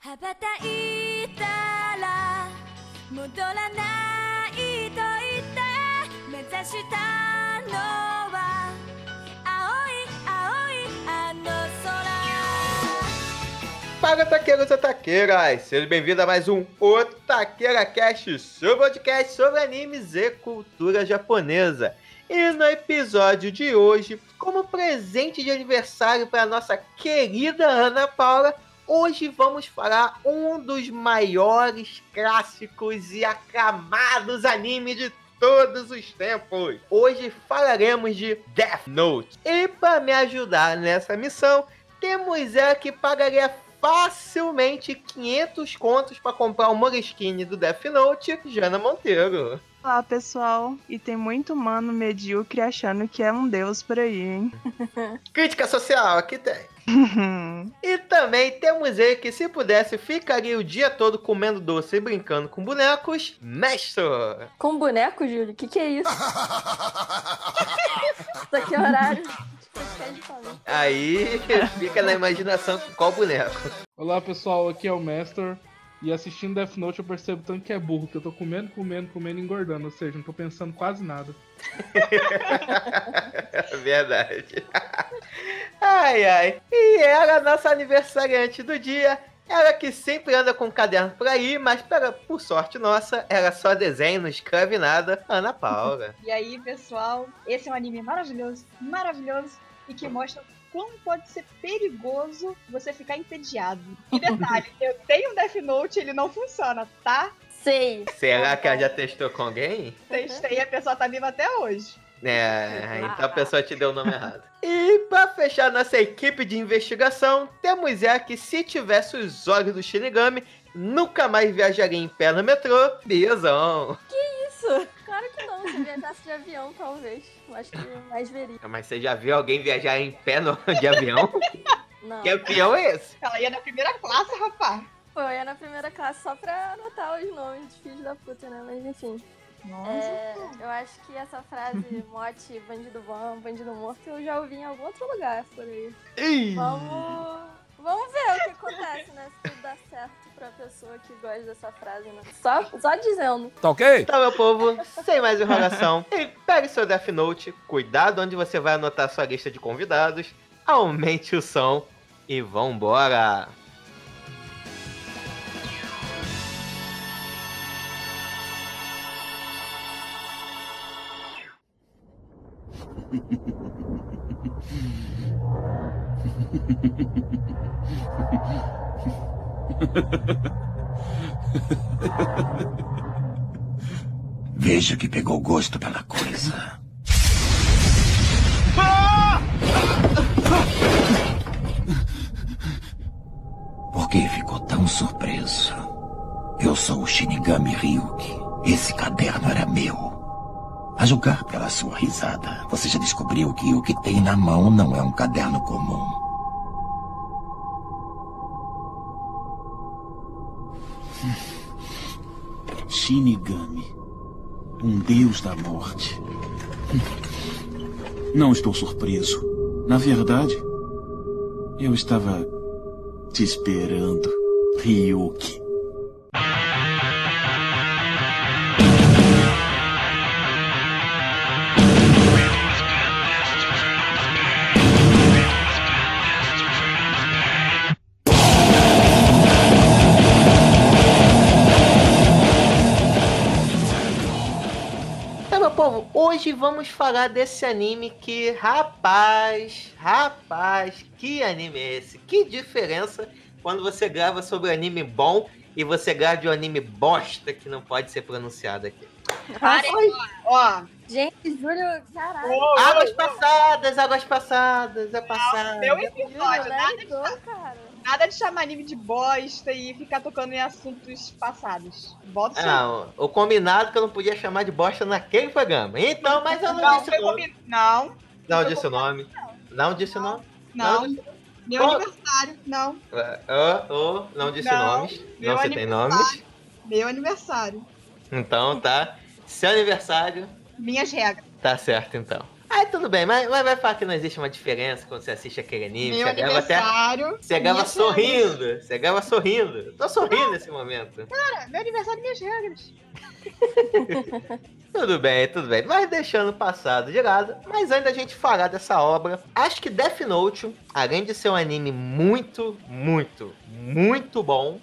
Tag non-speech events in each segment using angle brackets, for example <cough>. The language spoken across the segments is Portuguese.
羽ばたいたら戻らないと言って目指したのは青い青いあの空 Fala, taqueiros e taqueiras! Seja bem-vindo a mais um Otaqueira Cast, seu podcast sobre animes e cultura japonesa. E no episódio de hoje, como presente de aniversário para nossa querida Ana Paula, hoje vamos falar um dos maiores clássicos e aclamados animes de todos os tempos. Hoje falaremos de Death Note. E para me ajudar nessa missão, temos ela que pagaria facilmente 500 contos para comprar o Moleskine do Death Note, Jana Monteiro. Olá, pessoal. E tem muito mano medíocre achando que é um deus por aí, hein? <laughs> Crítica social, aqui tem. E também temos ele que, se pudesse, ficaria o dia todo comendo doce e brincando com bonecos, Mestre. Com boneco, Júlio? O que, que é isso? isso aqui é horário. Aí fica na imaginação qual boneco. Olá pessoal, aqui é o Master. E assistindo Death Note eu percebo tanto que é burro, que eu tô comendo, comendo, comendo e engordando. Ou seja, não tô pensando quase nada. <laughs> Verdade. Ai, ai. E ela, nossa aniversariante do dia. Ela que sempre anda com um caderno por aí, mas pela- por sorte nossa, ela só desenha, não escreve nada. Ana Paula. <laughs> E aí, pessoal, esse é um anime maravilhoso, maravilhoso, e que mostra como pode ser perigoso você ficar entediado. E detalhe, eu tenho um Death Note, ele não funciona, tá? Sei. Será que ela já testou com alguém? Testei, a pessoa tá viva até hoje. É, então a pessoa te deu o nome errado. E pra fechar nossa equipe de investigação, temos ela que se tivesse os olhos do Shinigami, nunca mais viajaria em pé no metrô. Biazão. Isso. Claro que não. Se viajasse de avião, talvez. Eu Acho que mais veria. Mas você já viu alguém viajar em pé no, de avião? Não. que avião é esse? Ela ia na primeira classe, rapaz. Pô, eu ia na primeira classe só pra anotar os nomes dos filhos da puta, né? Mas enfim. É, eu acho que essa frase, <laughs> mote, bandido bom, bandido morto, eu já ouvi em algum outro lugar por aí. Ih, Vamos. Vamos ver o que acontece, né? Se tudo dá certo pra pessoa que gosta dessa frase, né? Só, só dizendo. Tá ok? Então, meu povo, sem mais enrolação, <laughs> e pegue seu Death Note, cuidado onde você vai anotar sua lista de convidados, aumente o som e vambora! <laughs> <laughs> Veja que pegou gosto pela coisa. Por que ficou tão surpreso? Eu sou o Shinigami Ryuki. Esse caderno era meu. A julgar pela sua risada, você já descobriu que o que tem na mão não é um caderno comum. Shinigami. Um deus da morte. Não estou surpreso. Na verdade, eu estava te esperando, Ryuki. Hoje vamos falar desse anime que, rapaz, rapaz, que anime é esse? Que diferença quando você grava sobre um anime bom e você grava de um anime bosta que não pode ser pronunciado aqui. Parem, ó. Gente, Júlio, caralho. ó, Águas passadas, águas passadas, é ó, passado. meu episódio, né? nada de, Tô, cara. Nada de chamar anime de bosta e ficar tocando em assuntos passados. Bota. Não, o combinado que eu não podia chamar de bosta naquele programa. Então, mas eu não, Não, disse o nome. não, Não disse o nome. Não disse o nome. não. Não. Meu aniversário, não. Oh, oh, não disse Não, nomes. meu Não citei nomes. Meu aniversário. Então tá. Seu aniversário Minhas regras. tá certo então. Aí tudo bem, mas, mas vai falar que não existe uma diferença quando você assiste aquele anime. Meu você até. aniversário. Você grava minhas sorrindo. Você grava sorrindo. Tô sorrindo nesse momento. regras. Meu aniversário, minhas <laughs> regras. Tudo bem, tudo bem. Mas deixando o passado de lado, mas antes da gente falar dessa obra, acho que Death Note, além de ser um anime muito, muito, muito bom,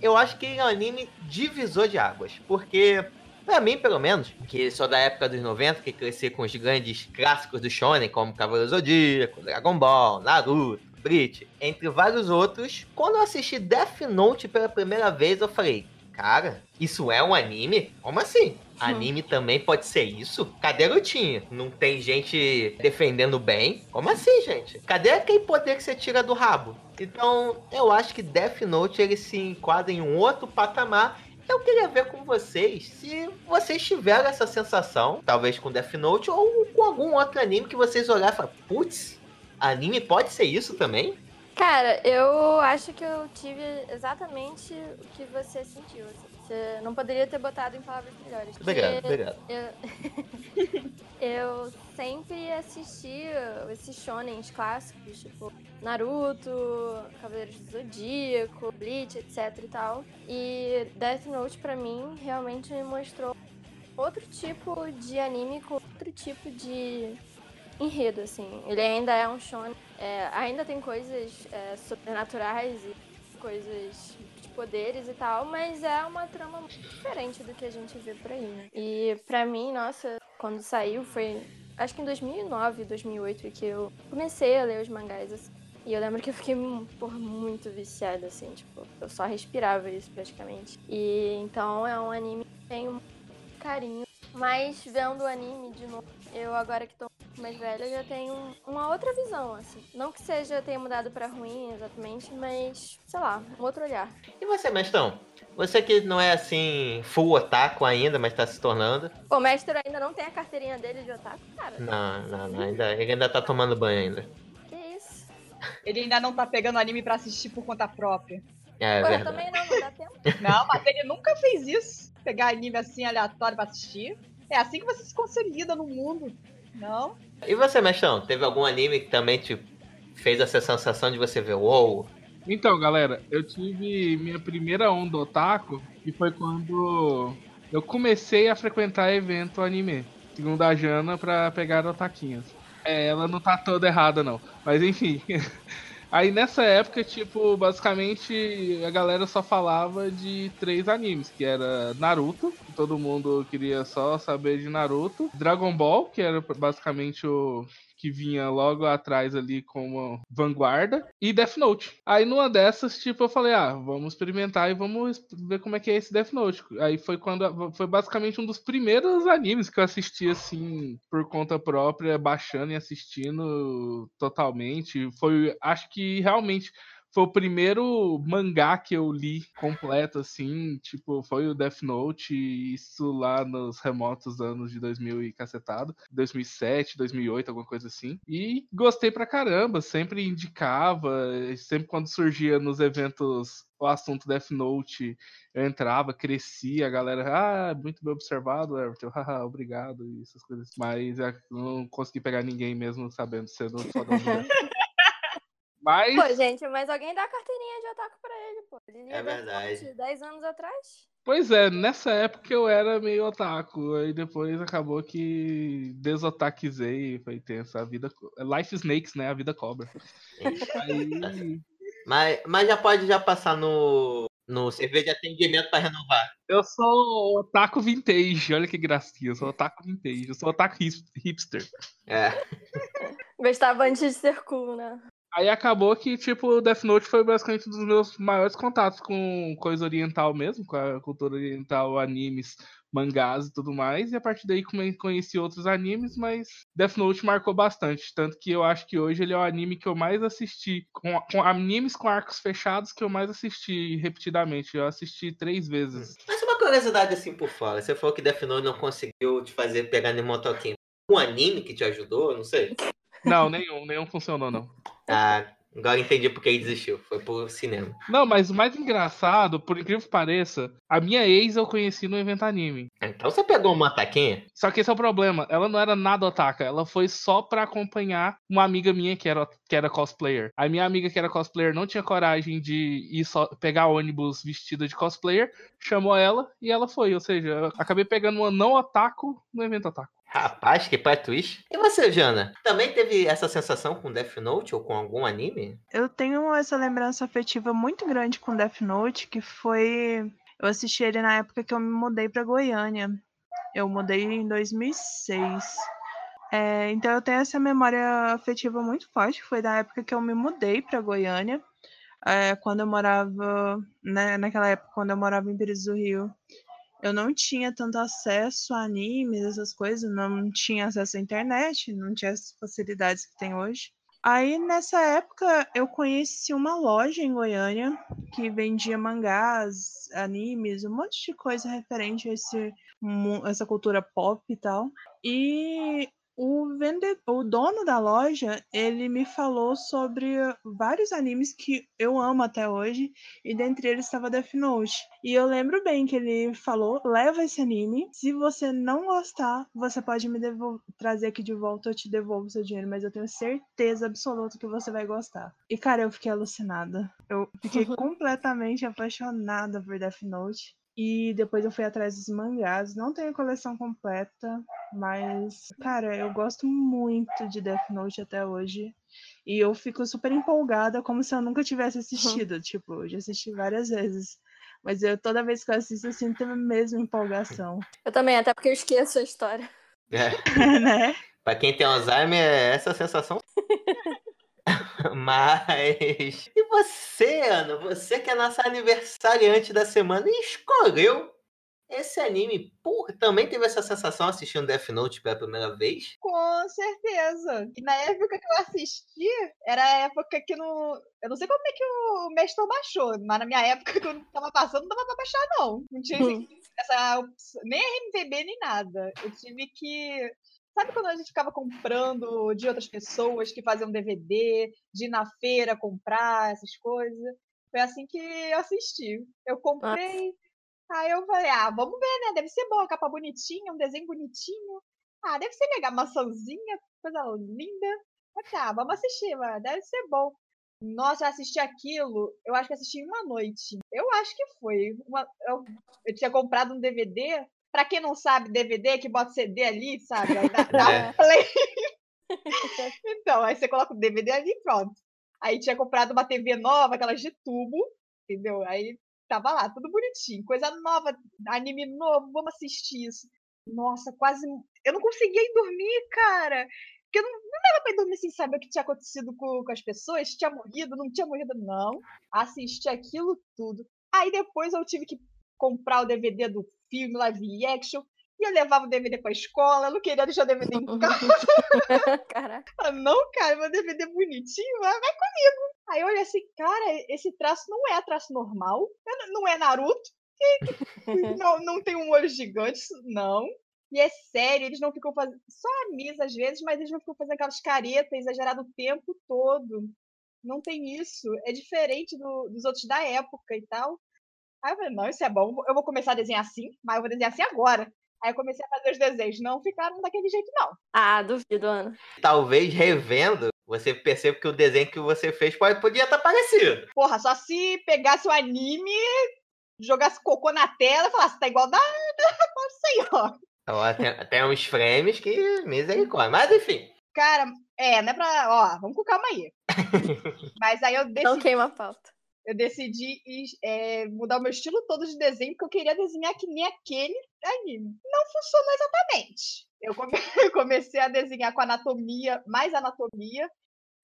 eu acho que ele é um anime divisor de águas. Porque, pra mim, pelo menos, que sou da época dos 90, que cresci com os grandes clássicos do Shonen, como Cavaleiro Zodíaco, Dragon Ball, Naruto, Bleach, entre vários outros, quando eu assisti Death Note pela primeira vez, eu falei, cara, isso é um anime? Como assim? Anime também pode ser isso? Cadê a garotinha? Não tem gente defendendo bem? Como assim, gente? Cadê aquele poder que você tira do rabo? Então, eu acho que Death Note ele se enquadra em um outro patamar. Eu queria ver com vocês se vocês tiveram essa sensação, talvez com Death Note ou com algum outro anime que vocês olharam e falaram, putz, anime pode ser isso também? Cara, eu acho que eu tive exatamente o que você sentiu. assim. Você não poderia ter botado em palavras melhores. Obrigado, obrigado. Eu, <laughs> eu sempre assisti esses shonens clássicos, tipo Naruto, Cavaleiros do Zodíaco, Bleach, etc e tal. E Death Note, pra mim, realmente me mostrou outro tipo de anime com outro tipo de enredo, assim. Ele ainda é um shonen, é, ainda tem coisas é, sobrenaturais e coisas poderes e tal, mas é uma trama muito diferente do que a gente vê por aí, né? E pra mim, nossa, quando saiu foi, acho que em 2009, 2008 que eu comecei a ler os mangás, assim. E eu lembro que eu fiquei, por muito viciada, assim, tipo, eu só respirava isso praticamente. E então é um anime que tenho muito carinho. Mas vendo o anime de novo, eu agora que tô um mais velha, já tenho uma outra visão, assim. Não que seja tenha mudado pra ruim exatamente, mas, sei lá, um outro olhar. E você, Mestão? Você que não é assim, full otaku ainda, mas tá se tornando. O mestre ainda não tem a carteirinha dele de otaku, cara. Não, não, não ainda, ele ainda tá tomando banho ainda. Que isso? Ele ainda não tá pegando anime pra assistir por conta própria. É Pô, eu verdade. também não, não dá tempo. <laughs> Não, mas ele nunca fez isso. Pegar anime assim aleatório pra assistir. É assim que você se consolida no mundo. Não? E você, Mestão, teve algum anime que também te fez essa sensação de você ver, uou, Então, galera, eu tive minha primeira onda otaku e foi quando eu comecei a frequentar evento anime. Segundo a Jana, pra pegar otaquinhas. É, ela não tá toda errada, não. Mas enfim. <laughs> Aí nessa época, tipo, basicamente a galera só falava de três animes, que era Naruto, que todo mundo queria só saber de Naruto, Dragon Ball, que era basicamente o que vinha logo atrás ali como vanguarda, e Death Note. Aí numa dessas, tipo, eu falei, ah, vamos experimentar e vamos ver como é que é esse Death Note. Aí foi quando foi basicamente um dos primeiros animes que eu assisti assim por conta própria, baixando e assistindo totalmente. Foi, acho que realmente foi o primeiro mangá que eu li completo, assim, tipo, foi o Death Note, isso lá nos remotos anos de 2000 e cacetado, 2007, 2008, alguma coisa assim. E gostei pra caramba, sempre indicava, sempre quando surgia nos eventos o assunto Death Note, eu entrava, crescia, a galera, ah, muito bem observado, Everton, <laughs> haha, obrigado, e essas coisas. Mas eu não consegui pegar ninguém mesmo sabendo, sendo só da. Mas... Pô, gente, mas alguém dá a carteirinha de otaku pra ele, pô. Ele É verdade. Note 10 anos atrás. Pois é, nessa época eu era meio otaku, aí depois acabou que desotakizei, foi tenso, a vida... Life Snakes, né, a vida cobra. Aí... <laughs> Mas, mas já pode já passar no, no serviço de atendimento para renovar. Eu sou otaku vintage, olha que gracinha, eu sou otaku vintage, eu sou otaku hip- hipster. É. Gostava antes de ser cool, né? Aí acabou que, tipo, o Death Note foi basicamente um dos meus maiores contatos com coisa oriental mesmo, com a cultura oriental, animes, mangás e tudo mais. E a partir daí conheci outros animes, mas Death Note marcou bastante. Tanto que eu acho que hoje ele é o anime que eu mais assisti, com, com animes com arcos fechados que eu mais assisti repetidamente. Eu assisti três vezes. Mas uma curiosidade assim por fora. Você falou que Death Note não conseguiu te fazer pegar no motoquinho. Um anime que te ajudou? Não sei. Não, nenhum, nenhum funcionou, não. Ah, Agora entendi porque ele desistiu. Foi pro cinema. Não, mas o mais engraçado, por incrível que pareça, a minha ex eu conheci no evento anime. Então você pegou uma taquinha? Só que esse é o problema. Ela não era nada otaka. Ela foi só pra acompanhar uma amiga minha que era, que era cosplayer. A minha amiga que era cosplayer não tinha coragem de ir só pegar ônibus vestida de cosplayer. Chamou ela e ela foi. Ou seja, eu acabei pegando uma não otaku no evento otaku. Rapaz, que plot twist. E você, Jana? Também teve essa sensação com Death Note ou com algum anime? Eu tenho essa lembrança afetiva muito grande com Death Note, que foi. Eu assisti ele na época que eu me mudei para Goiânia. Eu mudei em 2006. É, então eu tenho essa memória afetiva muito forte, foi da época que eu me mudei para Goiânia. É, quando eu morava, né, naquela época, quando eu morava em Pires do Rio, eu não tinha tanto acesso a animes, essas coisas, não tinha acesso à internet, não tinha as facilidades que tem hoje. Aí nessa época eu conheci uma loja em Goiânia que vendia mangás, animes, um monte de coisa referente a esse, essa cultura pop e tal. E o vendedor, o dono da loja, ele me falou sobre vários animes que eu amo até hoje, e dentre eles estava Death Note. E eu lembro bem que ele falou: leva esse anime. Se você não gostar, você pode me trazer aqui de volta, eu te devolvo seu dinheiro, mas eu tenho certeza absoluta que você vai gostar. E cara, eu fiquei alucinada. Eu fiquei completamente apaixonada por Death Note. E depois eu fui atrás dos mangás. Não tenho a coleção completa, mas, cara, eu gosto muito de Death Note até hoje. E eu fico super empolgada, como se eu nunca tivesse assistido. <laughs> tipo, eu já assisti várias vezes. Mas eu, toda vez que eu assisto, eu sinto a mesma empolgação. Eu também, até porque eu esqueço a história. É. <laughs> né? Pra quem tem Alzheimer, é essa sensação. <laughs> <laughs> Mas. E você, Ana? Você que é nossa aniversariante da semana e escolheu esse anime. Porra, também teve essa sensação assistindo Death Note pela primeira vez? Com certeza. E na época que eu assisti, era a época que não. Eu não sei como é que o mestre baixou, mas na minha época, quando tava passando, não dava pra baixar, não. Não tinha essa. Nem RMVB, nem nada. Eu tive que Sabe quando a gente ficava comprando de outras pessoas que faziam DVD, de ir na feira comprar essas coisas? Foi assim que eu assisti. Eu comprei, aí eu falei, ah, vamos ver, né? Deve ser bom, a capa bonitinha, um desenho bonitinho. Ah, deve ser legal, maçãzinha, coisa linda. falei, ah, vamos assistir, mano, deve ser bom. Nossa, eu assisti aquilo, eu acho que assisti em uma noite. Eu acho que foi. Uma, eu, eu tinha comprado um DVD Pra quem não sabe, DVD que bota CD ali, sabe? Aí dá, dá é. play. <laughs> então, aí você coloca o DVD ali e pronto. Aí tinha comprado uma TV nova, aquelas de tubo, entendeu? Aí tava lá, tudo bonitinho. Coisa nova, anime novo, vamos assistir isso. Nossa, quase. Eu não conseguia ir dormir, cara. Porque não, não dava pra ir dormir sem saber o que tinha acontecido com, com as pessoas, tinha morrido, não tinha morrido, não. Assisti aquilo tudo. Aí depois eu tive que comprar o DVD do filme live action. E eu levava o DVD pra escola, eu não queria deixar o DVD em casa. <laughs> Caraca. não, cara, meu DVD bonitinho, vai, vai comigo. Aí eu olhei assim, cara, esse traço não é traço normal, não é Naruto, <laughs> não, não tem um olho gigante, não. E é sério, eles não ficam fazendo. Só a misa às vezes, mas eles não ficam fazendo aquelas caretas exageradas o tempo todo. Não tem isso. É diferente do, dos outros da época e tal. Aí eu falei, não, isso é bom, eu vou começar a desenhar assim, mas eu vou desenhar assim agora. Aí eu comecei a fazer os desenhos, não ficaram daquele jeito, não. Ah, duvido, Ana. Talvez revendo, você perceba que o desenho que você fez pode, podia estar parecido. Porra, só se pegasse o anime, jogasse cocô na tela e falasse, tá igual da. Sei, ó. Ó, tem, tem uns frames que misericórdia. Mas enfim. Cara, é, não é pra. Ó, vamos com calma aí. <laughs> Mas aí eu decidi. Não queima a pauta eu decidi é, mudar o meu estilo todo de desenho, porque eu queria desenhar que nem aquele anime. Não funcionou exatamente. <laughs> Eu comecei a desenhar com anatomia, mais anatomia.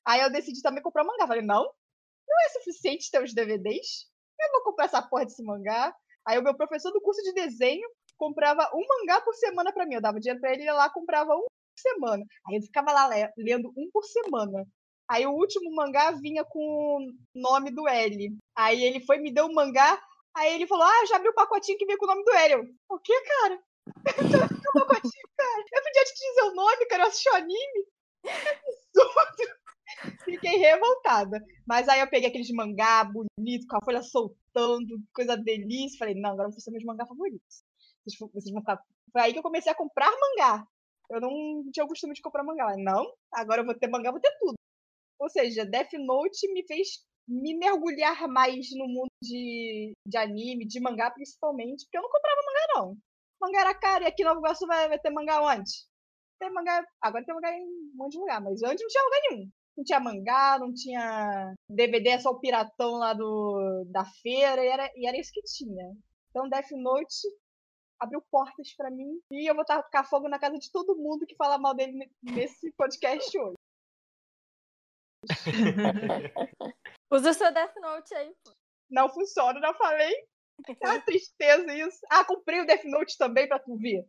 Aí eu decidi também comprar um mangá. Falei, não, não é suficiente ter os DVDs. Eu vou comprar essa porra desse mangá. Aí o meu professor do curso de desenho comprava um mangá por semana para mim. Eu dava dinheiro pra ele, ia lá comprava um por semana. Aí eu ficava lá lendo um por semana. Aí o último mangá vinha com o nome do L. Aí ele foi, me deu o um mangá, aí ele falou: Ah, já abri o pacotinho que veio com o nome do L. Eu, o que, cara? <laughs> o pacotinho, cara. Eu podia te dizer o nome, cara, eu assisti o anime. Que <laughs> absurdo. Fiquei revoltada. Mas aí eu peguei aqueles mangá bonito, com a folha soltando, coisa delícia. Falei, não, agora vou ser meus mangá favoritos. Vocês, vocês vão ficar... Foi aí que eu comecei a comprar mangá. Eu não tinha o costume de comprar mangá. Não, agora eu vou ter mangá, vou ter tudo. Ou seja, Death Note me fez me mergulhar mais no mundo de, de anime, de mangá principalmente, porque eu não comprava mangá, não. Mangá era caro e aqui no Nova vai, vai ter mangá onde? Tem mangá, agora tem mangá em um monte de lugar, mas antes não tinha lugar nenhum. Não tinha mangá, não tinha DVD, é só o piratão lá do, da feira, e era, e era isso que tinha. Então Death Note abriu portas para mim e eu vou tacar fogo na casa de todo mundo que fala mal dele nesse podcast hoje. <laughs> Usa o seu Death Note aí. Não funciona, já falei. É uma tristeza isso. Ah, comprei o Death Note também pra tu ver.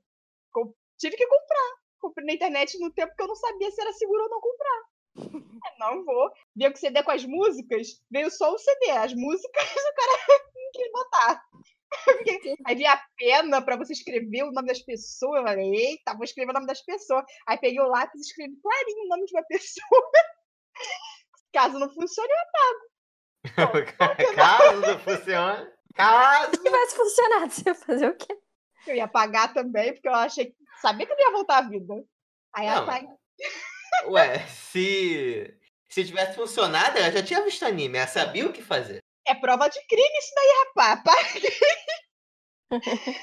Com... Tive que comprar. Comprei na internet no tempo que eu não sabia se era seguro ou não comprar. <laughs> Não vou. Veio com CD com as músicas, veio só o CD. As músicas <laughs> o cara não quis botar. Aí vi a pena pra você escrever o nome das pessoas. Eu falei, eita, vou escrever o nome das pessoas. Aí peguei o lápis e escrevi clarinho o nome de uma pessoa. Caso não funcione, eu apago. <laughs> Caso não <laughs> funcione. Caso. Se tivesse funcionado, você ia fazer o quê? Eu ia pagar também, porque eu achei que. Sabia que eu ia voltar à vida. Aí Não. apaguei. Ué, se. Se tivesse funcionado, ela já tinha visto anime, ela sabia o que fazer. É prova de crime isso daí, rapaz. Apaguei. <laughs>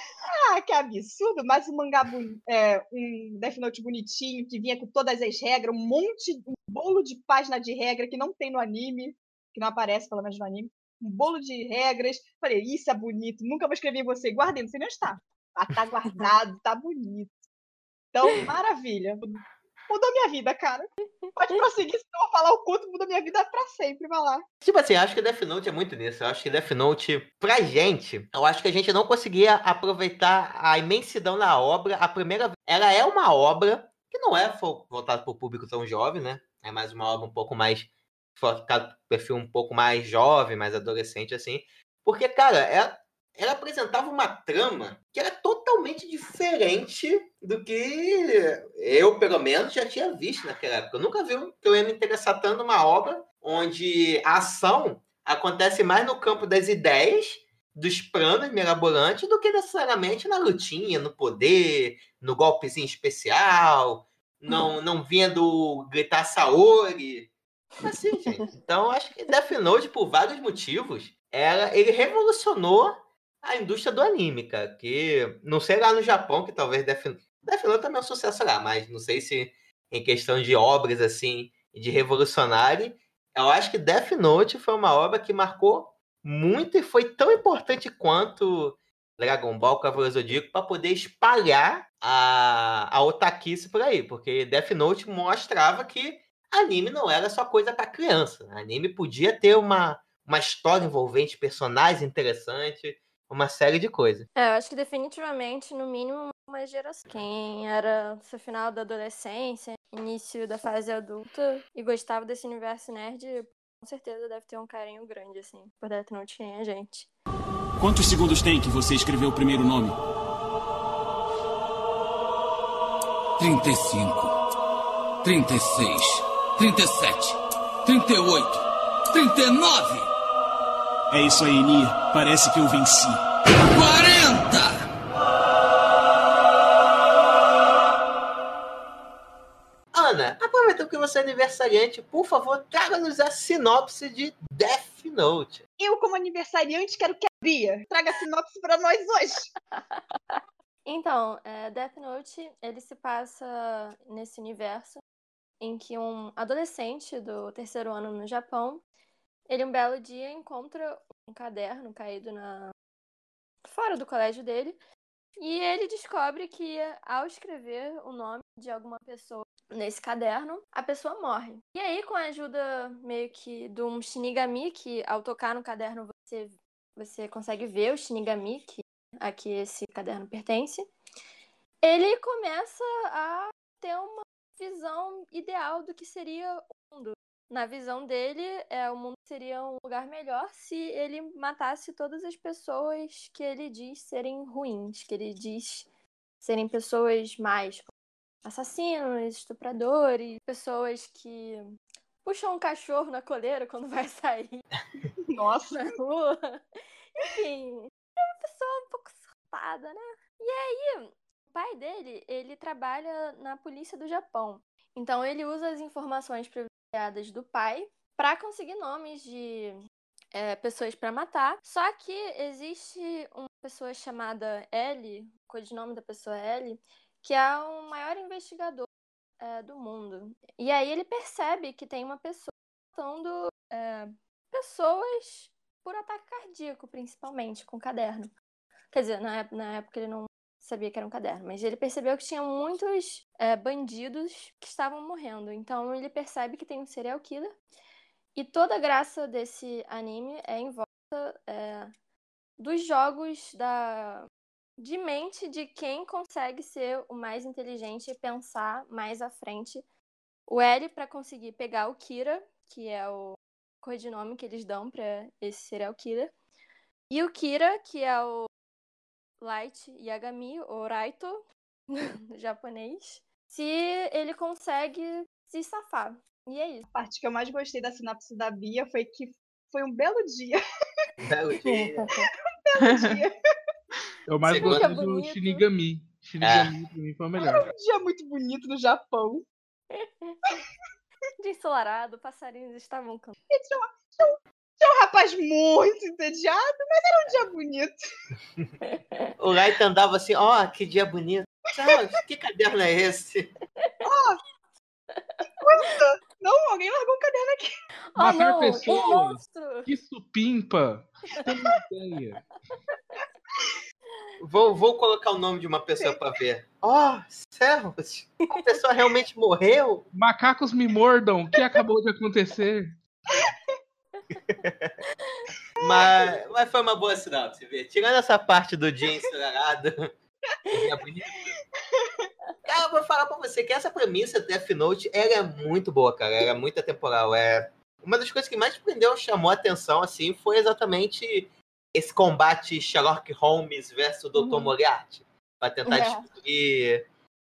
ah, que absurdo. Mas um mangá, é, um Death Note bonitinho, que vinha com todas as regras, um monte, um bolo de página de regra que não tem no anime, que não aparece pelo menos no anime. Um bolo de regras. Falei, isso é bonito, nunca vou escrever você. Guardei, não sei nem onde está. Ah, tá guardado, tá bonito. Então, maravilha. Mudou minha vida, cara. Pode prosseguir, senão eu falar o quanto mudou minha vida pra sempre. Vai lá. Tipo assim, acho que Death Note é muito nisso. Eu acho que Death Note, pra gente, eu acho que a gente não conseguia aproveitar a imensidão da obra a primeira vez. Ela é uma obra que não é voltada para o público tão jovem, né? É mais uma obra um pouco mais focada pro perfil um pouco mais jovem, mais adolescente, assim. Porque, cara, ela, ela apresentava uma trama que era totalmente diferente do que eu, pelo menos, já tinha visto naquela época. Eu nunca vi que eu ia me interessar tanto obra onde a ação acontece mais no campo das ideias, dos planos mirabolantes, do que necessariamente na lutinha, no poder, no golpezinho especial, não, não vindo gritar Saori. Assim, <laughs> gente. Então, acho que Death Note, por vários motivos, ela, ele revolucionou a indústria do anime, cara. Que não sei lá no Japão, que talvez Death, Death Note também é um sucesso lá, mas não sei se em questão de obras assim, de revolucionário, eu acho que Death Note foi uma obra que marcou muito e foi tão importante quanto Dragon Ball, Cavaleiro Zodíaco, para poder espalhar a, a otaquice por aí, porque Death Note mostrava que anime não era só coisa para criança. Anime podia ter uma, uma história envolvente, personagens interessantes, uma série de coisas. É, eu acho que definitivamente, no mínimo, uma geração. Quem era no final da adolescência, início da fase adulta e gostava desse universo nerd, com certeza deve ter um carinho grande, assim, por Death Note que nem a gente. Quantos segundos tem que você escreveu o primeiro nome? 35, 36, 37, 38, 39, É isso aí, Nia. Parece que eu venci. 40! Ana, aproveitando que você é aniversariante, por favor, traga-nos a sinopse de Death Note. Eu, como aniversariante, quero que a Bia traga a sinopse pra nós hoje. <laughs> Então, é, Death Note, ele se passa nesse universo em que um adolescente do terceiro ano no Japão, ele um belo dia encontra um caderno caído na fora do colégio dele e ele descobre que ao escrever o nome de alguma pessoa nesse caderno, a pessoa morre. E aí, com a ajuda meio que de um Shinigami, que ao tocar no caderno você, você consegue ver o Shinigami, que a que esse caderno pertence, ele começa a ter uma visão ideal do que seria o mundo. Na visão dele, é, o mundo seria um lugar melhor se ele matasse todas as pessoas que ele diz serem ruins, que ele diz serem pessoas mais assassinos, estupradores, pessoas que puxa um cachorro na coleira quando vai <laughs> sair Nossa. na rua. Enfim, é uma pessoa um pouco surtada, né? E aí, o pai dele, ele trabalha na polícia do Japão. Então ele usa as informações privilegiadas do pai para conseguir nomes de é, pessoas para matar. Só que existe uma pessoa chamada L, o codinome da pessoa é L, que é o maior investigador é, do mundo. E aí ele percebe que tem uma pessoa matando é, pessoas por ataque cardíaco, principalmente, com caderno. Quer dizer, na, na época ele não sabia que era um caderno, mas ele percebeu que tinha muitos é, bandidos que estavam morrendo. Então ele percebe que tem um serial killer. E toda a graça desse anime é em volta é, dos jogos da de mente de quem consegue ser o mais inteligente e pensar mais à frente. O L para conseguir pegar o Kira, que é o codinome que eles dão para esse serial killer. E o Kira, que é o Light Yagami, ou Raito, <laughs> no japonês, se ele consegue se safar. E é isso. A parte que eu mais gostei da sinopse da Bia foi que foi um belo dia. Belo <laughs> dia. <laughs> belo dia. Eu mais Segundo- gostei do Bonito. Shinigami. Shinigami pra mim foi o melhor. Um <laughs> dia muito bonito no Japão. <laughs> Dia ensolarado, passarinhos estavam cantando. Tinha um rapaz muito entediado, mas era um dia bonito. <laughs> O Light andava assim, ó, que dia bonito. Ah, que caderno é esse? Não, alguém largou um caderno aqui. Oh, Matar não! Um pessoas. monstro! Que supimpa! Tem uma ideia. Vou, vou colocar o nome de uma pessoa pra ver. Ó, céus! A pessoa realmente morreu? Macacos me mordam. O que acabou de acontecer? Mas, mas foi uma boa sinopse, vê. Tirando essa parte do dia ensolarado. é bonito. Cara, eu vou falar pra você que essa premissa do Death Note, ela é muito boa, cara. Ela é muito atemporal. É... Uma das coisas que mais prendeu, chamou a atenção, assim, foi exatamente esse combate Sherlock Holmes versus Dr. Uhum. Moriarty. Pra tentar É. descobrir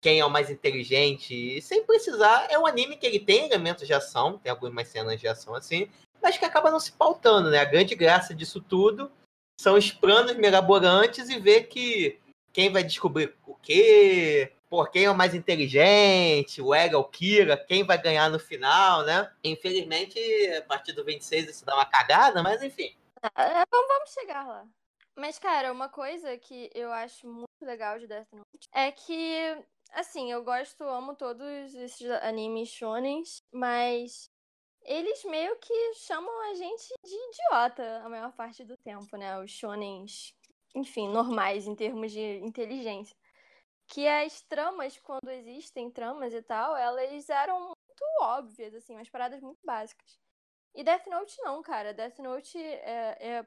quem é o mais inteligente. E sem precisar, é um anime que ele tem elementos de ação, tem algumas cenas de ação assim, mas que acaba não se pautando, né? A grande graça disso tudo são os planos mirabolantes e ver que quem vai descobrir o quê, pô, quem é o mais inteligente, o Ega, o Kira, quem vai ganhar no final, né? Infelizmente, a partir do 26 isso dá uma cagada, mas enfim. É, vamos, chegar lá. Mas, cara, uma coisa que eu acho muito legal de Death Note é que, assim, eu gosto, amo todos esses animes shonens, mas eles meio que chamam a gente de idiota a maior parte do tempo, né? Os shonens, enfim, normais em termos de inteligência. Que as tramas, quando existem tramas e tal, elas eram muito óbvias, assim, umas paradas muito básicas. E Death Note não, cara. Death Note é, é-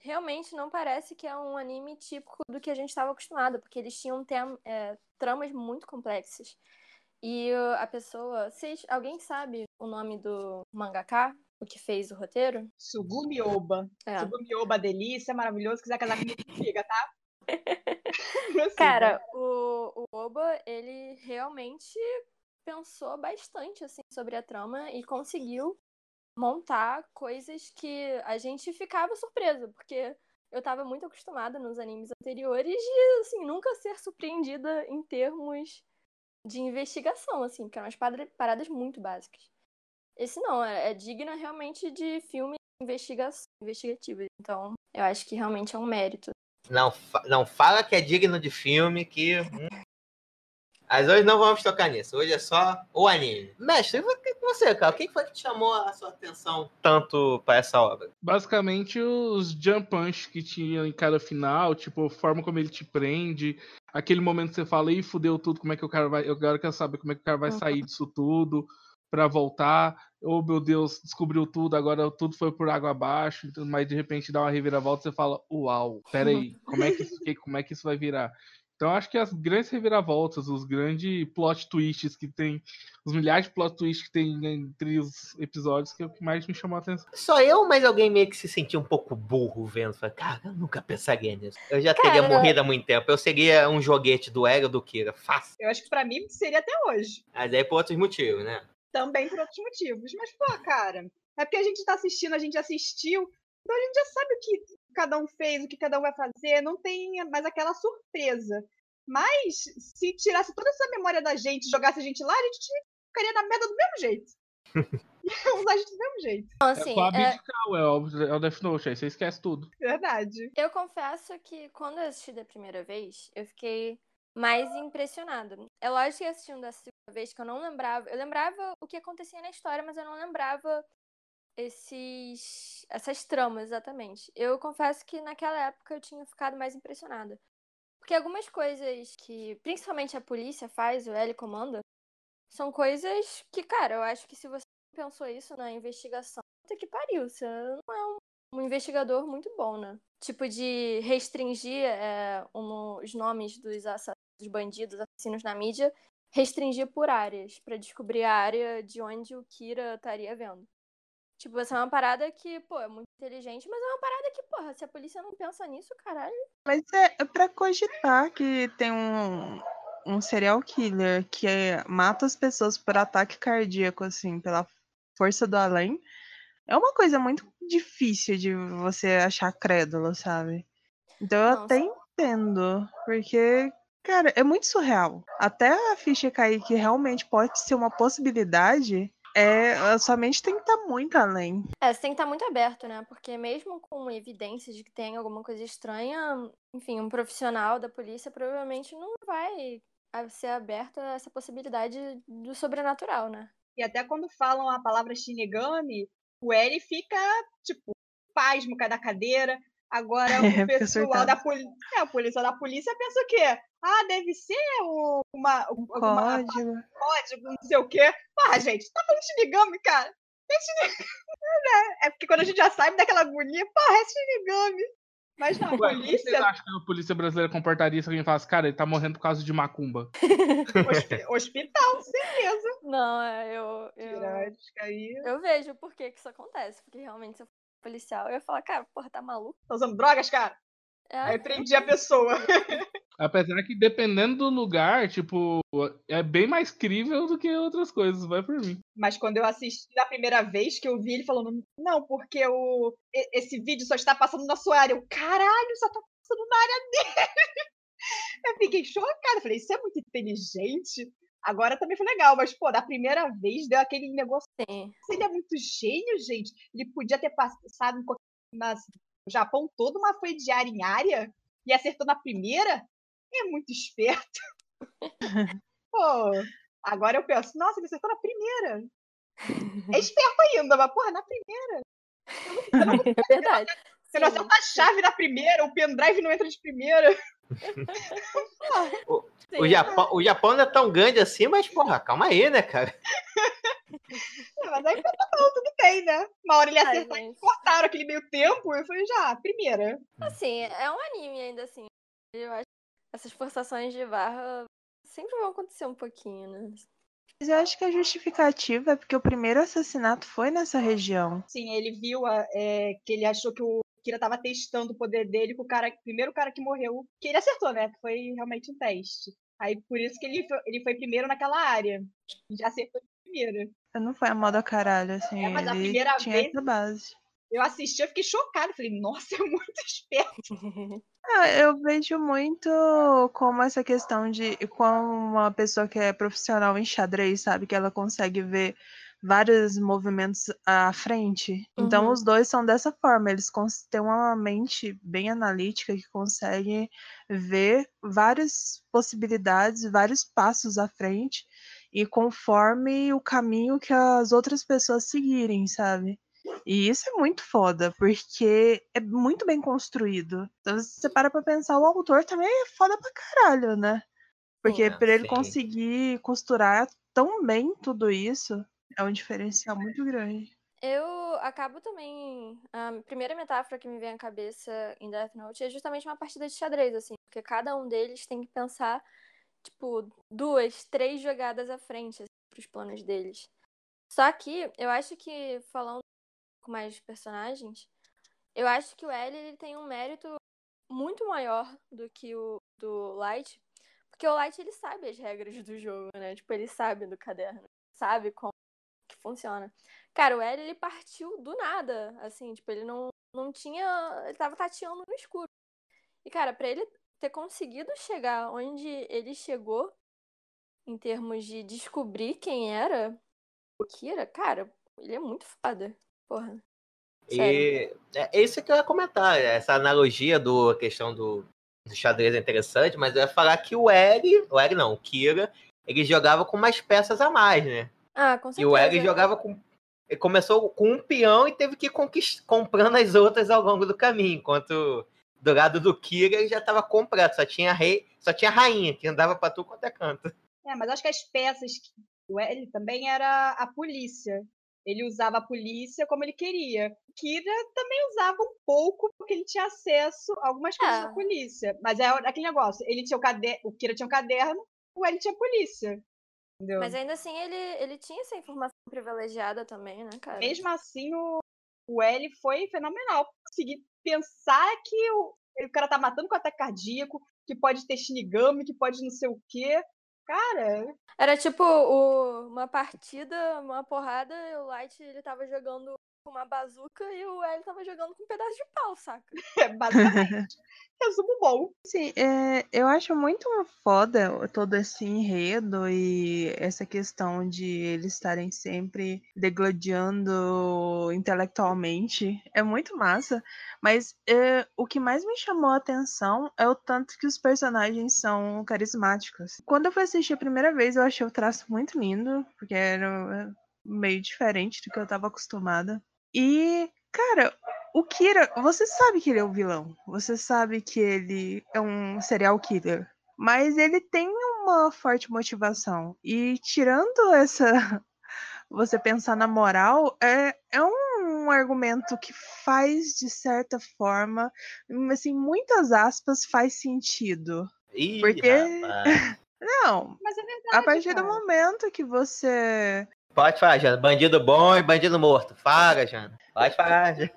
realmente não parece que é um anime típico do que a gente estava acostumado, porque eles tinham tem- é, tramas muito complexas. E a pessoa. Vocês, alguém sabe o nome do mangaka? O que fez o roteiro? Sugumi Oba. É. Sugumi Oba, delícia, maravilhoso. Se quiser casar comigo, liga, tá? <laughs> Cara, o, o Oba, ele realmente pensou bastante assim sobre a trama e conseguiu montar coisas que a gente ficava surpresa, porque eu tava muito acostumada nos animes anteriores de assim nunca ser surpreendida em termos de investigação, assim, que eram umas paradas muito básicas. Esse não, é, é digna realmente de filme investigativo. Então, eu acho que realmente é um mérito. Não, não fala que é digno de filme, que. hum. Mas hoje não vamos tocar nisso. Hoje é só o anime. Mestre, e vo- e você, cara? O que foi que te chamou a sua atenção tanto pra essa obra? Basicamente, os jump punch que tinha em cada final, tipo, a forma como ele te prende, aquele momento que você fala, ih, fudeu tudo, como é que o cara vai. Eu quero saber como é que o cara vai sair disso tudo pra voltar. Oh, meu Deus, descobriu tudo, agora tudo foi por água abaixo, então, mas de repente dá uma reviravolta e você fala, uau, peraí, como é que isso, como é que isso vai virar? Então acho que as grandes reviravoltas, os grandes plot twists que tem, os milhares de plot twists que tem entre os episódios que é o que mais me chamou a atenção. Só eu, mas alguém meio que se sentiu um pouco burro vendo. Falei, cara, eu nunca pensaria nisso. Eu já teria Cara- morrido há muito tempo. Eu seria um joguete do Ego do Kira, fácil. Eu acho que pra mim seria até hoje. Mas aí por outros motivos, né? Também por outros motivos. Mas, pô, cara, é porque a gente tá assistindo, a gente assistiu, então a gente já sabe o que cada um fez, o que cada um vai fazer, não tem mais aquela surpresa. Mas se tirasse toda essa memória da gente, jogasse a gente lá, a gente ficaria na merda do mesmo jeito. Ia usar a gente do mesmo jeito. Então, É assim, com a é, Abdical, é o, é o Death Note, aí você esquece tudo. Verdade. eu confesso que quando eu assisti da primeira vez, eu fiquei mais impressionada. É lógico que assistindo da segunda vez que eu não lembrava. Eu lembrava o que acontecia na história, mas eu não lembrava esses essas tramas exatamente. Eu confesso que naquela época eu tinha ficado mais impressionada. Porque algumas coisas que principalmente a polícia faz, o L comanda, são coisas que, cara, eu acho que se você pensou isso na investigação, puta que pariu, você não é um, investigador muito bom, né? Tipo de restringir é, um- os nomes dos, dos bandidos, assassinos na mídia, restringir por áreas, pra descobrir a área de onde o Kira estaria vendo. Tipo, essa é uma parada que, pô, é muito inteligente, mas é uma parada que, porra, se a polícia não pensa nisso, caralho. Mas é, é pra cogitar que tem um, um serial killer que é- mata as pessoas por ataque cardíaco, assim, pela força do além. É uma coisa muito difícil de você achar crédulo, sabe? Então eu Não, até entendo, porque, cara, é muito surreal. Até a ficha cair que realmente pode ser uma possibilidade, é, a sua mente tem que estar muito além. É, você tem que estar muito aberto, né? Porque mesmo com evidências de que tem alguma coisa estranha, enfim, um profissional da polícia provavelmente não vai ser aberto a essa possibilidade do sobrenatural, né? E até quando falam a palavra Shinigami, o L fica, tipo, pasmo, cai da cadeira. Agora <laughs> É, o fica pessoal da polícia. É, o policial da polícia pensa o quê? Ah, deve ser o, uma, alguma Código. código, não sei o quê. Ah, gente, tá falando Shinigami, cara. É Shinigami. <laughs> né? É porque quando a gente já sabe daquela agonia, porra, é Shinigami. Mas não, a Ué, como vocês polícia, acham que a polícia brasileira comportaria se alguém falasse, cara, ele tá morrendo por causa de macumba? <laughs> hospi- hospital, certeza. Não, é, eu. Eu, eu vejo por que, que isso acontece. Porque realmente, se policial, eu ia falar, cara, porra, tá maluco? Tá usando drogas, cara? É, Aí prendi a pessoa. <laughs> Apesar que dependendo do lugar, tipo, é bem mais crível do que outras coisas, vai por mim. Mas quando eu assisti da primeira vez que eu vi ele falando, não, porque o, esse vídeo só está passando na sua área. Eu, caralho, só tá passando na área dele. <laughs> Eu fiquei chocada. Falei, isso é muito inteligente. Agora também foi legal, mas, pô, da primeira vez deu aquele negócio. sim. Ele é muito gênio, gente. Ele podia ter passado no Japão todo uma foi de área em área e acertou na primeira. É muito esperto. <laughs> Pô, agora eu penso, nossa, ele acertou na primeira. <laughs> É esperto ainda, mas, porra, na primeira. <laughs> É verdade. Você não acerta a chave na primeira, o pendrive não entra de primeira. Sim. O Japão, o Japão não é tão grande assim, mas, porra, calma aí, né, cara? É, Mas aí tá bom, tudo bem, né? Uma hora ele Ai, acertou e cortaram aquele meio tempo. Eu falei, já, primeira. Assim, é um anime ainda assim. Eu acho que essas forçações de barra sempre vão acontecer um pouquinho, né? Mas eu acho que a justificativa é porque o primeiro assassinato foi nessa região. Sim, ele viu a- é, que ele achou que o Kira tava testando o poder dele com o cara, o primeiro cara que morreu. Que ele acertou, né? Que foi realmente um teste. Aí por isso que ele foi, ele foi primeiro naquela área. Já acertou de primeira. Não foi a moda caralho, assim. É, mas a ele primeira tinha vez- essa base. Eu assisti, eu fiquei chocada. Falei, nossa, é muito esperto. <laughs> Ah, eu vejo muito como essa questão de como uma pessoa que é profissional em xadrez, sabe? Que ela consegue ver vários movimentos à frente. Então, Uhum. os dois são dessa forma. Eles têm uma mente bem analítica que consegue ver várias possibilidades, vários passos à frente e conforme o caminho que as outras pessoas seguirem, sabe? E isso é muito foda, porque é muito bem construído. Então, se você para pra pensar, o autor também é foda pra caralho, né? Porque pra ele conseguir costurar tão bem tudo isso, é um diferencial muito grande. Eu acabo também. A primeira metáfora que me vem à cabeça em Death Note é justamente uma partida de xadrez, assim, porque cada um deles tem que pensar, tipo, duas, três jogadas à frente assim, pros planos deles. Só que eu acho que, falando pouco mais de personagens, eu acho que o L ele tem um mérito muito maior do que o do Light, porque o Light ele sabe as regras do jogo, né? Tipo, ele sabe do caderno, sabe como funciona. Cara, o L ele partiu do nada, assim, tipo, ele não, não tinha. Ele tava tateando no escuro. E, cara, pra ele ter conseguido chegar onde ele chegou, em termos de descobrir quem era o Kira, cara, ele é muito foda. Porra. E é isso que eu ia comentar, essa analogia do questão do, do xadrez é interessante, mas eu ia falar que o L, o L não, o Kira, ele jogava com umas peças a mais, né? Ah, com certeza. E o L jogava com. Ele começou com um peão e teve que ir conquist... comprando as outras ao longo do caminho, enquanto do lado do Kira ele já estava completo, só tinha rei, só tinha rainha, que andava para tudo quanto é canto. É, mas acho que as peças o L também era a polícia. Ele usava a polícia como ele queria. Kira também usava um pouco, porque ele tinha acesso a algumas coisas da É. polícia. Mas é aquele negócio. Ele tinha o caderno, o Kira tinha um caderno, o L tinha a polícia. Entendeu? Mas ainda assim, ele, ele tinha essa informação privilegiada também, né, cara? Mesmo assim, o, o L foi fenomenal. Conseguir pensar que o, o cara tá matando com ataque cardíaco, que pode ter Shinigami, que pode não sei o quê. Cara, Era tipo o- uma partida, uma porrada, e o Light ele tava jogando com uma bazuca e o L tava jogando com um pedaço de pau, saca? <laughs> é basicamente. <laughs> Resumo bom. Sim, é, eu acho muito foda todo esse enredo e essa questão de eles estarem sempre degladiando intelectualmente. É muito massa. Mas é, o que mais me chamou a atenção é o tanto que os personagens são carismáticos. Quando eu fui assistir a primeira vez, eu achei o traço muito lindo, porque era meio diferente do que eu tava acostumada. E, cara, o Kira, você sabe que ele é o vilão. Você sabe que ele é um serial killer. Mas ele tem uma forte motivação. E tirando essa. <laughs> Você pensar na moral, é, é um argumento que faz, de certa forma, assim, muitas aspas, faz sentido. Ih, Porque- rapaz. <laughs> Não, Mas é verdade. a partir do cara. momento que você Pode falar, Jana. Bandido bom e bandido morto. Fala, Jana. Pode falar. Jana.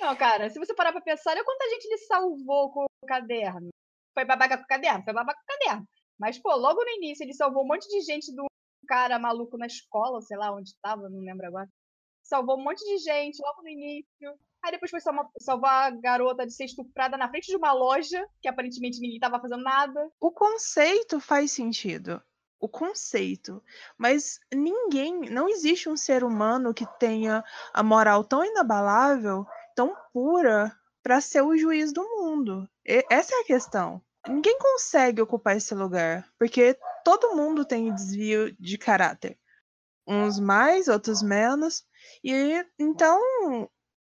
Não, cara, se você parar pra pensar, olha quanta gente ele salvou com o caderno. Foi babaca com o caderno? Foi babaca com o caderno. Mas, pô, logo no início ele salvou um monte de gente do cara maluco na escola, sei lá onde tava, não lembro agora. Salvou um monte de gente logo no início. Aí depois foi salva- salvar a garota de ser estuprada na frente de uma loja, que aparentemente ninguém tava fazendo nada. O conceito faz sentido. O conceito. Mas ninguém. Não existe um ser humano que tenha a moral tão inabalável, tão pura, para ser o juiz do mundo. E- essa é a questão. Ninguém consegue ocupar esse lugar. Porque todo mundo tem desvio de caráter. Uns mais, outros menos. E então,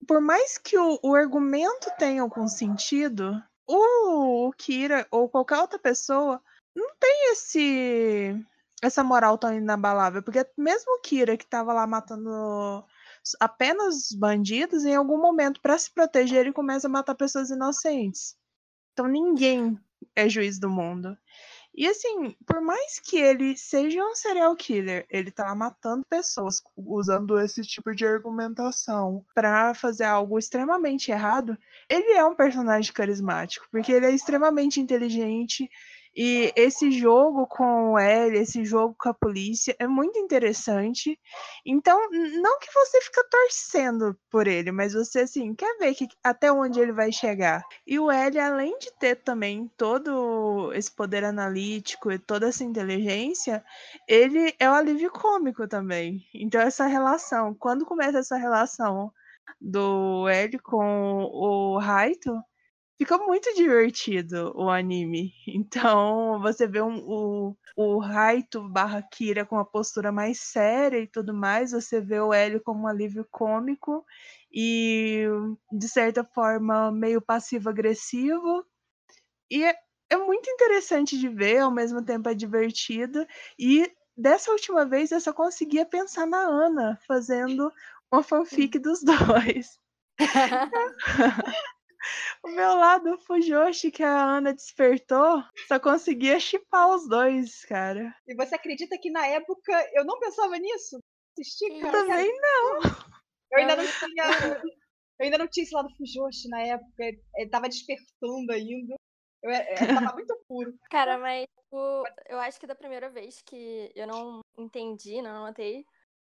por mais que o, o argumento tenha algum sentido, o, o Kira ou qualquer outra pessoa não tem esse essa moral tão inabalável, porque mesmo o Kira que tava lá matando apenas bandidos, em algum momento, para se proteger, ele começa a matar pessoas inocentes. Então ninguém é juiz do mundo. E assim, por mais que ele seja um serial killer, ele tá lá matando pessoas usando esse tipo de argumentação pra fazer algo extremamente errado, ele é um personagem carismático, porque ele é extremamente inteligente e esse jogo com o L, esse jogo com a polícia é muito interessante. Então, não que você fica torcendo por ele, mas você assim quer ver que, até onde ele vai chegar. E o L, além de ter também todo esse poder analítico e toda essa inteligência, ele é o alívio cômico também. Então, essa relação, quando começa essa relação do L com o Raito, fica muito divertido o anime. <laughs> Então, você vê um, o, o Raito barra Kira com uma postura mais séria e tudo mais, você vê o Hélio como um alívio cômico e, de certa forma, meio passivo-agressivo. E é, é muito interessante de ver, ao mesmo tempo é divertido. E dessa última vez eu só conseguia pensar na Ana fazendo uma fanfic dos <laughs> dois. <laughs> O meu lado Fujoshi que a Ana despertou, só conseguia chipar os dois, cara. E você acredita que na época eu não pensava nisso? Assisti, cara. Também não. Eu ainda não tinha. Eu ainda não tinha esse lado Fujoshi na época. Ele tava despertando ainda. Eu, é- é, tava <laughs> muito puro. Cara, mas tipo, eu acho que da primeira vez que eu não entendi, não notei,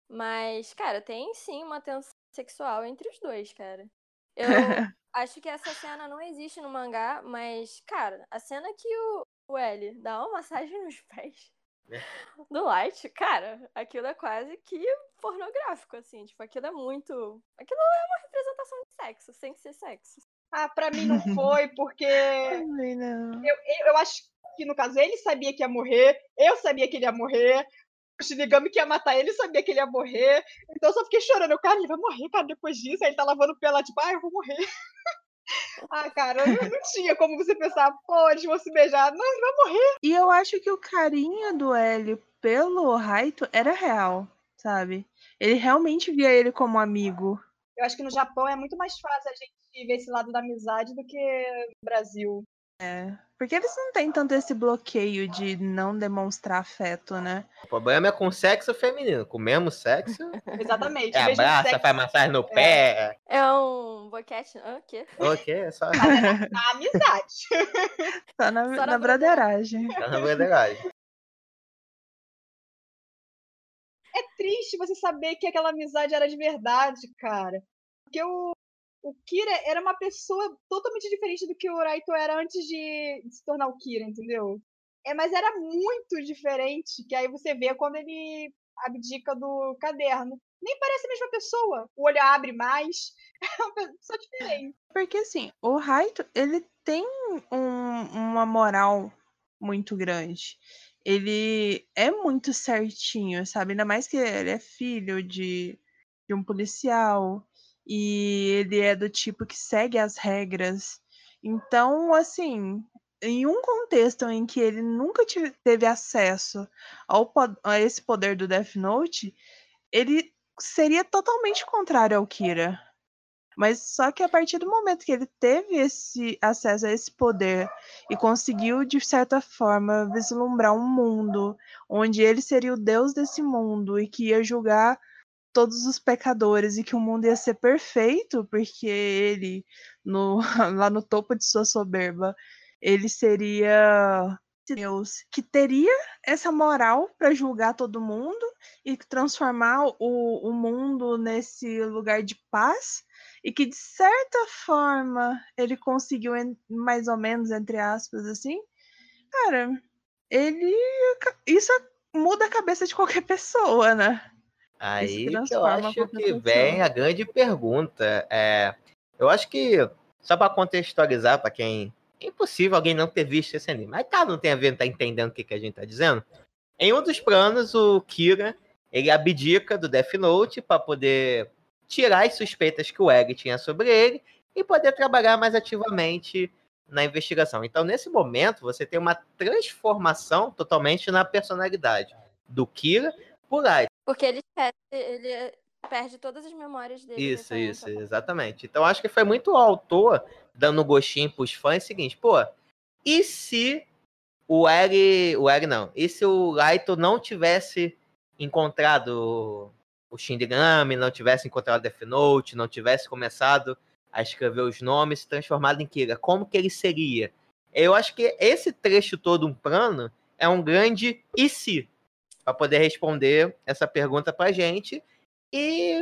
Mas, cara, tem sim uma tensão sexual entre os dois, cara. Eu <laughs> acho que essa cena não existe no mangá, mas, cara, a cena que o, o L dá uma massagem nos pés É. do Light, cara, aquilo é quase que pornográfico, assim. Tipo, aquilo é muito. Aquilo é uma representação de sexo, sem ser sexo. Ah, pra mim não <laughs> foi, porque não. eu, eu, eu acho que, no caso, ele sabia que ia morrer, eu sabia que ele ia morrer, o Shinigami que ia matar ele sabia que ele ia morrer, então eu só fiquei chorando. Eu, cara, ele vai morrer, cara, depois disso. Aí ele tá lavando o pé lá, tipo, ah, eu vou morrer. <laughs> ah, cara, não, não tinha como você pensar, pô, eles vão se beijar. Não, ele vai morrer. E eu acho que o carinho do Hélio pelo Raito era real, sabe? Ele realmente via ele como amigo. Eu acho que no Japão é muito mais fácil a gente ver esse lado da amizade do que no Brasil. Porque eles não têm tanto esse bloqueio de não demonstrar afeto, né? O problema é com sexo feminino. Com o mesmo sexo, <laughs> Exatamente. é abraça, sexo, faz massagem no pé. É um boquete. O quê? Ok, é só a amizade. <laughs> Só na, Só na na broderagem. tá na. É triste você saber que aquela amizade era de verdade, cara. Porque o, o Kira era uma pessoa totalmente diferente do que o Raito era antes de, se tornar o Kira, entendeu? É, mas era muito diferente, que aí você vê quando ele abdica do caderno. Nem parece a mesma pessoa. O olho abre mais. <laughs> É uma pessoa diferente. Porque assim, o Raito, ele tem um- uma moral muito grande. Ele é muito certinho, sabe? Ainda mais que ele é filho de, de um policial e ele é do tipo que segue as regras. Então, assim, em um contexto em que ele nunca teve acesso ao, a esse poder do Death Note, ele seria totalmente contrário ao Kira. Mas só que a partir do momento que ele teve esse acesso a esse poder e conseguiu, de certa forma, vislumbrar um mundo onde ele seria o deus desse mundo e que ia julgar todos os pecadores e que o mundo ia ser perfeito, porque ele, no, <laughs> lá no topo de sua soberba, ele seria Deus que teria essa moral para julgar todo mundo e transformar o, o mundo nesse lugar de paz e que de certa forma ele conseguiu mais ou menos entre aspas assim cara ele isso muda a cabeça de qualquer pessoa né Aí que eu acho que vem a grande pergunta. É, eu acho que, só para contextualizar, para quem. É impossível alguém não ter visto esse anime. Mas caso não tenha visto, tá entendendo o que, que a gente tá dizendo. Em um dos planos, o Kira ele abdica do Death Note para poder tirar as suspeitas que o Egg tinha sobre ele e poder trabalhar mais ativamente na investigação. Então, nesse momento, você tem uma transformação totalmente na personalidade do Kira por Light. Porque ele esquece, ele perde todas as memórias dele. Isso, isso, exatamente. Então acho que foi muito o autor dando gostinho pros fãs o seguinte, pô, e se o Eri, o Eri não, e se o Raito não tivesse encontrado o Shinigami, não tivesse encontrado Death Note, não tivesse começado a escrever os nomes, se transformado em Kira, como que ele seria? Eu acho que esse trecho todo, um plano, é um grande e se, para poder responder essa pergunta pra gente. E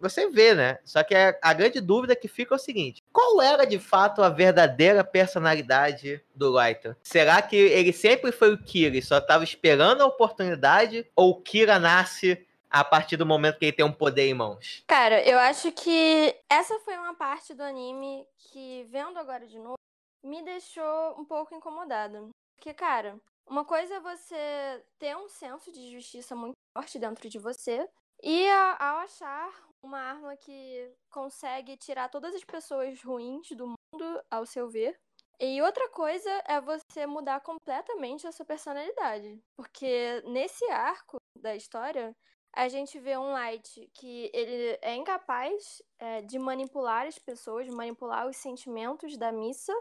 você vê, né? Só que a, grande dúvida que fica é o seguinte: qual era de fato a verdadeira personalidade do Raito? Será que ele sempre foi o Kira e só estava esperando a oportunidade? Ou o Kira nasce a partir do momento que ele tem um poder em mãos? Cara, eu acho que essa foi uma parte do anime que, vendo agora de novo, me deixou um pouco incomodada. Porque, cara, uma coisa é você ter um senso de justiça muito forte dentro de você e ao achar uma arma que consegue tirar todas as pessoas ruins do mundo, ao seu ver. E outra coisa é você mudar completamente a sua personalidade. Porque nesse arco da história, a gente vê um Light que ele é incapaz é, de manipular as pessoas, manipular os sentimentos da missa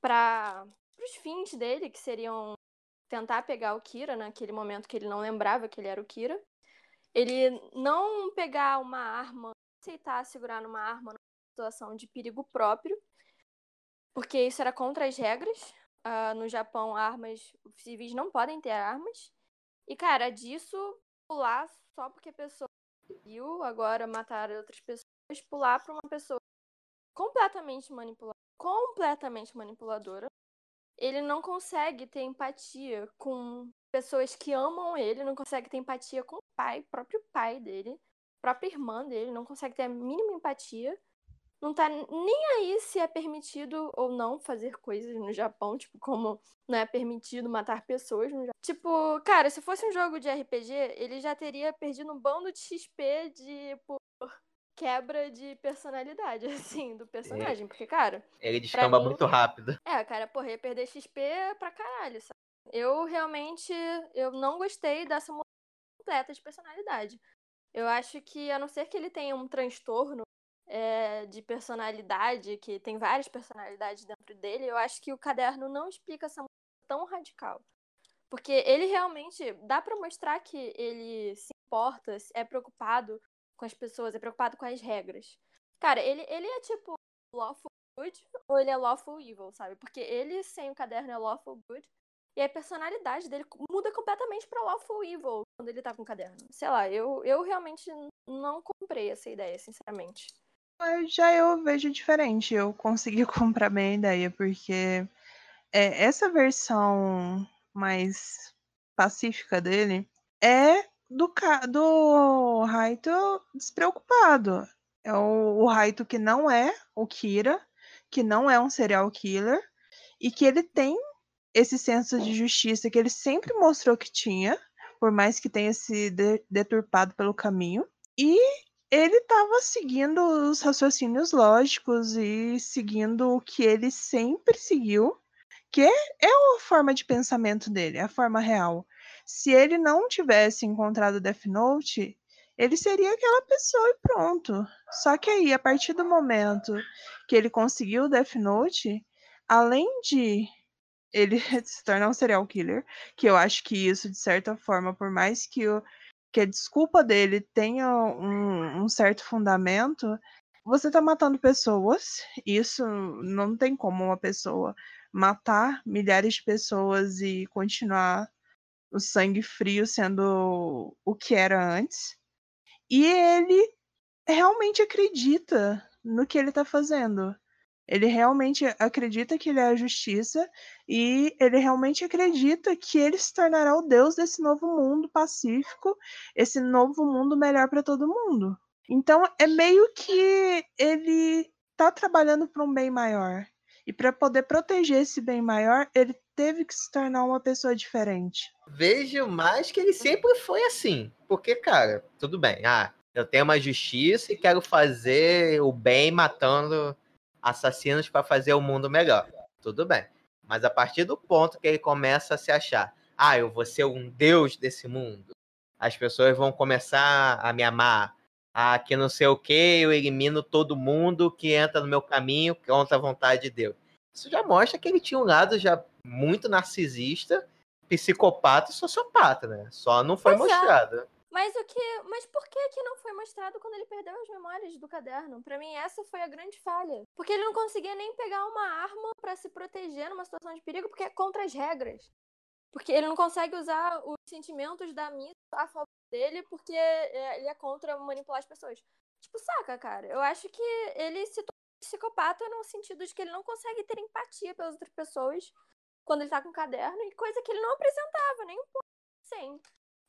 para os fins dele, que seriam tentar pegar o Kira naquele momento que ele não lembrava que ele era o Kira. Ele não pegar uma arma, aceitar segurar numa arma numa situação de perigo próprio, porque isso era contra as regras. Ah, no Japão, armas civis não podem ter armas. E, cara, disso pular só porque a pessoa viu agora matar outras pessoas, pular pra uma pessoa completamente manipuladora, completamente manipuladora. Ele não consegue ter empatia com pessoas que amam ele, não consegue ter empatia com o pai, próprio pai dele, própria irmã dele, não consegue ter a mínima empatia não tá nem aí se é permitido ou não fazer coisas no Japão, tipo, como não é permitido matar pessoas no Japão. Tipo, cara, se fosse um jogo de RPG, ele já teria perdido um bando de XP de por quebra de personalidade, <laughs> assim, do personagem. É. Porque, cara. Ele descamba mim, muito rápido. É, cara, porra, ia perder XP pra caralho, sabe? Eu realmente. Eu não gostei dessa mudança completa de personalidade. Eu acho que, a não ser que ele tenha um transtorno é, de personalidade, que tem várias personalidades dentro dele, eu acho que o caderno não explica essa mudança tão radical. Porque ele realmente dá para mostrar que ele se importa, é preocupado com as pessoas, é preocupado com as regras. Cara, ele, ele é tipo lawful good ou ele é lawful evil, sabe? Porque ele sem o caderno é lawful good e a personalidade dele muda completamente pra lawful evil quando ele tá com o caderno. Sei lá, eu, eu realmente não comprei essa ideia, sinceramente. Já eu vejo diferente. Eu consegui <laughs> comprar bem a ideia, porque é, essa versão mais pacífica dele é do, do Raito despreocupado. É o, o Raito que não é o Kira, que não é um serial killer, e que ele tem esse senso de justiça que ele sempre mostrou que tinha, por mais que tenha se deturpado pelo caminho. E ele estava seguindo os raciocínios lógicos e seguindo o que ele sempre seguiu, que é a forma de pensamento dele, a forma real. Se ele não tivesse encontrado Death Note, ele seria aquela pessoa e pronto. Só que aí, a partir do momento que ele conseguiu o Death Note, além de ele <laughs> se tornar um serial killer, que eu acho que isso, de certa forma, por mais que o que a desculpa dele tenha um, um certo fundamento, você está matando pessoas. Isso não tem como uma pessoa matar milhares de pessoas e continuar o sangue frio sendo o que era antes. E ele realmente acredita no que ele está fazendo. Ele realmente acredita que ele é a justiça e ele realmente acredita que ele se tornará o deus desse novo mundo pacífico, esse novo mundo melhor para todo mundo. Então é meio que ele está trabalhando para um bem maior. E para poder proteger esse bem maior, ele teve que se tornar uma pessoa diferente. Vejo mais que ele sempre foi assim. Porque, cara, tudo bem. Ah, eu tenho uma justiça e quero fazer o bem matando assassinos para fazer o mundo melhor. Tudo bem. Mas a partir do ponto que ele começa a se achar, ah, eu vou ser um deus desse mundo, as pessoas vão começar a me amar. Ah, que não sei o que, eu elimino todo mundo que entra no meu caminho contra a vontade de Deus. Isso já mostra que ele tinha um lado já muito narcisista, psicopata e sociopata, né? Só não foi pois é. mostrado. É. Mas o que. Mas por que que não foi mostrado quando ele perdeu as memórias do caderno? Para mim, essa foi a grande falha. Porque ele não conseguia nem pegar uma arma para se proteger numa situação de perigo, porque é contra as regras. Porque ele não consegue usar os sentimentos da missa a favor dele, porque é, ele é contra manipular as pessoas. Tipo, saca, cara? Eu acho que ele se tornou psicopata no sentido de que ele não consegue ter empatia pelas outras pessoas quando ele tá com o caderno, e coisa que ele não apresentava, nem um pouco. Sim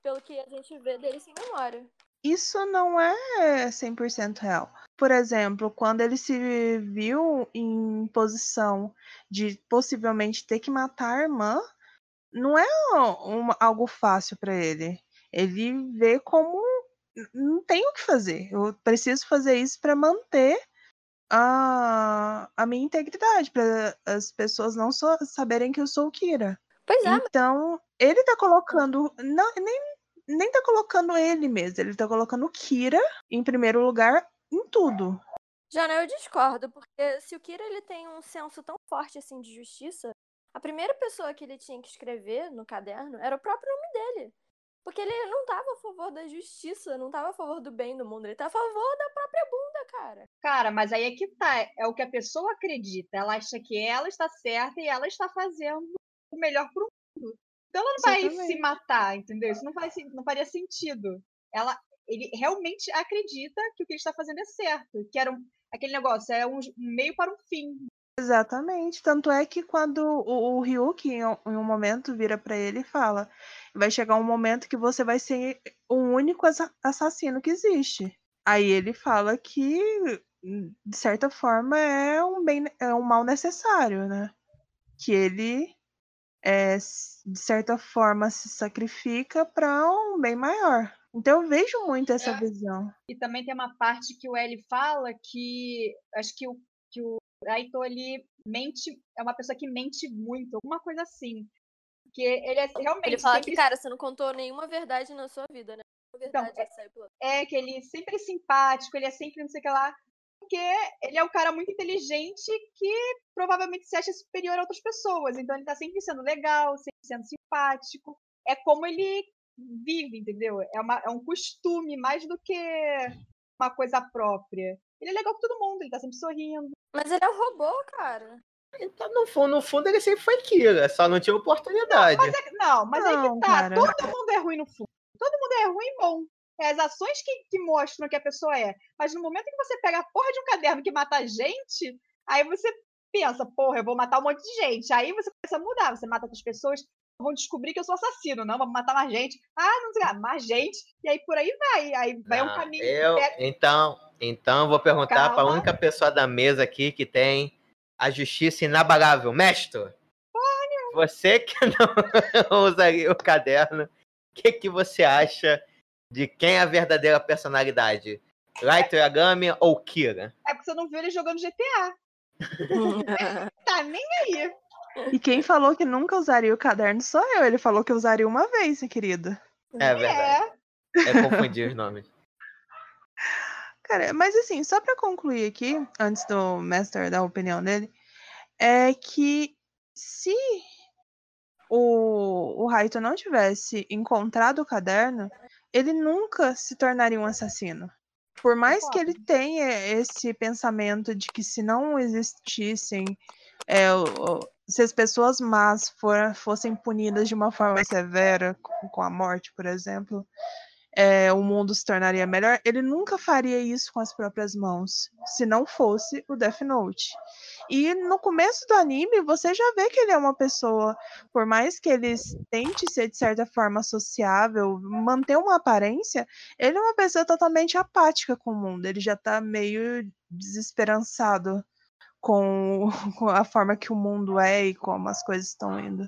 pelo que a gente vê dele sem memória. Isso não é 100% real. Por exemplo, quando ele se viu em posição de possivelmente ter que matar a irmã, não é uma, algo fácil para ele. Ele vê como não tem o que fazer. Eu preciso fazer isso para manter a, a minha integridade, para as pessoas não só saberem que eu sou o Kira. Pois é. Então, ele tá colocando. Não, nem nem tá colocando ele mesmo, ele tá colocando o Kira em primeiro lugar em tudo. Jana, eu discordo, porque se o Kira ele tem um senso tão forte assim de justiça, a primeira pessoa que ele tinha que escrever no caderno era o próprio nome dele. Porque ele não tava a favor da justiça, não tava a favor do bem do mundo, ele tá a favor da própria bunda, cara. Cara, mas aí é que tá, é o que a pessoa acredita. Ela acha que ela está certa e ela está fazendo o melhor pro mundo. Então ela não vai se matar, entendeu? Isso não, faz, não faria sentido. Ela, ele realmente acredita que o que ele está fazendo é certo, que era um, aquele negócio, é um meio para um fim. Exatamente. Tanto é que quando o, o Ryuki, em um momento, vira para ele e fala: vai chegar um momento que você vai ser o único assassino que existe. Aí ele fala que, de certa forma, é um bem, é um mal necessário, né? Que ele, é, de certa forma, se sacrifica para um bem maior. Então eu vejo muito essa é. visão. E também tem uma parte que o L fala que acho que o, que o Raito ele mente, é uma pessoa que mente muito, alguma coisa assim. Que ele é realmente. Ele fala sempre... que, cara, você não contou nenhuma verdade na sua vida, né? Então, é, é, que ele sempre é simpático, ele é sempre não sei o que lá. Porque ele é um cara muito inteligente que provavelmente se acha superior a outras pessoas. Então ele tá sempre sendo legal, sempre sendo simpático. É como ele vive, entendeu? É, uma, é um costume mais do que uma coisa própria. Ele é legal com todo mundo, ele tá sempre sorrindo. Mas ele é um robô, cara. Então, no fundo, no fundo, ele sempre foi Kira, só não tinha oportunidade. Não, mas, é, não, mas não, aí que tá. Cara. Todo mundo é ruim no fundo. Todo mundo é ruim e bom. É as ações que, que mostram que a pessoa é. Mas no momento que você pega a porra de um caderno que mata gente, aí você pensa, porra, eu vou matar um monte de gente. Aí você começa a mudar, você mata outras pessoas, vão descobrir que eu sou assassino, não, vamos matar mais gente. Ah, não sei lá, mais gente. E aí por aí vai. Aí vai não, um caminho. Eu, então, então vou perguntar para a única pessoa da mesa aqui que tem a justiça inabalável. Mestre, Olha. você que <laughs> não usaria o caderno, o que, que você acha de quem é a verdadeira personalidade? Light Yagami ou Kira? É porque você não viu ele jogando GTA. <laughs> tá nem aí. E quem falou que nunca usaria o caderno sou eu. Ele falou que usaria uma vez, querido. É verdade. É, é confundir os nomes. Cara, mas assim, só para concluir aqui, antes do Master dar a opinião dele, é que se o, o Raito não tivesse encontrado o caderno, ele nunca se tornaria um assassino. Por mais que ele tenha esse pensamento de que se não existissem, é, se as pessoas más for, fossem punidas de uma forma severa, com, com a morte, por exemplo, é, o mundo se tornaria melhor, ele nunca faria isso com as próprias mãos, se não fosse o Death Note. E no começo do anime, você já vê que ele é uma pessoa, por mais que ele tente ser de certa forma sociável, manter uma aparência, ele é uma pessoa totalmente apática com o mundo, ele já tá meio desesperançado com, <laughs> com a forma que o mundo é e como as coisas estão indo.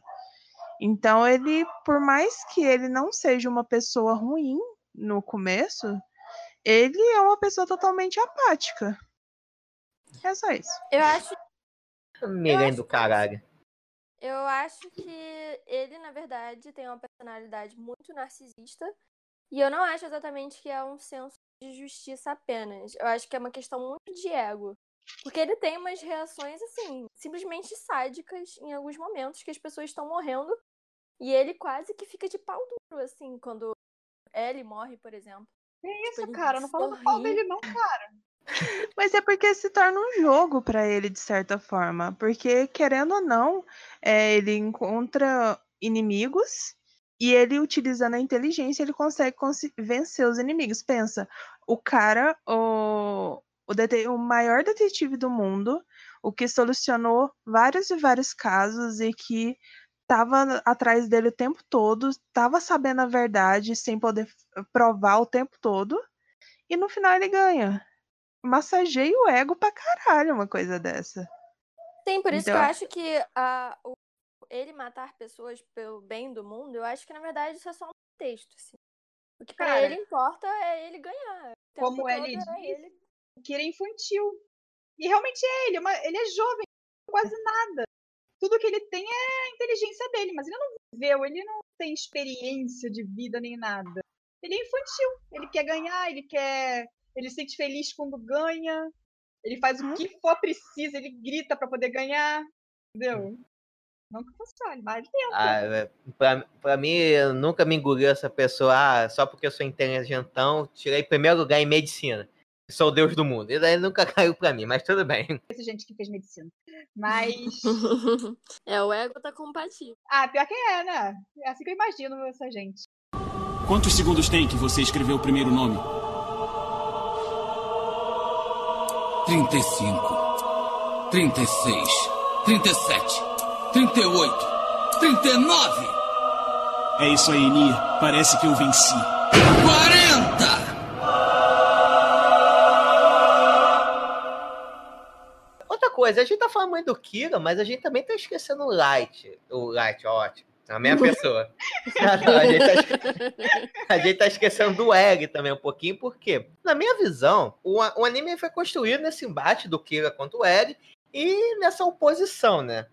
Então ele, por mais que ele não seja uma pessoa ruim, no começo, ele é uma pessoa totalmente apática. É só isso. Eu acho. Miren do caralho. Eu acho que ele, na verdade, tem uma personalidade muito narcisista. E eu não acho exatamente que é um senso de justiça apenas. Eu acho que é uma questão muito de ego. Porque ele tem umas reações, assim, simplesmente sádicas em alguns momentos que as pessoas estão morrendo. E ele quase que fica de pau duro, assim, quando Ellie morre, por exemplo. Que isso, tipo, cara? Não fala mal dele, não, cara. Mas é porque se torna um jogo para ele, de certa forma. Porque, querendo ou não, é, ele encontra inimigos e ele, utilizando a inteligência, ele consegue vencer os inimigos. Pensa, o cara, o, o, o maior detetive do mundo, o que solucionou vários e vários casos e que tava atrás dele o tempo todo, tava sabendo a verdade sem poder provar o tempo todo, e no final ele ganha. Massageia o ego pra caralho uma coisa dessa. Sim, por isso então... que eu acho que o, ele matar pessoas pelo bem do mundo, eu acho que na verdade isso é só um texto. Assim. O que pra Cara, ele importa é ele ganhar. Como ele é diz, ele... que ele é infantil. E realmente é ele, é ele é jovem, quase nada tudo que ele tem é a inteligência dele, mas ele não viveu, ele não tem experiência de vida nem nada. Ele é infantil, ele quer ganhar, ele quer. Ele se sente feliz quando ganha, ele faz o que for preciso, ele grita para poder ganhar, entendeu? Não que funcione, mas tenta. Ah, é, pra, pra mim, nunca me engoliu essa pessoa, ah, só porque eu sou inteligentão, tirei primeiro lugar em medicina. Sou o deus do mundo. E daí nunca <laughs> caiu pra mim, mas tudo bem. Essa gente que fez medicina. Mas. <laughs> é, o ego tá compatível. Ah, pior que é, né? É assim que eu imagino essa gente. Quantos segundos tem que você escreveu o primeiro nome? 35, 36, 37, 38, 39. É isso aí, Nia. Parece que eu venci. 40! Coisa, a gente tá falando muito do Kira, mas a gente também tá esquecendo o Light. O Light, ótimo. A minha pessoa. a, gente tá, a, gente tá, esquecendo do Egg também um pouquinho, porque, na minha visão, o, o anime foi construído nesse embate do Kira contra o Egg e nessa oposição, né?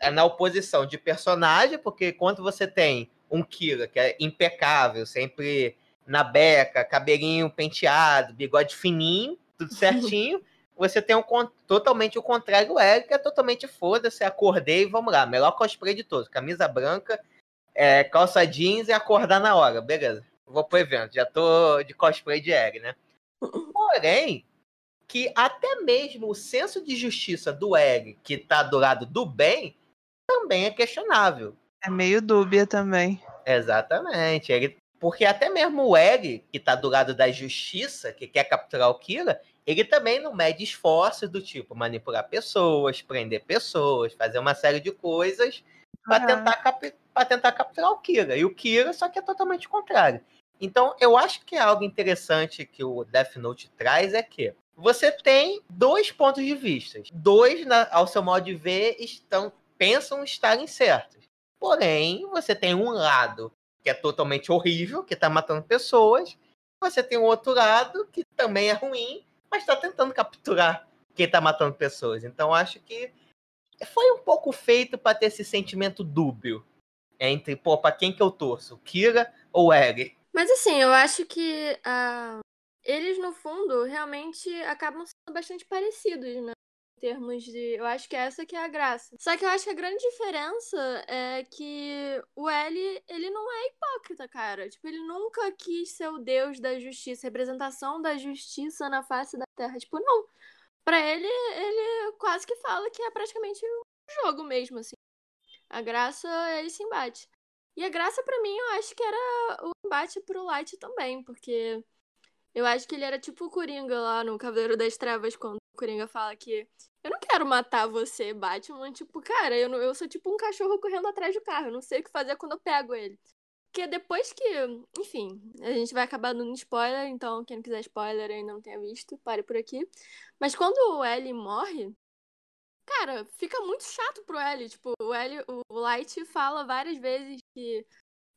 É na oposição de personagem, porque quando você tem um Kira que é impecável, sempre na beca, cabelinho penteado, bigode fininho, tudo <laughs> certinho. Você tem um, totalmente o contrário, o Eric é totalmente foda-se, acordei e vamos lá, melhor cosplay de todos, camisa branca, é, calça jeans e acordar na hora, beleza. Vou pro evento, já tô de cosplay de Eric, né? <laughs> Porém, que até mesmo o senso de justiça do Eric, que tá do lado do bem, também é questionável. É meio dúbia também. Exatamente. Ele, porque até mesmo o Eri, que tá do lado da justiça, que quer capturar o Kira, ele também não mede esforços do tipo manipular pessoas, prender pessoas, fazer uma série de coisas para tentar, cap tentar capturar o Kira. E o Kira só que é totalmente contrário. Então, eu acho que é algo interessante que o Death Note traz é que você tem dois pontos de vista. Dois, na, ao seu modo de ver, estão pensam estarem certos. Porém, você tem um lado que é totalmente horrível, que está matando pessoas. Você tem um outro lado que também é ruim, mas está tentando capturar quem está matando pessoas. Então, acho que foi um pouco feito para ter esse sentimento dúbio entre, pô, para quem que eu torço, Kira ou Eri? Mas assim, eu acho que uh, eles, no fundo, realmente acabam sendo bastante parecidos, né? Termos de. Eu acho que essa que é a graça. Só que eu acho que a grande diferença é que o L, ele não é hipócrita, cara. Tipo, ele nunca quis ser o deus da justiça, representação da justiça na face da Terra. Tipo, não. Pra ele, ele quase que fala que é praticamente um jogo mesmo, assim. A graça é esse embate. E a graça para mim, eu acho que era o embate pro Light também, porque eu acho que ele era tipo o Coringa lá no Cavaleiro das Trevas, quando o Coringa fala que eu não quero matar você, Batman. Tipo, cara, eu, não, eu sou tipo um cachorro correndo atrás do carro. Eu não sei o que fazer quando eu pego ele. Porque depois que. Enfim, a gente vai acabar dando spoiler, então quem não quiser spoiler ainda não tenha visto, pare por aqui. Mas quando o L morre. Cara, fica muito chato pro L. Tipo, o L, o Light fala várias vezes que.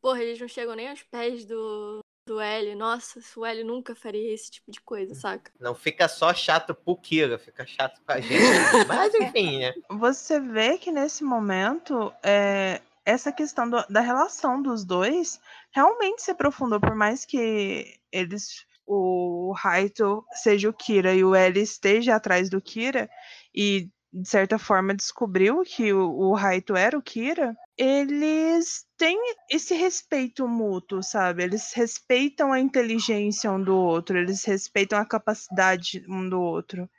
Porra, eles não chegam nem aos pés do, do L. Nossa, o L nunca faria esse tipo de coisa, saca? Não fica só chato pro Kira, fica chato pra gente. <laughs> Mas enfim, né? Você vê que nesse momento, é, essa questão do, da relação dos dois realmente se aprofundou, por mais que eles. O Raito seja o Kira e o L esteja atrás do Kira, e de certa forma descobriu que o, Raito era o Kira, eles têm esse respeito mútuo, sabe? Eles respeitam a inteligência um do outro, eles respeitam a capacidade um do outro.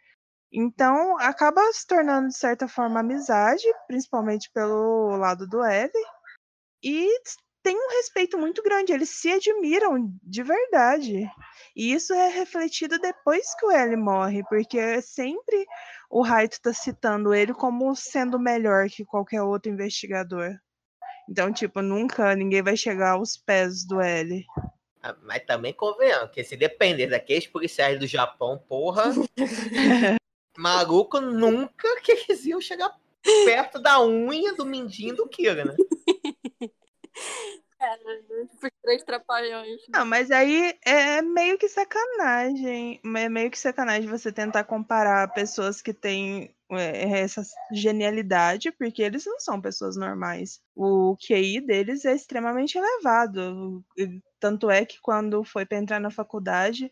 Então, acaba se tornando, de certa forma, amizade, principalmente pelo lado do L. E tem um respeito muito grande, eles se admiram de verdade. E isso é refletido depois que o L morre, porque sempre o Raito está citando ele como sendo melhor que qualquer outro investigador. Então, tipo, nunca ninguém vai chegar aos pés do L. Ah, mas também convenhamos que se depender daqueles policiais do Japão, porra, <laughs> maluco nunca que eles iam chegar perto da unha do mindinho do Kira, né? <laughs> É, três trapalhões. Não, mas aí é meio que sacanagem. É meio que sacanagem você tentar comparar pessoas que têm é, essa genialidade, porque eles não são pessoas normais. O QI deles é extremamente elevado. Tanto é que quando foi para entrar na faculdade,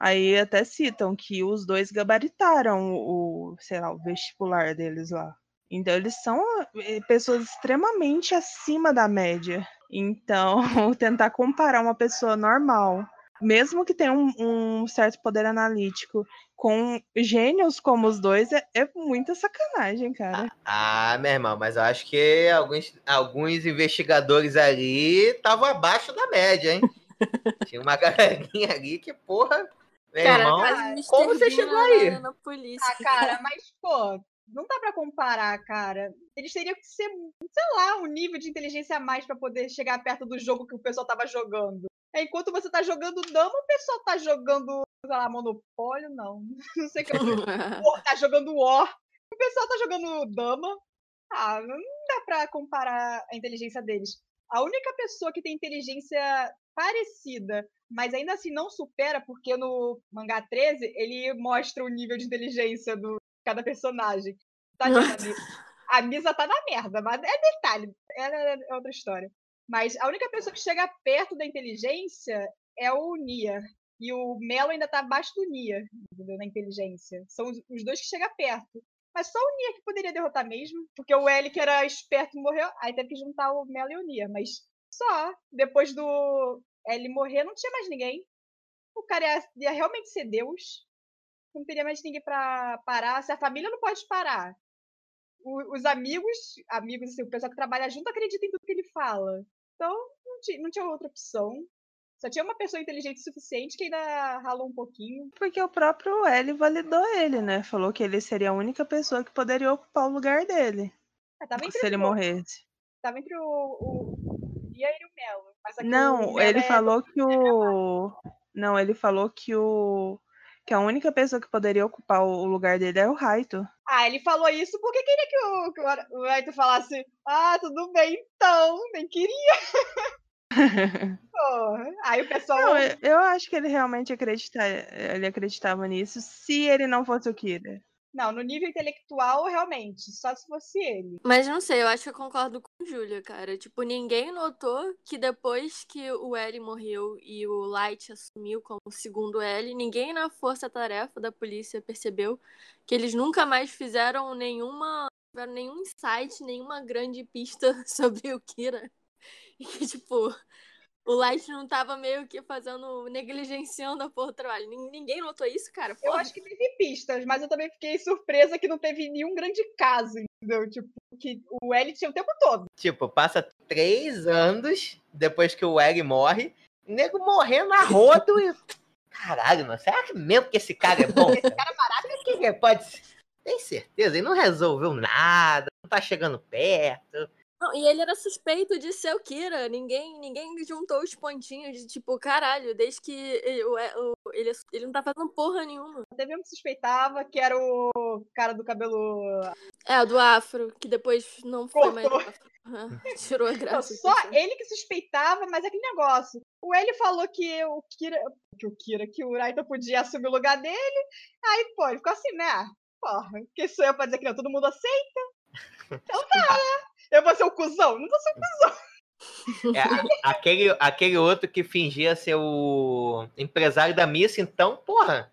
aí até citam que os dois gabaritaram o, sei lá, o vestibular deles lá. Então eles são eh, pessoas extremamente acima da média. Então, <laughs> tentar comparar uma pessoa normal mesmo que tenha um, um certo poder analítico, com gênios como os dois, é, é muita sacanagem, cara. Ah, ah, meu irmão, mas eu acho que alguns, alguns investigadores ali estavam abaixo da média, hein? <laughs> Tinha uma galerinha ali que, porra, meu Cara, irmão, como você chegou na- aí? Na polícia. Ah, cara, mas, pô, não dá pra comparar, cara. Eles teriam que ser, sei lá, um nível de inteligência a mais pra poder chegar perto do jogo que o pessoal tava jogando. É, Enquanto você tá jogando dama, o pessoal tá jogando, sei lá, monopólio, não. <laughs> Não sei o que. <laughs> War, tá jogando War. O pessoal tá jogando dama. Ah, não dá pra comparar a inteligência deles. A única pessoa que tem inteligência parecida, mas ainda assim não supera, porque no mangá 13 ele mostra o nível de inteligência do cada personagem. Tá, a Misa tá na merda, mas é detalhe, ela é outra história. Mas a única pessoa que chega perto da inteligência é o Nia. E o Melo ainda tá abaixo do Nia? Na inteligência. São os, os dois que chegam perto. Mas só o Nia que poderia derrotar mesmo. Porque o L, que era esperto, morreu. Aí teve que juntar o Melo e o Nia. Mas só. Depois do L morrer, não tinha mais ninguém. O cara ia, ia realmente ser Deus. Não teria mais ninguém pra parar. Se a família não pode parar. O- os amigos, amigos, assim, o pessoal que trabalha junto acredita em tudo que ele fala. Então, não tinha, não tinha outra opção. Só tinha uma pessoa inteligente o suficiente que ainda ralou um pouquinho. Porque o próprio L validou ele, né? Falou que ele seria a única pessoa que poderia ocupar o lugar dele. Entre Se ele morresse. Tava entre o, o e o Melo. O Não, ele é- falou que o. Não, ele falou que o. Que a única pessoa que poderia ocupar o lugar dele é o Raito. Ah, ele falou isso porque queria que o, que o, Ara- o Aito falasse Ah, tudo bem então. Nem queria. <laughs> Porra. Aí o pessoal. Não, eu, eu acho que ele realmente acredita, ele acreditava nisso se ele não fosse o Kira. Não, no nível intelectual, realmente. Só se fosse ele. Mas não sei, eu acho que eu concordo com Júlia, cara. Tipo, ninguém notou que depois que o L morreu e o Light assumiu como segundo L, ninguém na força-tarefa da polícia percebeu que eles nunca mais fizeram nenhuma. tiveram nenhum insight, nenhuma grande pista <laughs> sobre o Kira. E que, tipo, o Light não tava meio que fazendo, negligenciando a porra do trabalho. Nin- Ninguém notou isso, cara? Eu Porra. acho que teve pistas, mas eu também fiquei surpresa que não teve nenhum grande caso, entendeu? Tipo, que o L tinha o tempo todo. Tipo, passa três anos depois que o L morre, o nego morrendo a rodo e. <laughs> Caralho, mano, será que mesmo que esse cara é bom? Esse cara é barato. O que que pode ser? Tem certeza? Ele não resolveu nada, não tá chegando perto. Não, e ele era suspeito de ser o Kira. Ninguém, ninguém juntou os pontinhos de tipo, caralho, desde que ele, o- ele, ele não tá fazendo porra nenhuma. Um que suspeitava que era o cara do cabelo. É, o do Afro, que depois não foi mais Cortou. Ah, <laughs> Tirou a Não, graça. só disso. ele que suspeitava, mas é aquele negócio. O L falou que o Kira. Que o Kira, que o Raito podia assumir o lugar dele. Aí, pô, ele ficou assim, né? Ah, Porra, que sou eu pra dizer que não, todo mundo aceita? <laughs> Então tá, né? Eu vou ser o cuzão? Não vou ser o cuzão. É, aquele, aquele outro que fingia ser o empresário da missa, então, porra.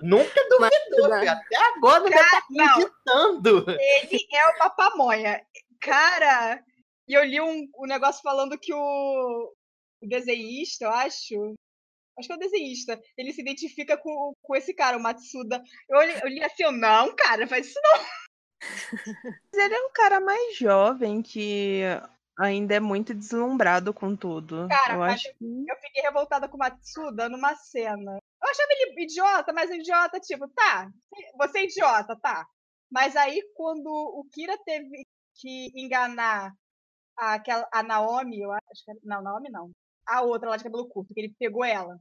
Nunca duvidou, Mas-. Até agora não deve estar não. acreditando. Ele é o papamonha. Cara, e eu li um, um negócio falando que o, o desenhista, eu acho. Acho que é o desenhista. Ele se identifica com, com esse cara, o Matsuda. Eu li, eu li assim, eu, não, cara, faz isso não. Mas ele é um cara mais jovem que ainda é muito deslumbrado com tudo. Cara, eu mas acho que. Eu fiquei revoltada com o Matsuda numa cena. Eu achava ele idiota, mas idiota, tipo, tá, você é idiota, tá. Mas aí, quando o Kira teve que enganar aquela, a Naomi, eu acho que era- não, Naomi não. A outra lá de cabelo curto, que ele pegou ela.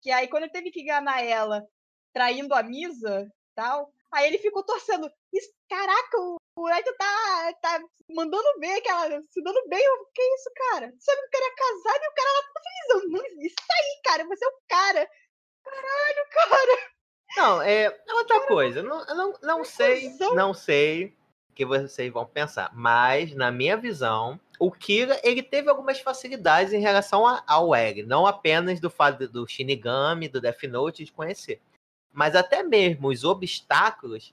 Que aí, quando ele teve que enganar ela, traindo a Misa tal, aí ele ficou torcendo. "Isso- Caraca, o, Eito tá, tá mandando que ela se dando bem. Eu, que isso, cara? Sabe que o cara é casado e o cara lá tá feliz. Eu, "Não, isso aí, cara, você é o cara. Caralho, cara. Não, é outra coisa. Não, não, não sei, não sei o que vocês vão pensar. Mas, na minha visão, o Kira, ele teve algumas facilidades em relação a- ao L. Não apenas do fato do Shinigami, do Death Note, de conhecer. Mas até mesmo os obstáculos.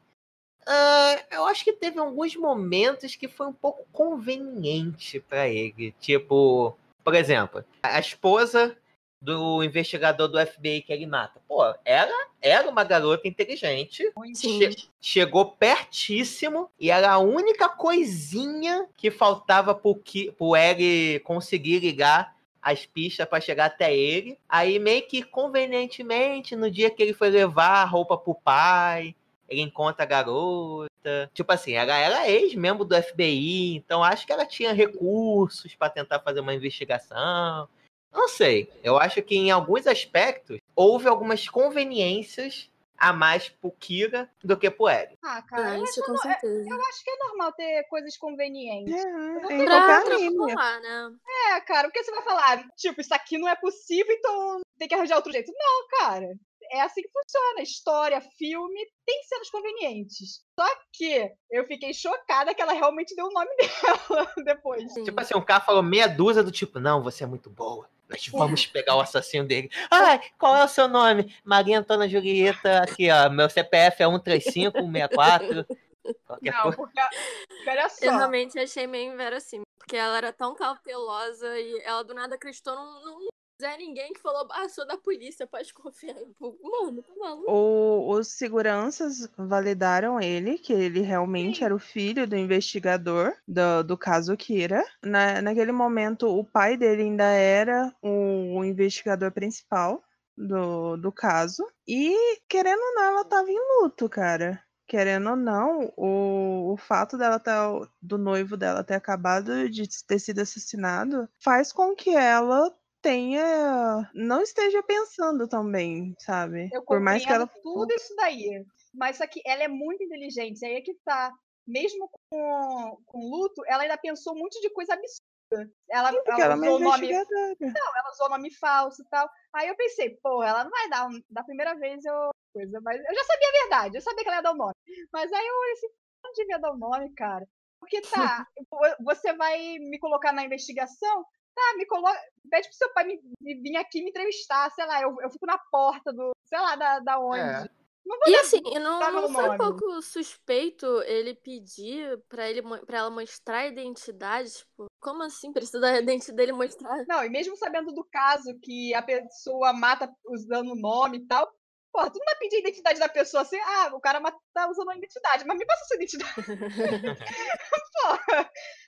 ah, eu acho que teve alguns momentos que foi um pouco conveniente pra ele. Tipo, por exemplo, a esposa do investigador do FBI que ele mata. Pô, ela era uma garota inteligente, che chegou pertíssimo e era a única coisinha que faltava pro, que, pro L conseguir ligar as pistas para chegar até ele. Aí meio que convenientemente, no dia que ele foi levar a roupa pro pai, ele encontra a garota. Tipo assim, ela era ex-membro do FBI, então acho que ela tinha recursos para tentar fazer uma investigação. Não sei. Eu acho que em alguns aspectos houve algumas conveniências a mais pro Kira do que pro Eren. Ah, cara, Ah, isso eu, com acho, certeza. eu acho que é normal ter coisas convenientes. É, qualquer Pra transformar, né? É, cara, porque você vai falar, tipo, isso aqui não é possível, então tem que arranjar outro jeito. Não, cara. É assim que funciona. História, filme, tem cenas convenientes. Só que eu fiquei chocada que ela realmente deu o nome <laughs> dela depois. Tipo assim, o cara falou meia dúzia do tipo, não, você é muito boa. Nós vamos <laughs> pegar o assassino dele. Ai, qual é o seu nome? Maria Antônia Julieta, aqui, ó. Meu CPF é 135-64. <laughs> Qualquer Não, coisa. porque, porque olha só. Eu realmente achei meio inverossímil. Porque ela era tão cautelosa e ela do nada acreditou num, num Zé Ninguém que falou, ah, sou da polícia, pode confiar. Mano, tá maluco. O- os seguranças validaram ele, que ele realmente Sim. era o filho do investigador do, do caso Kira. Na, naquele momento, o pai dele ainda era o, o investigador principal do, do caso. E, querendo ou não, ela tava em luto, cara. Querendo ou não, o, o fato dela tá, do noivo dela ter acabado de ter sido assassinado faz com que ela tenha. não esteja pensando tão bem, sabe? Eu Por mais que ela. tudo isso daí. Mas só que ela é muito inteligente. Aí é que tá. Mesmo com, com luto, ela ainda pensou um monte de coisa absurda. Ela, Porque ela ela é usou o nome. Não, ela usou nome falso e tal. Aí eu pensei, pô, ela não vai dar. um- Da primeira vez eu. Coisa, mas eu já sabia a verdade, eu sabia que ela ia dar o nome. Mas aí eu olhei assim, não devia dar o nome, cara. Porque tá, <laughs> vo- você vai me colocar na investigação? Tá, me coloca. Pede pro seu pai me, me vir aqui me entrevistar, sei lá, eu, eu fico na porta do. sei lá, da, da onde. É. Não vou E assim, e não, não foi um pouco suspeito ele pedir pra, ele, pra ela mostrar a identidade? Tipo, como assim? Precisa da identidade dele mostrar? Não, e mesmo sabendo do caso que a pessoa mata usando o nome e tal, pô, tu não vai pedir a identidade da pessoa assim, ah, o cara tá usando a identidade, mas me passa a sua identidade. <laughs> pô,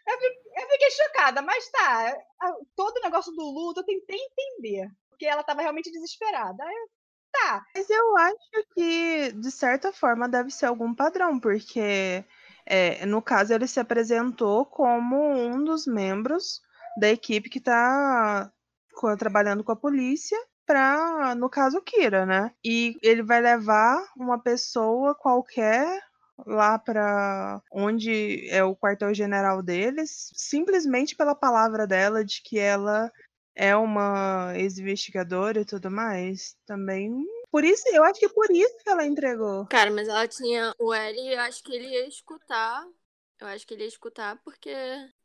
eu eu fiquei chocada, mas tá, todo o negócio do luto eu tentei entender, porque ela tava realmente desesperada. Aí eu, tá, Mas eu acho que, de certa forma, deve ser algum padrão, porque é, no caso ele se apresentou como um dos membros da equipe que está trabalhando com a polícia para, no caso, Kira, né? E ele vai levar uma pessoa qualquer lá para onde é o quartel-general deles, simplesmente pela palavra dela de que ela é uma ex-investigadora e tudo mais. Também por isso, eu acho que por isso que ela entregou. Cara, mas ela tinha o L, eu acho que ele ia escutar. Eu acho que ele ia escutar porque,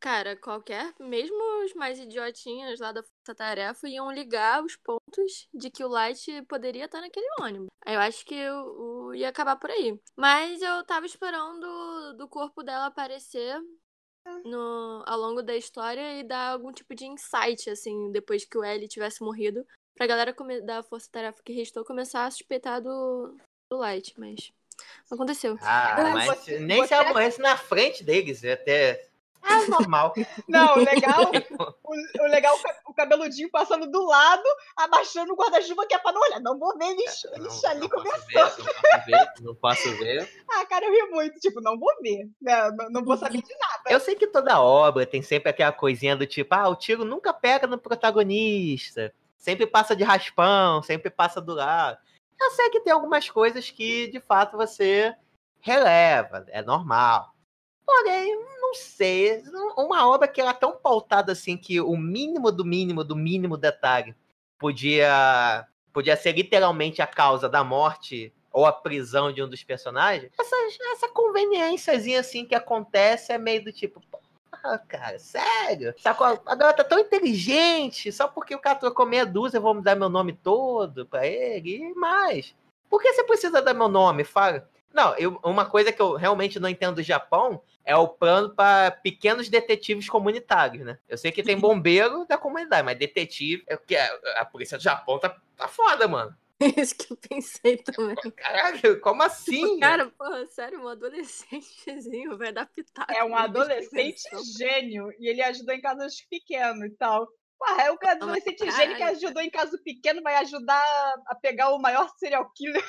cara, qualquer, mesmo os mais idiotinhos lá da Força Tarefa iam ligar os pontos de que o Light poderia estar naquele ônibus. Aí eu acho que o, ia acabar por aí. Mas eu tava esperando do corpo dela aparecer no, ao longo da história e dar algum tipo de insight, assim, depois que o L tivesse morrido, pra galera da Força Tarefa que restou começar a suspeitar do, do Light, mas aconteceu. Ah, Eu- mas você- nem se você- ela morresse na frente deles, é até. Ah, normal. não, o legal, <laughs> o, o legal é o ca- o cabeludinho passando do lado, abaixando o guarda-chuva que é pra não olhar, não vou ver eles, Não, eles não ali posso conversando. ver, não posso ver, não posso ver. <laughs> Ah, cara, eu ri muito, tipo, não vou ver, né? não, não vou saber de nada. Eu sei que toda obra tem sempre aquela coisinha do tipo, ah, o tiro nunca pega no protagonista. Sempre passa de raspão, sempre passa do lado. Eu sei que tem algumas coisas que, de fato, você releva, é normal. Porém, não sei, uma obra que era tão pautada assim que o mínimo do mínimo do mínimo detalhe podia podia ser literalmente a causa da morte ou a prisão de um dos personagens. Essa, essa conveniênciazinha assim que acontece é meio do tipo, ah, cara, sério? Sacou? A garota tá tão inteligente, só porque o cara trocou meia dúzia, eu vou me dar meu nome todo pra ele e mais. Por que você precisa dar meu nome? Fala. Não, eu, uma coisa que eu realmente não entendo do Japão é o plano para pequenos detetives comunitários, né? Eu sei que tem bombeiro da comunidade, mas detetive. É porque a, a polícia do Japão tá, tá foda, mano. É <laughs> isso que eu pensei também. Caralho, como assim? Tipo, cara, porra, sério, um adolescentezinho vai dar pitaco. É um adolescente gênio. E ele ajudou em casos pequenos e tal. Porra, é o adolescente Caralho. gênio que ajudou em caso pequeno, vai ajudar a pegar o maior serial killer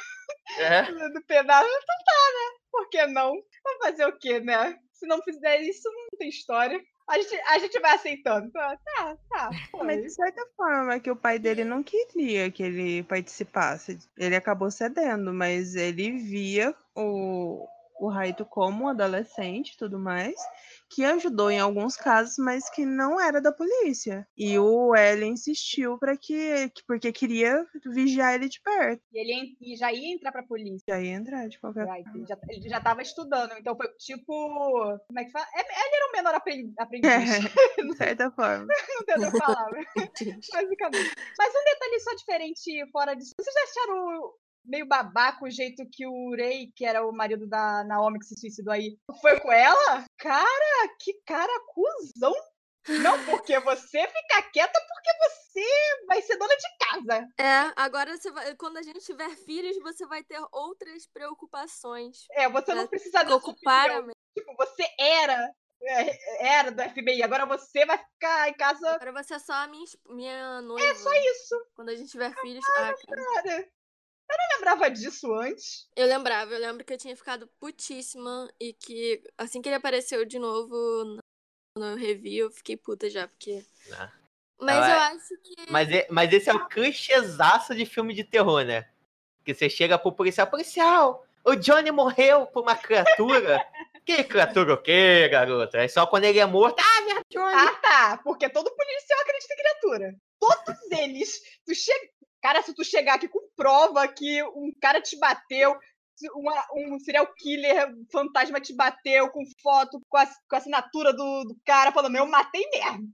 É. <laughs> do pedaço. Então tá, né? Por que não? Vai fazer o quê, né? Se não fizer isso, não tem história. A gente, a gente vai aceitando. Tá, tá. tá Mas foi. de certa forma que o pai dele não queria que ele participasse. Ele acabou cedendo, mas ele via o, o Raito como um adolescente e tudo mais, que ajudou em alguns casos, mas que não era da polícia. E o L insistiu para que, que- porque queria vigiar ele de perto. E ele e já ia entrar pra polícia. Já ia entrar de qualquer forma. Ele já, ele já tava estudando, então foi tipo. Como é que fala? É- Ele era um menor apren- <laughs> aprendiz. de certa forma. <laughs> não tem outra <laughs> palavra. Basicamente. Mas um detalhe só diferente fora disso. Vocês já acharam meio babaca o jeito que o Rei, que era o marido da Naomi que se suicidou aí, foi com ela? Cara, que cara cuzão. Não, porque você fica quieta porque você vai ser dona de casa. É, agora você vai, quando a gente tiver filhos, você vai ter outras preocupações. É, você não precisa dessa Ocupar. Tipo, você era, é, era do FBI, agora você vai ficar em casa. Agora você é só a minha, minha noiva. É só isso, Quando a gente tiver filhos. Ah, cara. cara. Eu não lembrava disso antes. Eu lembrava, eu lembro que eu tinha ficado putíssima e que assim que ele apareceu de novo no, review, eu fiquei puta já, porque. Ah. Mas Ela eu é- acho que. Mas, é- mas esse é o clichêzaço de filme de terror, né? Que você chega pro policial, policial, o Johnny morreu por uma criatura. <laughs> que criatura o quê, garota? É só quando ele é morto. Ah, minha Johnny! Ah, tá. Porque todo policial acredita em criatura. Todos eles. Tu che... Cara, se tu chegar aqui com prova que um cara te bateu, uma- um serial killer fantasma te bateu com foto, com a, com a assinatura do, do cara, falando, eu matei mesmo.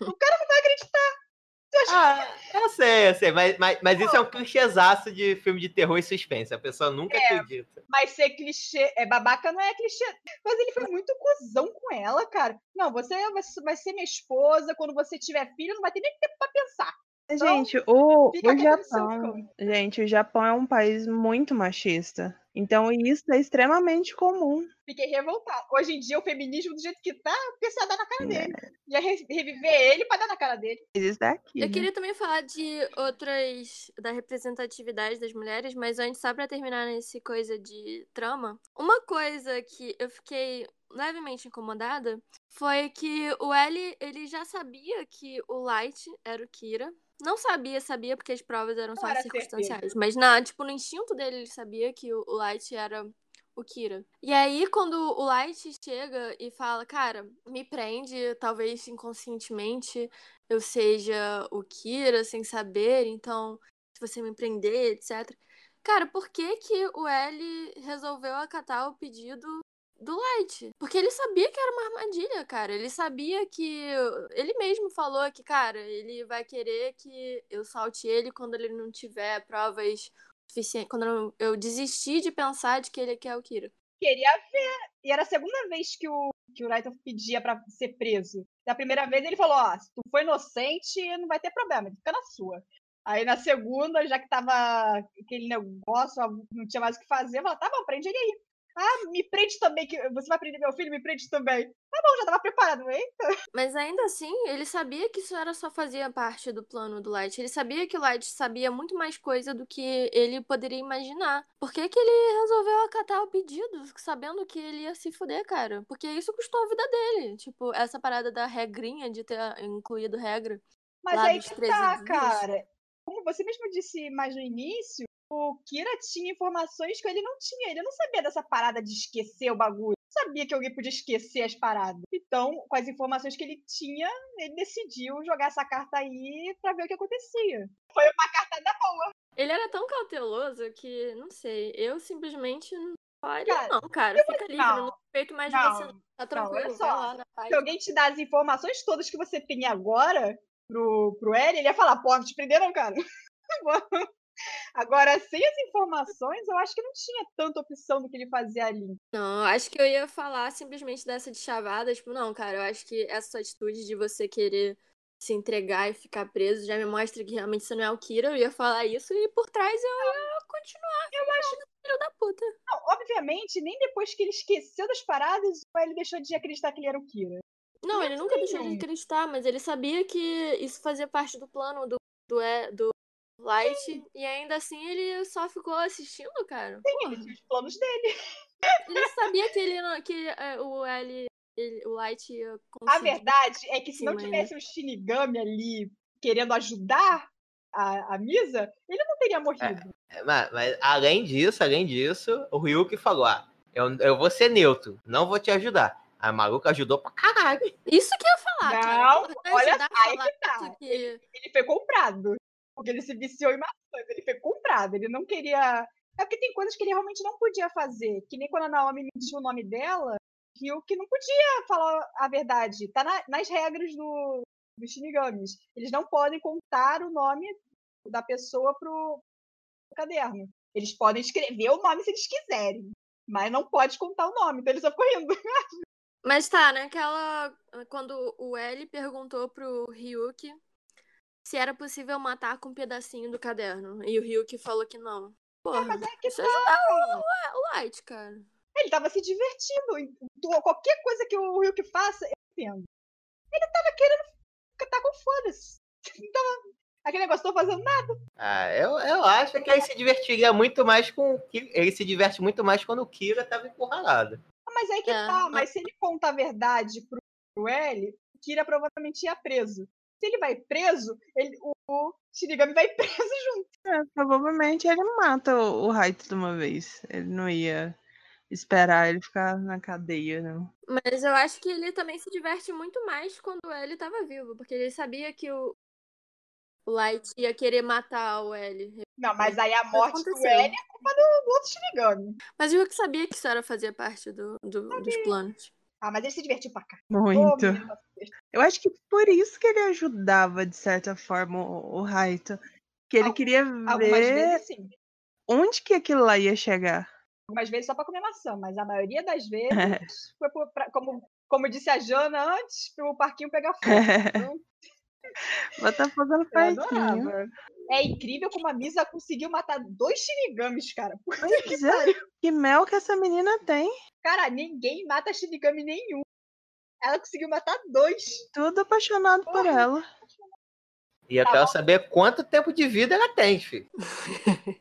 O cara não vai acreditar. Tu acha Ah, eu sei, eu sei, mas, mas, mas isso é um clichêzaço de filme de terror e suspense. A pessoa nunca É. acredita. Mas ser clichê, é babaca não é clichê. Mas ele foi muito cuzão com ela, cara. Não, você vai vai ser minha esposa, quando você tiver filho, não vai ter nem tempo pra pensar. Então, Gente, o, o Japão, gente, o Japão é um país muito machista. Então isso é extremamente comum. Fiquei revoltada. Hoje em dia, o feminismo, do jeito que tá, precisa dar na cara dele. Ia re- reviver ele pra dar na cara dele. Isso daqui. Eu né? queria também falar de outras. da representatividade das mulheres, mas antes, só pra terminar nesse coisa de trama, uma coisa que eu fiquei levemente incomodada foi que o L ele já sabia que o Light era o Kira. Não sabia, sabia, porque as provas eram só era circunstanciais. Mas na, tipo, no instinto dele, ele sabia que o o Light era o Kira. E aí, quando o Light chega e fala, cara, me prende, talvez inconscientemente eu seja o Kira sem saber, então se você me prender, etc. Cara, por que que o L resolveu acatar o pedido do Light? Porque ele sabia que era uma armadilha, cara. Ele sabia que ele mesmo falou que, cara, ele vai querer que eu salte ele quando ele não tiver provas suficientes, quando eu- eu desistir de pensar de que ele quer o Kira. Queria ver. E era a segunda vez que o, que o Raito pedia pra ser preso. Da primeira vez, ele falou: Ó, se tu for inocente, não vai ter problema, fica na sua. Aí na segunda, já que tava aquele negócio, não tinha mais o que fazer, falou: tá bom, prende ele aí. Ah, me prende também, que você vai prender meu filho, me prende também. Tá bom, já tava preparado, hein? Mas ainda assim, ele sabia que isso era só fazia parte do plano do Light. Ele sabia que o Light sabia muito mais coisa do que ele poderia imaginar. Por que, que ele resolveu acatar o pedido, sabendo que ele ia se fuder, cara? Porque isso custou a vida dele. Tipo, essa parada da regrinha de ter incluído regra. Mas aí que 13 tá, dias. cara. Como você mesmo disse mais no início, o Kira tinha informações que ele não tinha. Ele não sabia dessa parada de esquecer o bagulho. Não sabia que alguém podia esquecer as paradas. Então, com as informações que ele tinha, ele decidiu jogar essa carta aí pra ver o que acontecia. Foi uma carta da boa. Ele era tão cauteloso que, não sei, eu simplesmente não faria, Cara, não, cara. Fica livre, não, não respeito mais não, você. não. Tá tranquilo, só. vai lá. Se alguém te dá as informações todas que você tem agora pro, pro L, ele ia falar, pô, te prenderam, cara. <laughs> Agora, sem as informações, eu acho que não tinha tanta opção do que ele fazia ali. Não, acho que eu ia falar simplesmente dessa de chavada, tipo, não, cara, eu acho que essa sua atitude de você querer se entregar e ficar preso já me mostra que realmente você não é o Kira. Eu ia falar isso e por trás eu ia continuar. Eu acho filho da puta. Não, obviamente, nem depois que ele esqueceu das paradas, ele deixou de acreditar que ele era o Kira. Não, ele nunca deixou de acreditar, mas ele sabia que isso fazia parte do plano do, do, do Light. Sim. E ainda assim ele só ficou assistindo, cara. Sim, Porra. ele tinha os planos dele. Ele sabia que ele que é, o L. Ele, o Light ia conseguir. A verdade é que se não tivesse o um Shinigami ali querendo ajudar a, a Misa, ele não teria morrido. É, mas, mas, além disso, além disso, o Ryuki falou: ah, eu, eu vou ser neutro, não vou te ajudar. A maluca ajudou pra caralho. Isso que eu ia falar. Não, cara. olha só, aí que tá. Que... Ele, ele foi comprado. Porque ele se viciou em maçãs. Ele foi comprado. Ele não queria. É porque tem coisas que ele realmente não podia fazer. Que nem quando a Naomi mentiu o nome dela, o que não podia falar a verdade. Tá na, nas regras do, dos Shinigamis. Eles não podem contar o nome da pessoa pro, pro caderno. Eles podem escrever o nome se eles quiserem. Mas não pode contar o nome, então ele só ficou rindo. Mas tá, naquela. Quando o L perguntou pro Ryuki se era possível matar com um pedacinho do caderno. E o Ryuki falou que não. Porra, é, mas é que isso tá. ajudar o, o Light, cara. Ele tava se divertindo. Qualquer coisa que o Ryuki faça, eu entendo. Ele tava querendo tá com foda-se. <laughs> Então, aquele negócio, tô fazendo nada. Ah, eu, eu acho que ele se divertiria muito mais com. Ele se diverte muito mais quando o Kira tava encurralado mas aí que é. tá. Mas se ele conta a verdade pro, pro L, Kira provavelmente ia preso. Se ele vai preso, ele, o, o Shinigami vai <laughs> preso junto. É, provavelmente ele mata o, o Raito de uma vez. Ele não ia esperar ele ficar na cadeia, não. Mas eu acho que ele também se diverte muito mais quando ele tava vivo, porque ele sabia que o, o Light ia querer matar o L. Não, mas aí a morte do L é culpa do, do outro Shinigami. Mas eu que sabia que isso era fazer parte do, do dos planos. Ah, mas ele se divertiu pra cá. Muito. Oh, eu acho que por isso que ele ajudava, de certa forma, o, o Raito. Que ele Al queria ver vezes, onde que aquilo lá ia chegar. Algumas vezes só pra comer maçã, mas a maioria das <laughs> vezes é. foi pra, como, como disse a Jana antes, pro parquinho pegar fogo. <laughs> Então, Bota fogo no parquinho. É incrível como a Misa conseguiu matar dois Shinigamis, cara. <laughs> Pois que, é. que mel que essa menina tem. Cara, ninguém mata Shinigami nenhum. Ela conseguiu matar dois. Tudo apaixonado Porra. por ela. E eu tá bom. saber quanto tempo de vida ela tem, filho.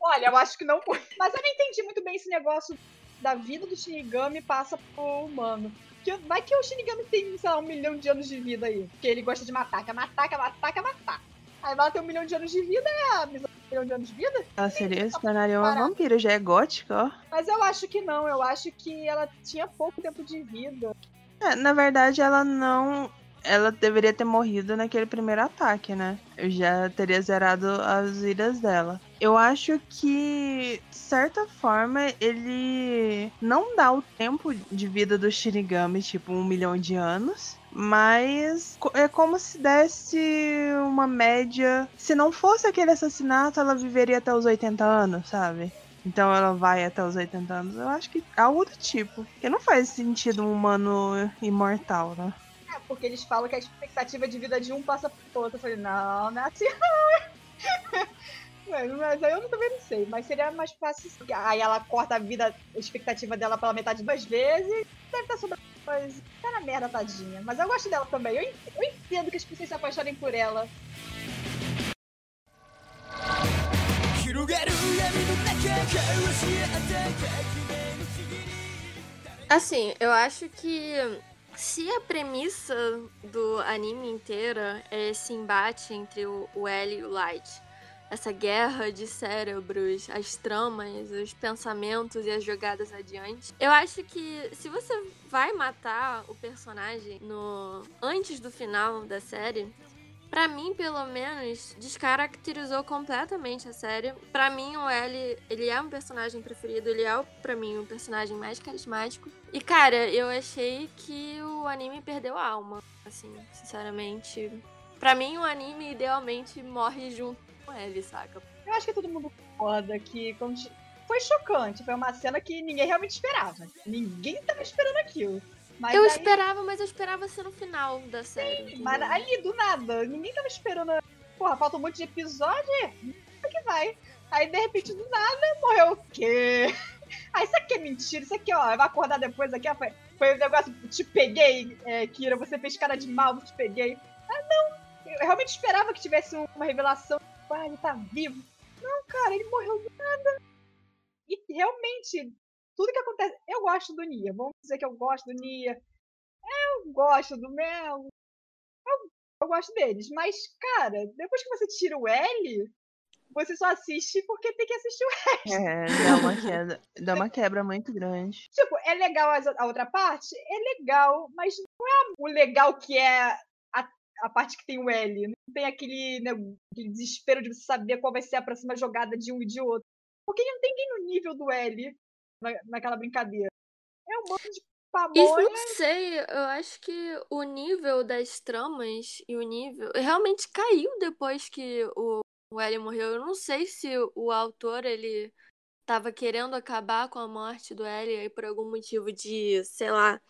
Olha, eu acho que não foi. Mas eu não entendi muito bem esse negócio da vida do Shinigami passa pro humano. Que, vai que o Shinigami tem, sei lá, um milhão de anos de vida aí. Porque ele gosta de matar, quer matar, quer matar, quer matar. Aí ela tem um milhão de anos de vida, é a um milhão de anos de vida? Ela seria, se tornaria uma vampira, já é gótica, ó. Mas eu acho que não, eu acho que ela tinha pouco tempo de vida. É, na verdade, ela não ela deveria ter morrido naquele primeiro ataque, né? Eu já teria zerado as vidas dela. Eu acho que, de certa forma, ele não dá o tempo de vida do Shinigami, tipo, um milhão de anos. Mas é como se desse uma média. Se não fosse aquele assassinato, ela viveria até os 80 anos, sabe? Então ela vai até os 80 anos. Eu acho que algo do tipo. Porque não faz sentido um humano imortal, né? Porque eles falam que a expectativa de vida de um passa pro outro. Eu falei, não, não é assim <laughs> mas, mas aí eu também não sei. Mas seria mais fácil. Aí ela corta a vida, a expectativa dela pela metade duas vezes. Deve estar sobrando coisa. Tá na merda, tadinha. Mas eu gosto dela também. Eu, eu entendo que as pessoas se apaixonem por ela. Assim, eu acho que se a premissa do anime inteira é esse embate entre o, L e o Light, essa guerra de cérebros, as tramas, os pensamentos e as jogadas adiante, eu acho que se você vai matar o personagem no antes do final da série, para mim, pelo menos, descaracterizou completamente a série. Para mim, o L, ele é um personagem preferido, ele é, para mim, o personagem mais carismático. E, cara, eu achei que o anime perdeu a alma, assim, sinceramente. Para mim, o anime idealmente morre junto com ele, saca? Eu acho que todo mundo concorda que foi chocante. Foi uma cena que ninguém realmente esperava. Ninguém tava esperando aquilo. Mas eu aí... esperava, mas eu esperava ser no final da série. Sim, mas ali, do nada. Ninguém tava esperando. Porra, falta um monte de episódio. O que vai? Aí, de repente, do nada, morreu o quê? <laughs> Ah, isso aqui é mentira, isso aqui, ó, vai acordar depois aqui, ó, foi, foi um negócio, te peguei, é, Kira, você fez cara de mal, te peguei. Ah, não, eu realmente esperava que tivesse uma revelação, ah, ele tá vivo. Não, cara, ele morreu do nada. E realmente, tudo que acontece, eu gosto do Nia, vamos dizer que eu gosto do Nia, eu gosto do Mel, eu, eu gosto deles, mas, cara, depois que você tira o L, você só assiste porque tem que assistir o resto. É, dá uma <laughs> quebra, dá uma quebra muito grande. Tipo, é legal a outra parte? É legal, mas não é o legal que é a, a parte que tem o L. Não tem aquele, né, aquele desespero de você saber qual vai ser a próxima jogada de um e de outro. Porque não tem ninguém no nível do L na, naquela brincadeira. É um monte de pamonha. Isso não sei, eu acho que o nível das tramas e o nível realmente caiu depois que o o Ellie morreu. Eu não sei se o autor ele estava querendo acabar com a morte do Ellie e por algum motivo de, sei lá,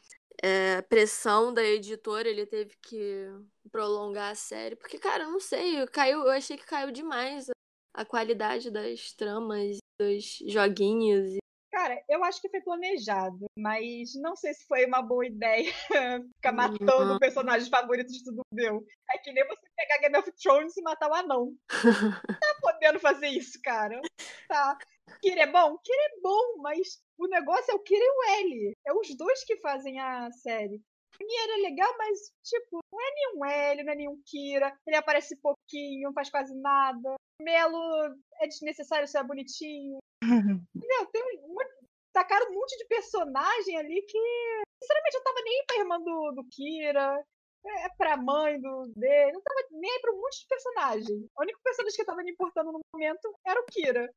é, pressão da editora, ele teve que prolongar a série. Porque, cara, eu não sei, caiu, eu achei que caiu demais a, a qualidade das tramas, dos joguinhos. Cara, eu acho que foi planejado, mas não sei se foi uma boa ideia <laughs> ficar matando uhum. personagens favoritos de tudo meu. É que nem você pegar Game of Thrones e matar o anão. <laughs> tá podendo fazer isso, cara. Tá. Kira é bom? Kira é bom, mas o negócio é o Kira e o L. É os dois que fazem a série. Nier é legal, mas, tipo, não é nenhum L, não é nenhum Kira. Ele aparece pouquinho, não faz quase nada. Melo é desnecessário ser bonitinho. <laughs> Entendeu? Tem um, tacaram um monte de personagem ali que, sinceramente, eu tava nem pra irmã do, do Kira, é, é pra mãe do dele, não tava nem pra um monte de personagem. O único personagem que tava me importando no momento era o Kira.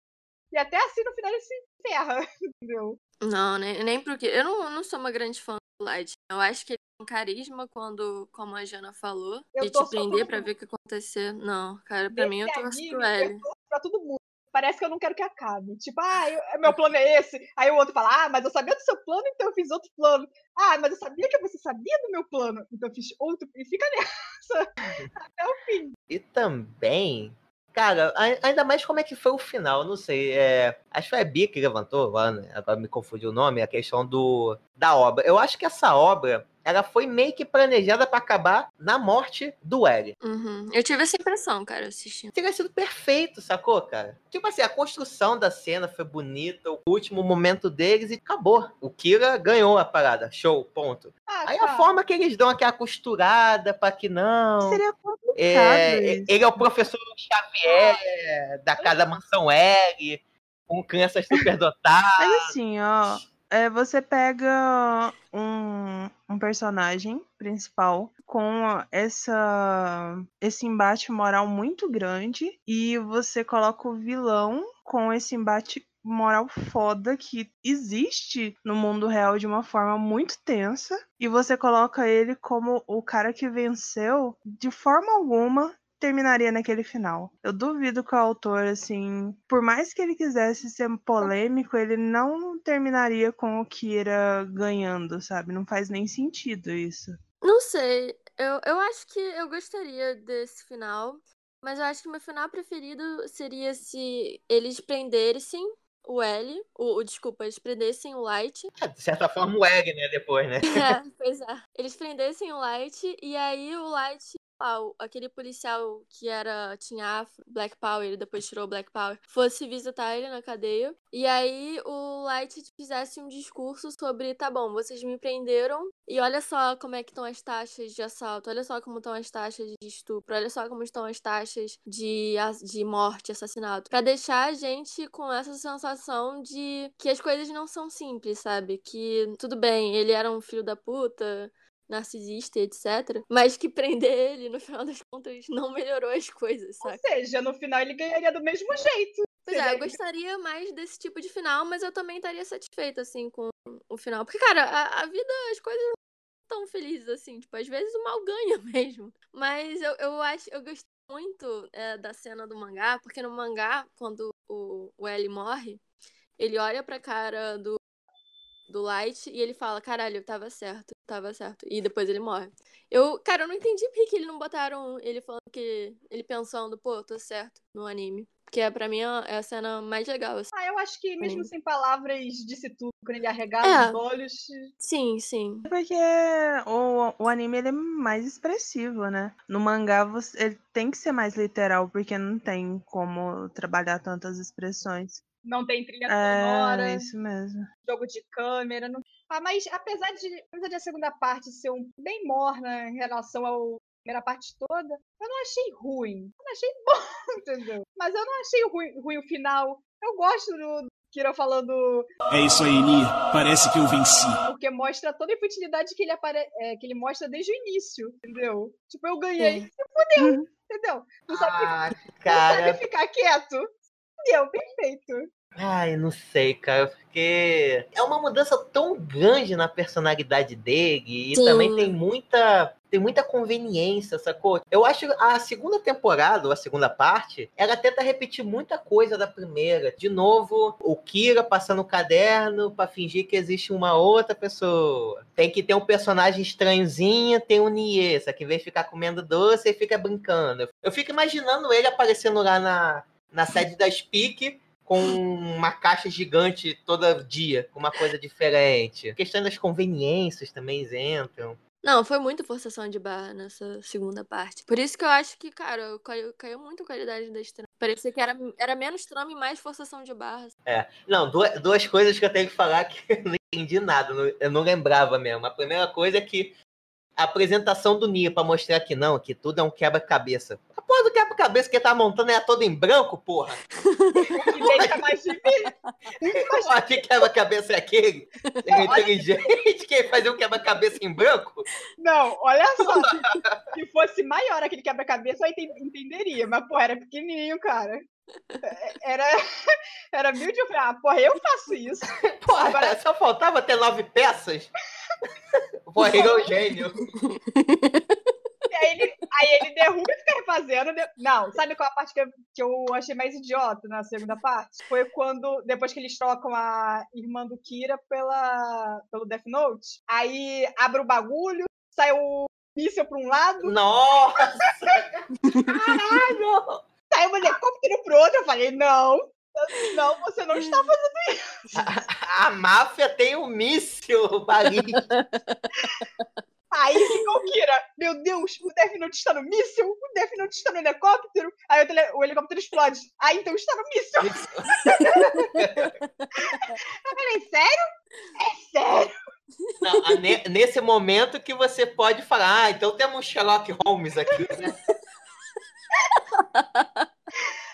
E até assim, no final, ele se ferra, <laughs> entendeu? Não, nem, nem porque. Eu não, não sou uma grande fã Light. Eu acho que ele tem carisma quando, como a Jana falou, eu de te prender pra ver o que acontecer. Não, cara, pra mim eu torço pro L. Eu torço pra todo mundo parece que eu não quero que acabe. Tipo, ah, eu, meu plano é esse. Aí o outro fala, ah, mas eu sabia do seu plano, então eu fiz outro plano. Ah, mas eu sabia que você sabia do meu plano, então eu fiz outro. E fica <laughs> nessa até o fim. E também, cara, ainda mais como é que foi o final, não sei. É, acho que foi a Bia que levantou, agora, né? agora me confundiu o nome, a questão do da obra. Eu acho que essa obra ela foi meio que planejada para acabar na morte do L. Uhum. Eu tive essa impressão, cara, assistindo. Teria sido perfeito, sacou, cara? Tipo assim, a construção da cena foi bonita, o último momento deles e acabou. O Kira ganhou a parada. Show, ponto. Ah, Aí a forma que eles dão aquela costurada para que não. Seria complicado. É, ele é o professor Xavier da Casa Mansão L, com crianças superdotadas. Mas assim, ó é, você pega um, um personagem principal com essa esse embate moral muito grande e você coloca o vilão com esse embate moral foda que existe no mundo real de uma forma muito tensa e você coloca ele como o cara que venceu de forma alguma terminaria naquele final. Eu duvido que o autor, assim, por mais que ele quisesse ser polêmico, ele não terminaria com o Kira ganhando, sabe? Não faz nem sentido isso. Não sei. Eu, eu acho que eu gostaria desse final. Mas eu acho que meu final preferido seria se eles prendessem o L, o, o, desculpa, eles prendessem o Light. É, de certa forma o L, né, depois, né? <laughs> É, <laughs> pois é. Eles prendessem o Light e aí o Light aquele policial que era tinha Black Power, ele depois tirou Black Power, fosse visitar ele na cadeia. E aí o Light fizesse um discurso sobre, tá bom, vocês me prenderam e olha só como é que estão as taxas de assalto, olha só como estão as taxas de estupro, olha só como estão as taxas de, de morte, assassinato. para deixar a gente com essa sensação de que as coisas não são simples, sabe? Que tudo bem, ele era um filho da puta, narcisista, etc. Mas que prender ele, no final das contas, não melhorou as coisas, sabe? Ou seja, no final ele ganharia do mesmo jeito. Pois é, eu gostaria mais desse tipo de final, mas eu também estaria satisfeita, assim, com o final. Porque, cara, a, a vida, as coisas não tão felizes assim. Tipo, às vezes o mal ganha <laughs> mesmo. Mas eu, eu acho, eu gost, muito é, da cena do mangá, porque no mangá, quando o, o L morre, ele olha pra cara do, do Light e ele fala, caralho, tava certo, tava certo. E depois ele morre. Eu, cara, eu não entendi por que eles não botaram ele falando que. ele pensando, pô, tô certo no anime. Que é, pra mim é a cena mais legal. Assim. Ah, eu acho que mesmo sem palavras disse tudo, quando ele arregala é. os olhos. Sim, sim. Porque o, o anime ele é mais expressivo, né? No mangá você, ele tem que ser mais literal, porque não tem como trabalhar tantas expressões. Não tem trilha sonora. É, isso mesmo. Jogo de câmera. Não... Ah, mas apesar de, apesar de a segunda parte ser um, bem morna em relação ao primeira parte toda, eu não achei ruim. Eu não achei <laughs> bom, entendeu? Mas eu não achei ruim, ruim o final. Eu gosto do Kira falando. É isso aí, Nia. Parece que eu venci. Porque mostra toda a infantilidade que ele, apare... É, que ele mostra desde o início, entendeu? Tipo, eu ganhei. Sim. Fudeu, uhum. entendeu? Não sabe, ah, cara... <laughs> não sabe ficar quieto. Fudeu, perfeito. Ai, não sei, cara, porque é uma mudança tão grande na personalidade dele e Sim. também tem muita tem muita conveniência, sacou? Eu acho a segunda temporada, ou a segunda parte, ela tenta repetir muita coisa da primeira. De novo, o Kira passando o caderno para fingir que existe uma outra pessoa. Tem que ter um personagem estranhozinho, tem um Nie, só que em vez de ficar comendo doce, ele fica brincando. Eu fico imaginando ele aparecendo lá na, na sede da Speak com uma caixa gigante todo dia, com uma coisa diferente. A questão das conveniências também entram. Não, foi muito forçação de barra nessa segunda parte. Por isso que eu acho que, cara, caiu, caiu muito a qualidade da trama. Parecia que era, era menos trama e mais forçação de barra. É. Não, duas, duas coisas que eu tenho que falar que <laughs> eu não entendi nada, eu não lembrava mesmo. A primeira coisa é que a apresentação do Nia para mostrar que não, que tudo é um quebra-cabeça. A porra do quebra-cabeça que ele tá montando é todo em branco, porra. <laughs> que deixa mais de mim. que quebra-cabeça é aquele? Ele é inteligente que fazer um quebra-cabeça em branco? Não, olha só. se, fosse maior aquele quebra-cabeça, eu entenderia. Mas, porra, era pequenininho, cara. Era, <laughs> era mil de. Ah, porra, eu faço isso. <laughs> Porra, Agora... só faltava ter nove peças. <laughs> Porra, ele é um gênio. E aí ele, aí ele derruba e fica refazendo. Não, sabe qual a parte que eu, que eu achei mais idiota na segunda parte? Foi quando, depois que eles trocam a irmã do Kira pela, pelo Death Note, aí abre o bagulho, sai o míssil pra um lado. Nossa! Caralho! Sai um helicóptero pro outro. Eu falei, não, não, você não está fazendo isso. A, a máfia tem um míssil balístico. Aí ficou Kira, meu Deus, o Death Note está no míssil, o Death Note está no helicóptero, aí o, o helicóptero explode. Ah, então está no míssil. <laughs> Eu falei, sério? É sério? Não, nesse momento que você pode falar, ah, então temos Sherlock Holmes aqui, né? <laughs>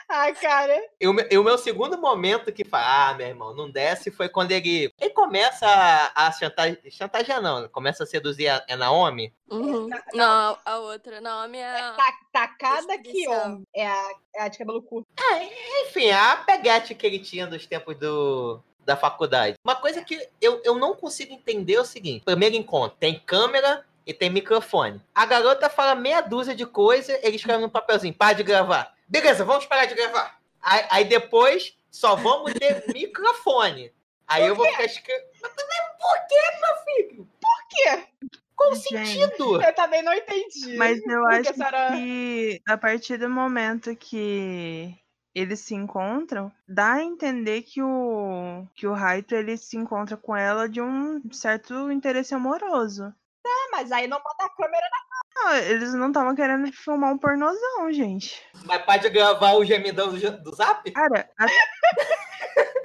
Ah, cara. E o, e o meu segundo momento que fala, ah, meu irmão, não desce, foi quando ele, ele começa a, a chantagear, chantagear não, começa a seduzir a, a Naomi. Uhum. Não, a outra, Naomi é... é Takada Kion, é a, é a de cabelo curto. É, enfim, a peguete que ele tinha dos tempos do, da faculdade. Uma coisa que eu, eu não consigo entender é o seguinte: primeiro encontro, tem câmera e tem microfone. A garota fala meia dúzia de coisa, ele escreve no papelzinho, para de gravar. Beleza, vamos parar de gravar. Aí, aí depois só vamos ter <laughs> microfone. Aí eu vou ficar escrevendo. Por quê, meu filho? Por quê? Qual sentido? Eu também não entendi. Mas eu acho que a partir do momento que eles se encontram, dá a entender que o que o Raito ele se encontra com ela de um certo interesse amoroso. É, mas aí não bota a câmera na ah, eles não estavam querendo filmar um pornozão, gente. Mas pode gravar o gemidão do, do zap? Cara, a... <laughs>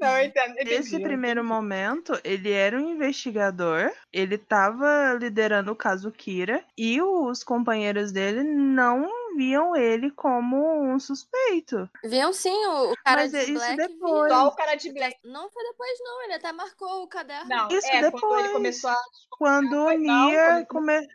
Não, eu entendo. Eu Nesse primeiro momento, ele era um investigador, ele estava liderando o caso Kira, e os companheiros dele não viam ele como um suspeito. Viam sim o, cara Mas de isso Black. depois. Só o cara de Black. Não foi depois, não. Ele até marcou o caderno. Não, isso é, depois. quando ele começou a. Quando o Nier come...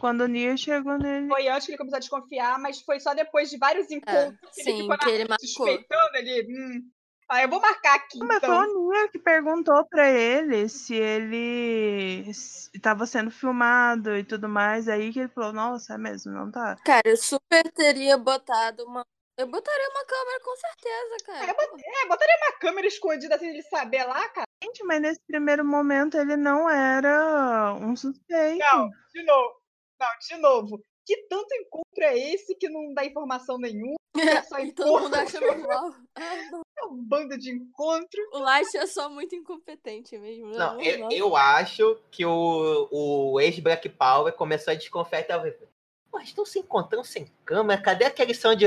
Quando o Nier chegou nele. Foi antes que ele começou a desconfiar, mas foi só depois de vários encontros é, que sim, ele ficou que ele marcou. suspeitando ali. Hum, Ah, eu vou marcar aqui, Mas então. foi o Nia que perguntou pra ele se ele estava sendo filmado e tudo mais. Aí que ele falou, nossa, é mesmo, não tá. Cara, eu super teria botado uma. Eu botaria uma câmera com certeza, cara. É, bot- é, botaria uma câmera escondida assim ele saber lá, cara. Gente, mas nesse primeiro momento ele não era um suspeito. Não, de novo. Não, de novo. Que tanto encontro é esse que não dá informação nenhuma? é só <laughs> E todo mundo encontro? acha normal. <laughs> Não. É um bando de encontro. O Light é só muito incompetente mesmo. né? Não, eu, eu acho que o, o ex-Black Power começou a desconfiar e tava. Pô, estão se encontrando sem câmera? Cadê aquele som de.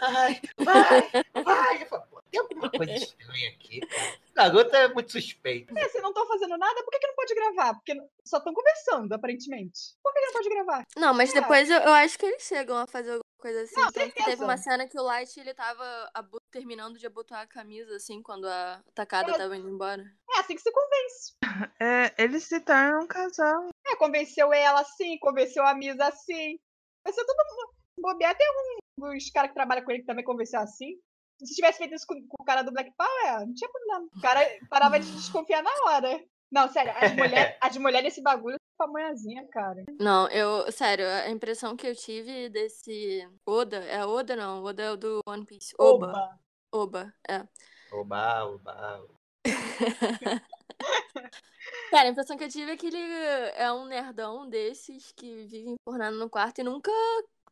Ai, vai, vai. Tem alguma coisa estranha aqui, cara. Garota é muito suspeita. É, se não estão fazendo nada, por que, que não pode gravar? Porque não- só estão conversando, aparentemente. Por que, que não pode gravar? Não, mas É. depois eu, eu acho que eles chegam a fazer coisa assim. Não, Tanto que teve uma cena que o Light, ele tava abo- terminando de abotoar a camisa, assim, quando a atacada É. tava indo embora. É assim que se convence. <laughs> É, eles se tornam um casal. É, convenceu ela assim, convenceu a Misa assim. Convenceu todo mundo. Bobear, tem alguns caras que trabalham com ele que também convenceu assim. Se tivesse feito isso com, com o cara do Black Power, não tinha problema. O cara parava de desconfiar na hora. Não, sério, as <laughs> mulheres as mulher nesse bagulho pamonhazinha, cara. Não, eu, sério, a impressão que eu tive desse Oda, é Oda não, Oda é o do One Piece. Oba. Oba. Oba, é. Oba, oba. <laughs> Cara, a impressão que eu tive é que ele é um nerdão desses que vive enfornado no quarto e nunca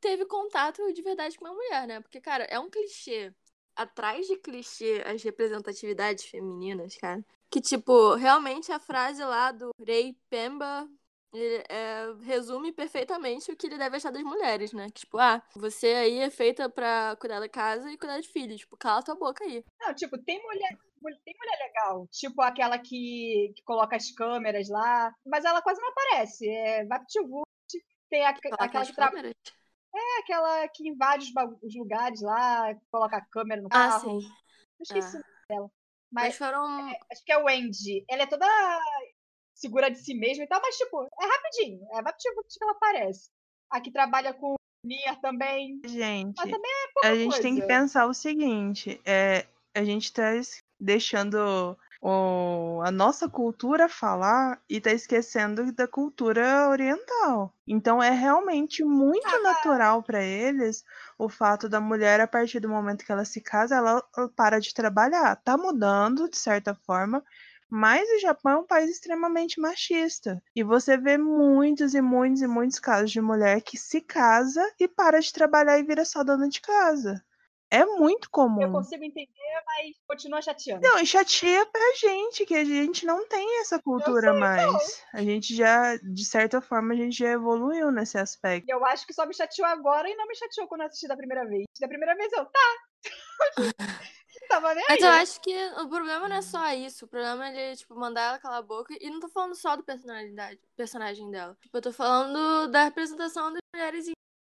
teve contato de verdade com uma mulher, né? Porque, cara, é um clichê. Atrás de clichê, as representatividades femininas, cara. Que, tipo, realmente a frase lá do Rei Pemba ele, é, resume perfeitamente o que ele deve achar das mulheres, né? Que, tipo, ah, você aí é feita pra cuidar da casa e cuidar de filhos. Tipo, cala tua boca aí. Não, tipo, tem mulher. Tem mulher legal, tipo aquela que, que coloca as câmeras lá, mas ela quase não aparece. É VaptVult, tem a, aquela que, tra- câmeras. é aquela que invade os, os lugares lá, coloca a câmera no Ah, carro. sim. Eu esqueci Ah. o nome dela. Mas Mas foram. acho que é o Wendy. Ela é toda segura de si mesma e tal, mas tipo, é rapidinho. É VaptVult que ela aparece. A que trabalha com Nier também. Gente, Mas também é pouca a gente tem que coisa. pensar o seguinte: é, a gente tá es- deixando o- a nossa cultura falar e tá esquecendo da cultura oriental. Então é realmente muito Ah, natural para eles o fato da mulher, a partir do momento que ela se casa, ela, ela para de trabalhar. Tá mudando, de certa forma. Mas o Japão é um país extremamente machista. E você vê muitos e muitos e muitos casos de mulher que se casa e para de trabalhar e vira só dona de casa. É muito Eu comum. consigo entender, mas continua chateando. Não, e chateia pra gente, que a gente não tem essa cultura sei, mais. A gente já, de certa forma, a gente já evoluiu nesse aspecto. Eu acho que só me chateou agora e não me chateou quando eu assisti da primeira vez. Da primeira vez eu, tá. <laughs> tava nem aí. Mas eu acho que o problema não é só isso. O problema é ele, tipo, mandar ela calar a boca. E não tô falando só do personalidade, personagem dela. Tipo, eu tô falando da representação das mulheres em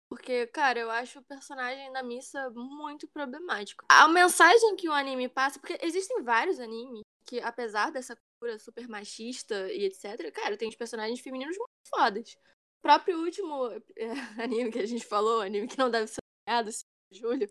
porque, cara, eu acho o personagem da Missa muito problemático. A mensagem que o anime passa, porque existem vários animes que, apesar dessa cultura super machista e etc., cara, tem os personagens femininos muito fodas. O próprio último é, <laughs> anime que a gente falou, anime que não deve ser nomeado, Júlio.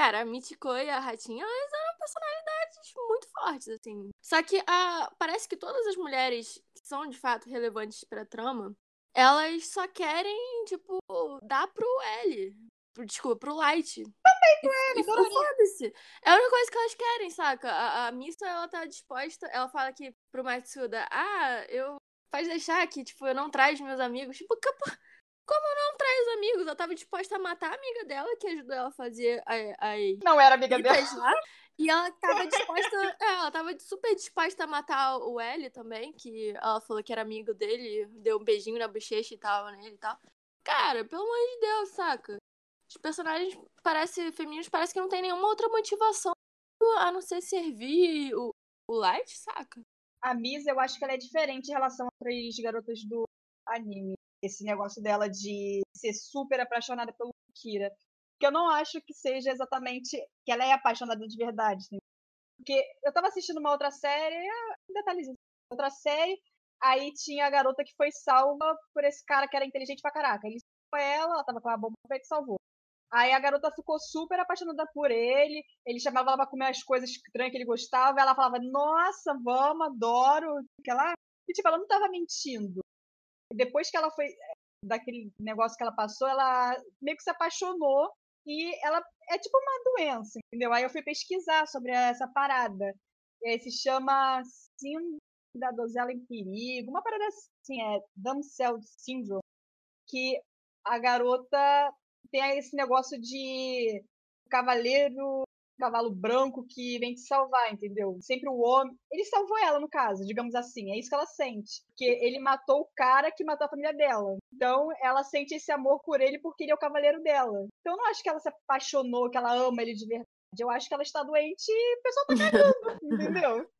Cara, a Michiko e a Ratinha, elas eram personalidades muito fortes, assim. Só que a, parece que todas as mulheres que são de fato relevantes pra trama, elas só querem, tipo, dar pro L. Pro, desculpa, pro Light. Também pro L, foda-se. É a única coisa que elas querem, saca? A, a Missa, ela tá disposta, ela fala aqui pro Matsuda, ah, eu. Faz deixar que, tipo, eu não traz meus amigos. Tipo, capa- como não traz amigos? Ela tava disposta a matar a amiga dela, que ajudou ela a fazer a, as Não era amiga dela. lá. E ela tava <laughs> disposta. é, ela tava super disposta a matar o L também, que ela falou que era amigo dele, deu um beijinho na bochecha e tal nele e tal. Cara, pelo amor de Deus, saca? Os personagens parece, femininos parece que não tem nenhuma outra motivação a não ser servir o, o Light, saca? A Misa, eu acho que ela é diferente em relação outras garotas do anime. Esse negócio dela de ser super apaixonada pelo Kira. Que eu não acho que seja exatamente que ela é apaixonada de verdade. né? Porque eu tava assistindo uma outra série, ah, um detalhezinho. Outra série, aí tinha a garota que foi salva por esse cara que era inteligente pra caraca. Ele salvou ela, ela tava com a bomba e salvou. Aí a garota ficou super apaixonada por ele. Ele chamava ela pra comer as coisas estranhas que ele gostava. Ela falava, nossa, vamos, adoro. Ela... E tipo, ela não tava mentindo. Depois que ela foi. Daquele negócio que ela passou, ela meio que se apaixonou. E ela é tipo uma doença, entendeu? Aí eu fui pesquisar sobre essa parada. E aí se chama Síndrome da Dozela em Perigo. Uma parada assim, é Damsel Syndrome. Que a garota tem esse negócio de cavaleiro, cavalo branco que vem te salvar, entendeu? Sempre o homem. Ele salvou ela, no caso, digamos assim. É isso que ela sente. Porque ele matou o cara que matou a família dela. Então, ela sente esse amor por ele porque ele é o cavaleiro dela. Então, eu não acho que ela se apaixonou, que ela ama ele de verdade. Eu acho que ela está doente e o pessoal tá cagando, <laughs> entendeu?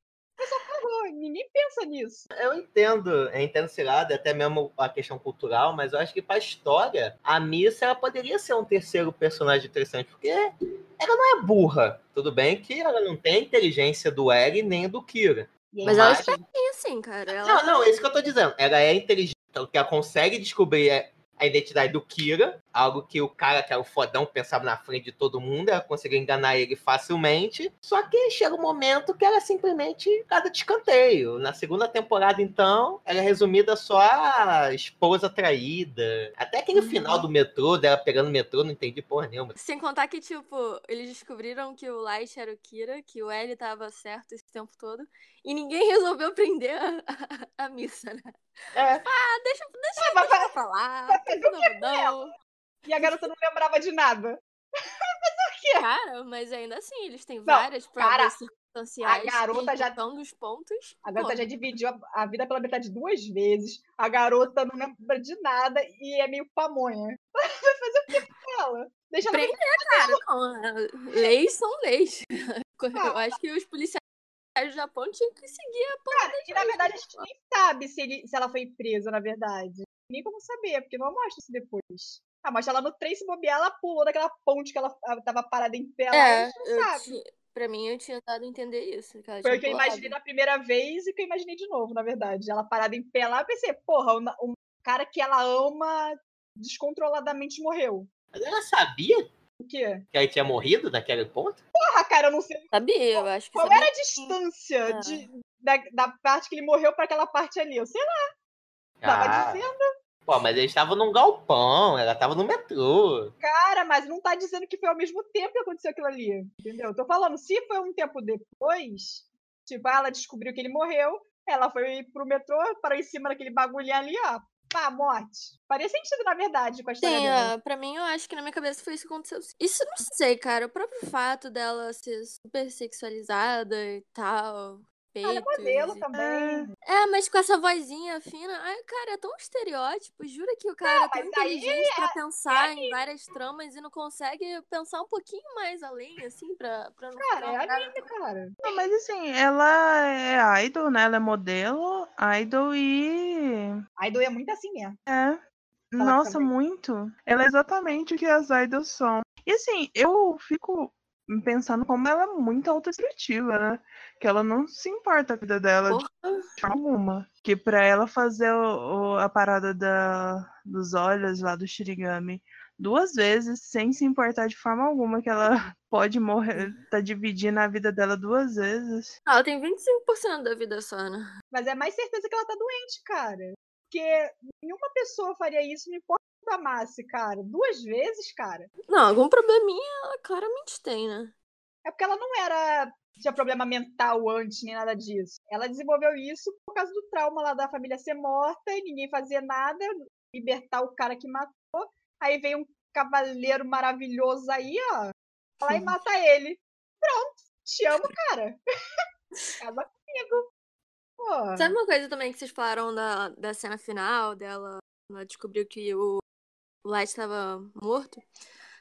Pessoal falou, ninguém pensa nisso. Eu entendo, eu entendo esse lado, até mesmo a questão cultural, mas eu acho que pra história, a Missa ela poderia ser um terceiro personagem interessante, porque ela não é burra. Tudo bem que ela não tem a inteligência do Eren nem do Kira. Mas, mas ela é espertinha, assim, cara. Ela... Não, não, é isso que eu tô dizendo. Ela é inteligente, que ela consegue descobrir é, a identidade do Kira, algo que o cara que era o fodão pensava na frente de todo mundo, ela conseguiu enganar ele facilmente. Só que chega um momento que ela é simplesmente cada de escanteio. Na segunda temporada, então, ela é resumida só a esposa traída. Até aquele uhum. final do metrô, dela pegando o metrô, não entendi porra nenhuma. Sem contar que, tipo, eles descobriram que o Light era o Kira, que o L tava certo esse tempo todo, e ninguém <laughs> resolveu prender a, a, a missa, né? É. Ah, deixa, deixa, é, deixa eu falar. Não, não. E a garota não lembrava de nada. <laughs> mas o quê? Cara, mas ainda assim, eles têm várias não, provas cara, circunstanciais. A garota já dos pontos. A garota pô. já dividiu a, a, vida pela metade duas vezes. A garota não lembra de nada e é meio pamonha. <laughs> Vai fazer o que com ela? Deixa Prender, cara. Não, leis são leis. <laughs> Ah, Eu acho que os policiais do Japão tinham que seguir a parada. Cara, e na verdade a gente nem sabe se, ele, se ela foi presa, na verdade. Nem como saber, porque não mostra isso depois. Ah, mas ela no Trace bobear, ela pulou daquela ponte que ela tava parada em pé é, lá, não sabe. Tinha, pra mim, eu tinha dado a entender isso. Foi o que eu imaginei da primeira vez e que eu imaginei de novo, na verdade. Ela parada em pé lá, eu pensei, porra, o, o cara que ela ama descontroladamente morreu. Mas ela sabia? O quê? Que aí tinha morrido naquele ponto? Porra, cara, eu não sei. Sabia, eu acho que Qual sabia. era a distância é. de, da, da parte que ele morreu para aquela parte ali? Eu sei lá. Tava ah. dizendo. Pô, mas eles estavam num galpão, ela tava no metrô. Cara, mas não tá dizendo que foi ao mesmo tempo que aconteceu aquilo ali. Entendeu? Tô falando, se foi um tempo depois, tipo, ela descobriu que ele morreu, ela foi pro metrô, parou em cima daquele bagulho ali, ó. Pá, morte. Faria sentido, na verdade, com a história Sim, dela. pra mim, eu acho que na minha cabeça foi isso que aconteceu. Isso não sei, cara. O próprio fato dela ser super sexualizada e tal, Ela é modelo também. É, mas com essa vozinha fina. Ai, cara, é tão estereótipo. Jura que o cara não, é tão inteligente é, pra pensar é em várias tramas e não consegue pensar um pouquinho mais além, assim, pra, pra não Cara, é anime, cara. Não, mas assim, ela é idol, né? Ela é modelo, idol e. Idol é muito assim mesmo. É. Nossa, muito. Ela é exatamente o que as idols são. E assim, eu fico pensando como ela é muito autodestrutiva, né? Que ela não se importa com a vida dela de forma alguma. Que pra ela fazer o, o, a parada da, dos olhos lá do Shirigami duas vezes, sem se importar de forma alguma que ela <laughs> pode morrer, tá dividindo a vida dela duas vezes. Ah, ela tem 25% da vida só, né? Mas é mais certeza que ela tá doente, cara. Porque nenhuma pessoa faria isso, não importa a amasse, cara. Duas vezes, cara. Não, algum probleminha ela claramente tem, né? É porque ela não era. tinha problema mental antes, nem nada disso. Ela desenvolveu isso por causa do trauma lá da família ser morta e ninguém fazia nada, libertar o cara que matou. Aí vem um cavaleiro maravilhoso aí, ó. Vai lá e mata ele. Pronto. Te amo, cara. <laughs> Casa comigo. Pô. Sabe uma coisa também que vocês falaram da, da cena final dela? Ela descobriu que o, o Light estava morto.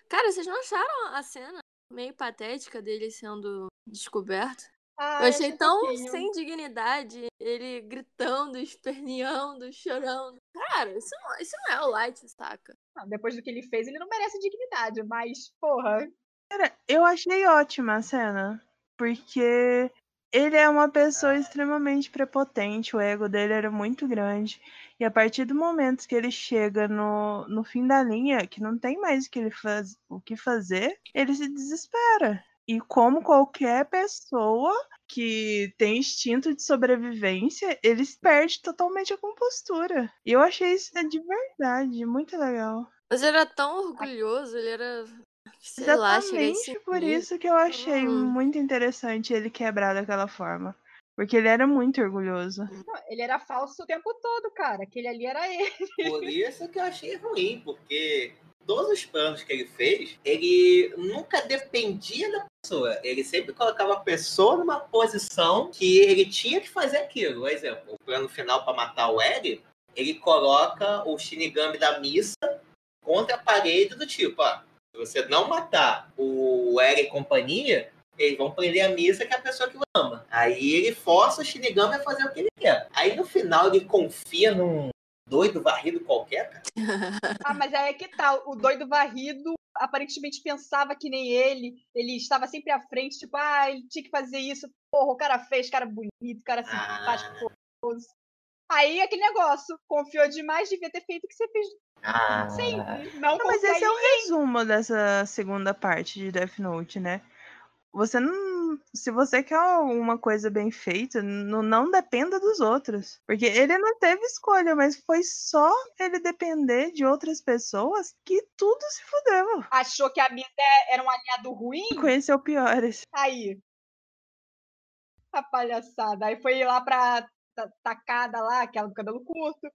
Cara, vocês não acharam a cena meio patética dele sendo descoberto? Ah, eu achei tão pouquinho. sem dignidade, ele gritando, esperneando, chorando. Cara, isso não, isso não é o Light, saca? Não, depois do que ele fez, ele não merece dignidade, mas, porra. Cara, eu achei ótima a cena. Porque ele é uma pessoa extremamente prepotente, o ego dele era muito grande. E a partir do momento que ele chega no, no fim da linha, que não tem mais o que, ele faz, o que fazer, ele se desespera. E como qualquer pessoa que tem instinto de sobrevivência, ele perde totalmente a compostura. E eu achei isso de verdade muito legal. Mas ele era tão orgulhoso, ele era. Sei Exatamente lá, por isso que eu achei Hum. muito interessante ele quebrar daquela forma. Porque ele era muito orgulhoso. Não, ele era falso o tempo todo, cara. Aquele ali era ele. Por isso que eu achei ruim, porque todos os planos que ele fez, ele nunca dependia da pessoa. Ele sempre colocava a pessoa numa posição que ele tinha que fazer aquilo. Por exemplo, o plano final para matar o L, ele coloca o Shinigami da missa contra a parede do tipo, ó, se você não matar o L e companhia, eles vão prender a missa que é a pessoa que o ama. Aí ele força o Shinigami a fazer o que ele quer. Aí no final ele confia num doido varrido qualquer, cara. <laughs> Ah, mas aí é que tá. O doido varrido aparentemente pensava que nem ele. Ele estava sempre à frente, tipo, ah, ele tinha que fazer isso. Porra, o cara fez, cara bonito, cara simpático. gostoso. Aí aquele negócio, confiou demais, devia ter feito o que você fez Ah, sempre. Não, Não, mas esse é o resumo dessa segunda parte de Death Note, né? Você não. Se você quer uma coisa bem feita, não, não dependa dos outros. Porque ele não teve escolha, mas foi só ele depender de outras pessoas que tudo se fudeu. Achou que a Misa era um aliado ruim? Conheceu piores. Aí. A palhaçada. Aí foi lá pra ta- tacada lá, aquela do cabelo curto.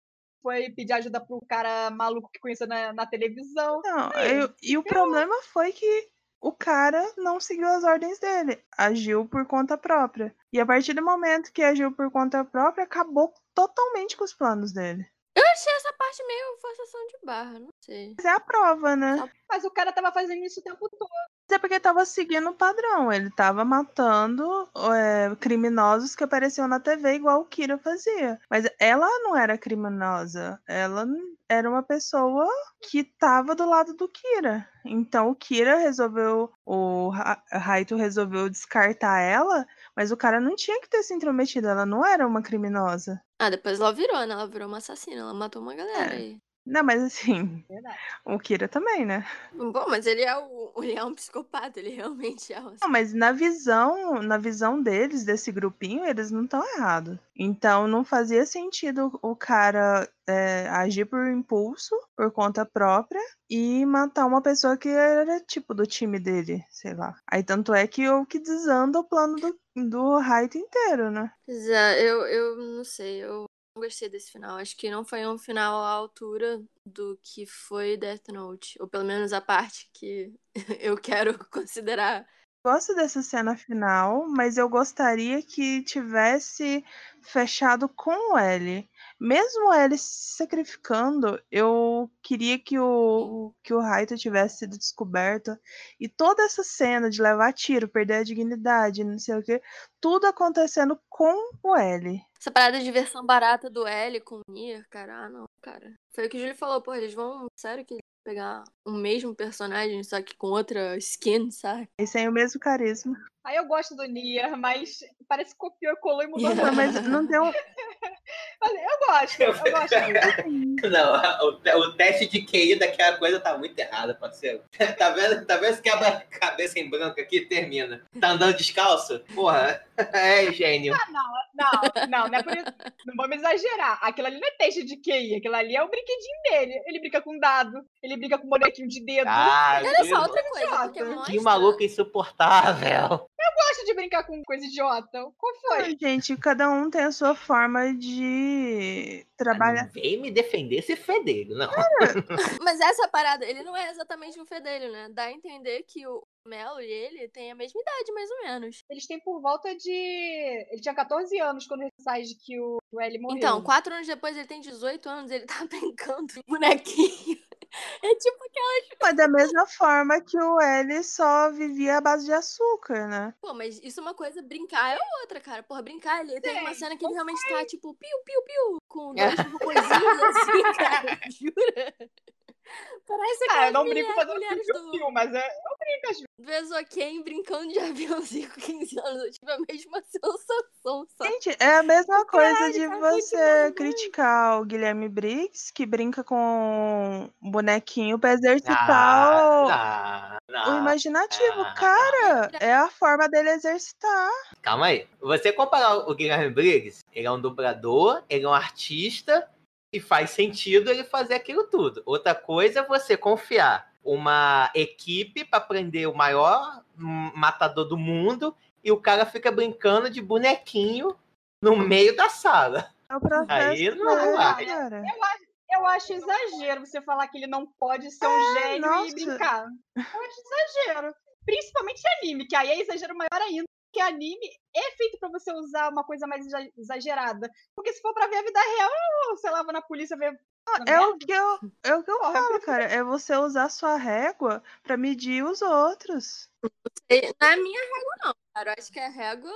Foi pedir ajuda pro cara maluco que conheceu na, na televisão. Não, eu- e o problema foi que o cara não seguiu as ordens dele, agiu por conta própria. E a partir do momento que agiu por conta própria, acabou totalmente com os planos dele. Eu achei essa parte meio forçação de barra, não sei. Mas é a prova, né? Mas o cara tava fazendo isso o tempo todo. Mas é porque tava seguindo o padrão. Ele tava matando é, criminosos que apareciam na TV, igual o Kira fazia. Mas ela não era criminosa. Ela era uma pessoa que tava do lado do Kira. Então o Kira resolveu. O Ra- Raito resolveu descartar ela. Mas o cara não tinha que ter se intrometido. Ela não era uma criminosa. Ah, depois ela virou, né? Ela virou uma assassina, ela matou uma galera É. aí. Não, mas assim, Verdade. o Kira também, né? Bom, mas ele é, o, <laughs> ele é um psicopata, ele realmente é um Não, mas na visão, na visão deles, desse grupinho, eles não estão errados. Então não fazia sentido o cara é, agir por impulso, por conta própria, e matar uma pessoa que era tipo do time dele, sei lá. Aí tanto é que o que desanda o plano do, do Raito inteiro, né? É, eu, eu não sei, eu gostei desse final. Acho que não foi um final à altura do que foi Death Note. Ou pelo menos a parte que <laughs> eu quero <laughs> considerar. Gosto dessa cena final, mas eu gostaria que tivesse fechado com o L. Mesmo o L se sacrificando, eu queria que o, que o Raito tivesse sido descoberto. E toda essa cena de levar tiro, perder a dignidade, não sei o que, tudo acontecendo com o L. Essa parada de versão barata do L com o Nier, cara, ah não, cara. Foi o que o Júlio falou, pô, eles vão, sério que pegar o mesmo personagem, só que com outra skin, sabe? E sem o mesmo carisma. Aí eu gosto do Nier, mas parece que copiou e colou e mudou. Pô, mas não tem um. <laughs> Mas eu gosto, eu gosto. <laughs> Não, o, o teste de QI daquela coisa tá muito errado, parceiro. <laughs> Tá vendo? Tá vendo esse quebra-cabeça em branco aqui? Termina. Tá andando descalço? Porra, é gênio. Ah, não, não, não, não é por isso. Não vamos exagerar. Aquilo ali não é teste de QI, aquilo ali é o brinquedinho dele. Ele brinca com dado, ele brinca com bonequinho de dedo. Ah, Olha que, só, outra coisa, mostra... que maluco insuportável. Eu gosto de brincar com coisa idiota. Qual foi? Ai, Gente, cada um tem a sua forma de trabalhar. Não vem me defender esse fedelho, não. <laughs> Mas essa parada, ele não é exatamente um fedelho, né? Dá a entender que o Melo e ele têm a mesma idade, mais ou menos. Eles têm por volta de. Ele tinha 14 anos quando ele sai de que o L morreu. Então, quatro anos depois ele tem 18 anos, ele <laughs> tá brincando de bonequinho. É tipo aquela. Mas da mesma forma que o L só vivia à base de açúcar, né? Pô, mas isso é uma coisa, brincar é outra, cara. Porra, brincar, ele tem uma cena que ele realmente tá, tipo, piu, piu, piu, com dois coisinhos assim, <laughs> cara. Jura? Parece Ah, aquelas eu não brinco fazendo mulheres piu, do... piu, mas é, eu brinco únicas vezes. Ken brincando de aviãozinho com 15 anos, eu tive a mesma sensação, sabe? Gente, é a mesma coisa Caralho, de tá você criticar o Guilherme Briggs, que brinca com um bonequinho pra exercitar o, Ah, não, o não. imaginativo. Ah. Cara, é a forma dele exercitar. Calma aí. Você comparar o Guilherme Briggs, ele é um dublador, ele é um artista e faz sentido ele fazer aquilo tudo. Outra coisa é você confiar uma equipe para prender o maior hum, matador do mundo e o cara fica brincando de bonequinho no meio da sala. É o processo Aí não dele, vai. Eu acho, eu acho exagero você falar que ele não pode ser um gênio nossa. e brincar. Eu acho exagero. Principalmente anime, que aí é exagero maior ainda. Porque anime é feito pra você usar uma coisa mais exa- exagerada. Porque se for pra ver a vida real, você lava na polícia ver. É o que eu, é o que eu Porra, falo, cara. É você usar sua régua pra medir os outros. Não é minha régua, não, cara. Eu acho que é régua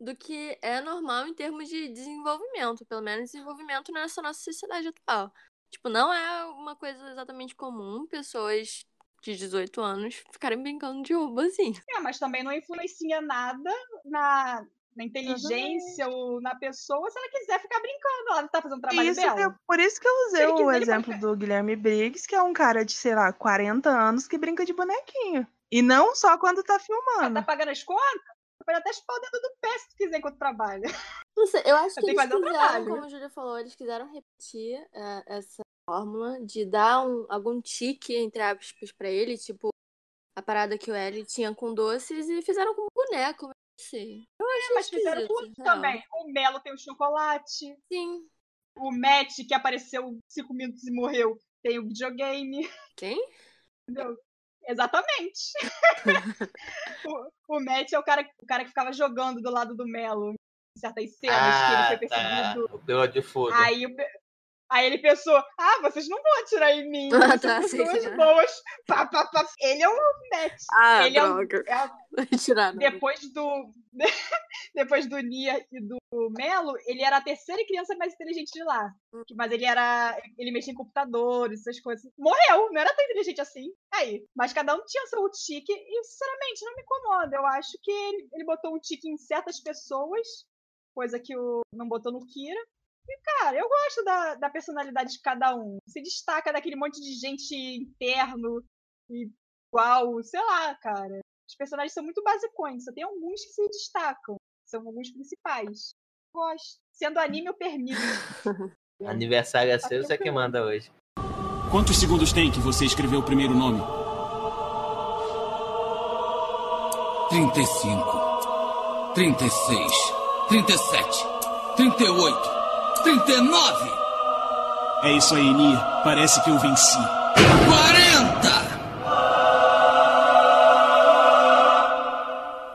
do que é normal em termos de desenvolvimento. Pelo menos desenvolvimento nessa nossa sociedade atual. Tipo, não é uma coisa exatamente comum pessoas de 18 anos ficarem brincando de robôzinho. É, mas também não influencia nada na, na inteligência ou na pessoa se ela quiser ficar brincando. Ela tá fazendo o trabalho Isso dela. eu- por isso que eu usei o quiser, ele exemplo do Guilherme Briggs, que é um cara de, sei lá, 40 anos que brinca de bonequinho. E não só quando tá Ela filmando. tá pagando as contas? Pode até chupar o dedo do pé se tu quiser enquanto trabalha. Não sei, eu acho Eu que eles o quiseram, como a Júlia falou, eles quiseram repetir é, essa fórmula de dar um- algum tique, entre aspas, pra ele, tipo a parada que o L tinha com doces e fizeram com boneco, mas não sei. Eu acho Mas fizeram outros real. também. O Melo tem o chocolate. Sim. O Matt, que apareceu cinco minutos e morreu, tem o videogame. Quem? Entendeu? Exatamente. <laughs> o, o Matt é o cara, o cara que ficava jogando do lado do Melo em certas cenas que ele Ah, foi tá. perseguido. O piloto de fogo. Aí, o aí ele pensou, ah, vocês não vão atirar em mim, <laughs> Ah, tá, pessoas que é. boas. Pá, pá, pá. Ele é o Matt. Ah, ele é, um, droga. é <laughs> a- Tiraram. depois do <laughs> depois do Nia e do Melo, ele era a terceira criança mais inteligente de lá. Mas ele era ele mexia em computadores, essas coisas. Morreu, não era tão inteligente assim. Aí, mas cada um tinha seu tique e sinceramente não me incomoda. Eu acho que ele, ele botou um tique em certas pessoas, coisa que o não botou no Kira. E, cara, eu gosto da, da personalidade de cada um. Se destaca daquele monte de gente interno e igual, sei lá, cara. Os personagens são muito basicões, só tem alguns que se destacam. São alguns principais. Gosto. Sendo anime, eu permito. <laughs> Aniversário é seu, você que manda hoje. Quantos segundos tem que você escreveu o primeiro nome? 35, 36, 37, 38, 39, É isso aí, Nia. Parece que eu venci. 40!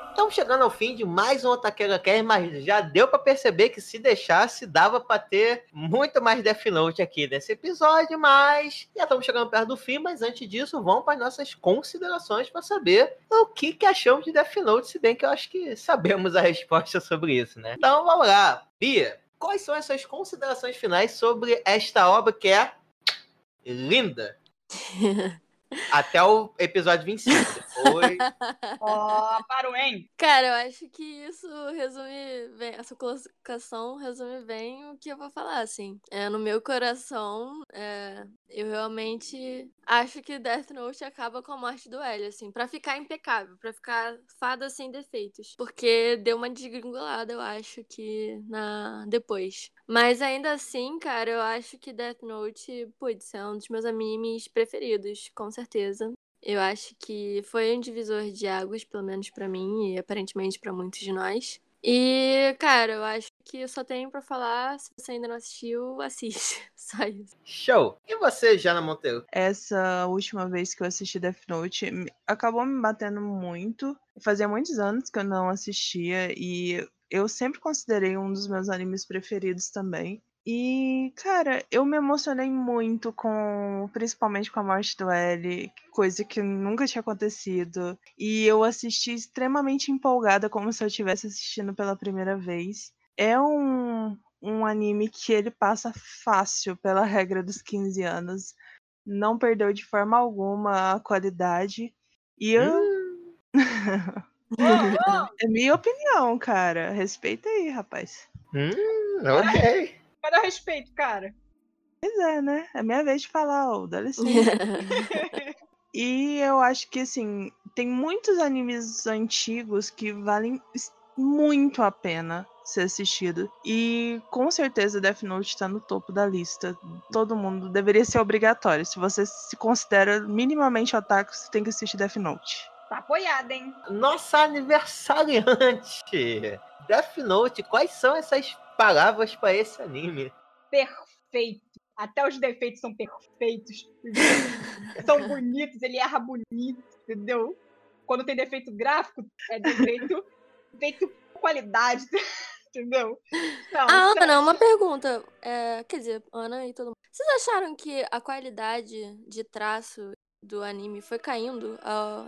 Estamos chegando ao fim de mais um Otaqueira Cast, mas já deu pra perceber que se deixasse, dava pra ter muito mais Death Note aqui nesse episódio, mas já estamos chegando perto do fim, mas antes disso, vamos para nossas considerações para saber o que, que achamos de Death Note, se bem que eu acho que sabemos a resposta sobre isso, né? Então vamos lá. Bia, quais são as suas considerações finais sobre esta obra que é linda? <laughs> Até o episódio 25. Depois. <laughs> Ó, parou, hein? Cara, eu acho que isso resume bem, essa colocação resume bem o que eu vou falar, assim. É, no meu coração, é, eu realmente acho que Death Note acaba com a morte do L, assim, pra ficar impecável, pra ficar fada sem defeitos. Porque deu uma desgringolada, eu acho que na depois. Mas ainda assim, cara, eu acho que Death Note, putz, é um dos meus animes preferidos, com certeza. Eu acho que foi um divisor de águas, pelo menos pra mim e aparentemente pra muitos de nós. E, cara, eu acho que eu só tenho pra falar, se você ainda não assistiu, <laughs> assiste. Só isso. Show! E você, Jana Monteiro? Essa última vez que eu assisti Death Note acabou me batendo muito. Fazia muitos anos que eu não assistia e eu sempre considerei um dos meus animes preferidos também. E, cara, eu me emocionei muito com, principalmente com a morte do L, coisa que nunca tinha acontecido. E eu assisti extremamente empolgada, como se eu estivesse assistindo pela primeira vez. É um, um anime que ele passa fácil pela regra dos 15 anos. Não perdeu de forma alguma a qualidade. E eu, <laughs> É minha opinião, cara. Respeita aí, rapaz. Hum, ok. O respeito, cara? Pois é, né? É minha vez de falar, ô, dá licença. <laughs> e eu acho que, assim, tem muitos animes antigos que valem muito a pena ser assistido. E com certeza Death Note tá no topo da lista. Todo mundo deveria ser obrigatório. Se você se considera minimamente otaku, você tem que assistir Death Note. Tá apoiado, hein? Nossa aniversariante! Death Note, quais são essas palavras pra esse anime? Perfeito. Até os defeitos são perfeitos. <laughs> são bonitos, ele erra bonito, entendeu? Quando tem defeito gráfico, é defeito, defeito qualidade, <laughs> entendeu? Não, Ah, isso é- Ana, uma pergunta. É, quer dizer, Ana e todo mundo. Vocês acharam que a qualidade de traço do anime foi caindo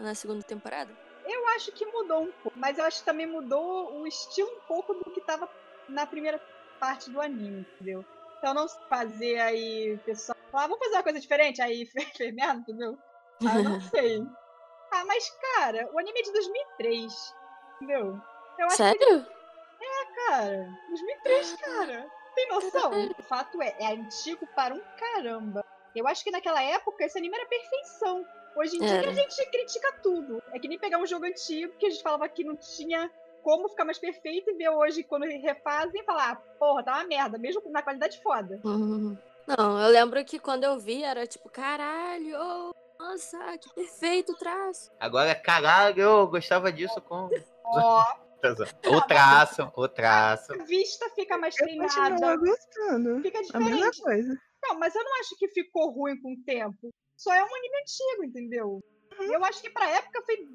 na segunda temporada? Eu acho que mudou um pouco, mas eu acho que também mudou o estilo um pouco do que tava na primeira parte do anime, entendeu? Então não fazer aí, o pessoal, falar, "Ah, vamos fazer uma coisa diferente, aí <laughs> fez merda, entendeu? Ah, eu não <laughs> sei. Ah, mas cara, o anime é de 2003, entendeu? Eu acho que, Sério? cara, 2003, cara, tem noção? O fato é, é antigo para um caramba. Eu acho que naquela época esse anime era perfeição. Hoje em dia a gente critica tudo. É que nem pegar um jogo antigo que a gente falava que não tinha como ficar mais perfeito e ver hoje quando refazem e falar, ah, porra, tá uma merda, mesmo na qualidade foda. Uhum. Não, eu lembro que quando eu vi era tipo, caralho, oh, nossa, que perfeito o traço. Agora, caralho, eu gostava disso com. <laughs> Ó, O traço, o traço. a vista fica mais Eu treinada, gostando. fica A mesma diferente. coisa. Não, mas eu não acho que ficou ruim com o tempo. Só é um anime antigo, entendeu? Uhum. Eu acho que pra época foi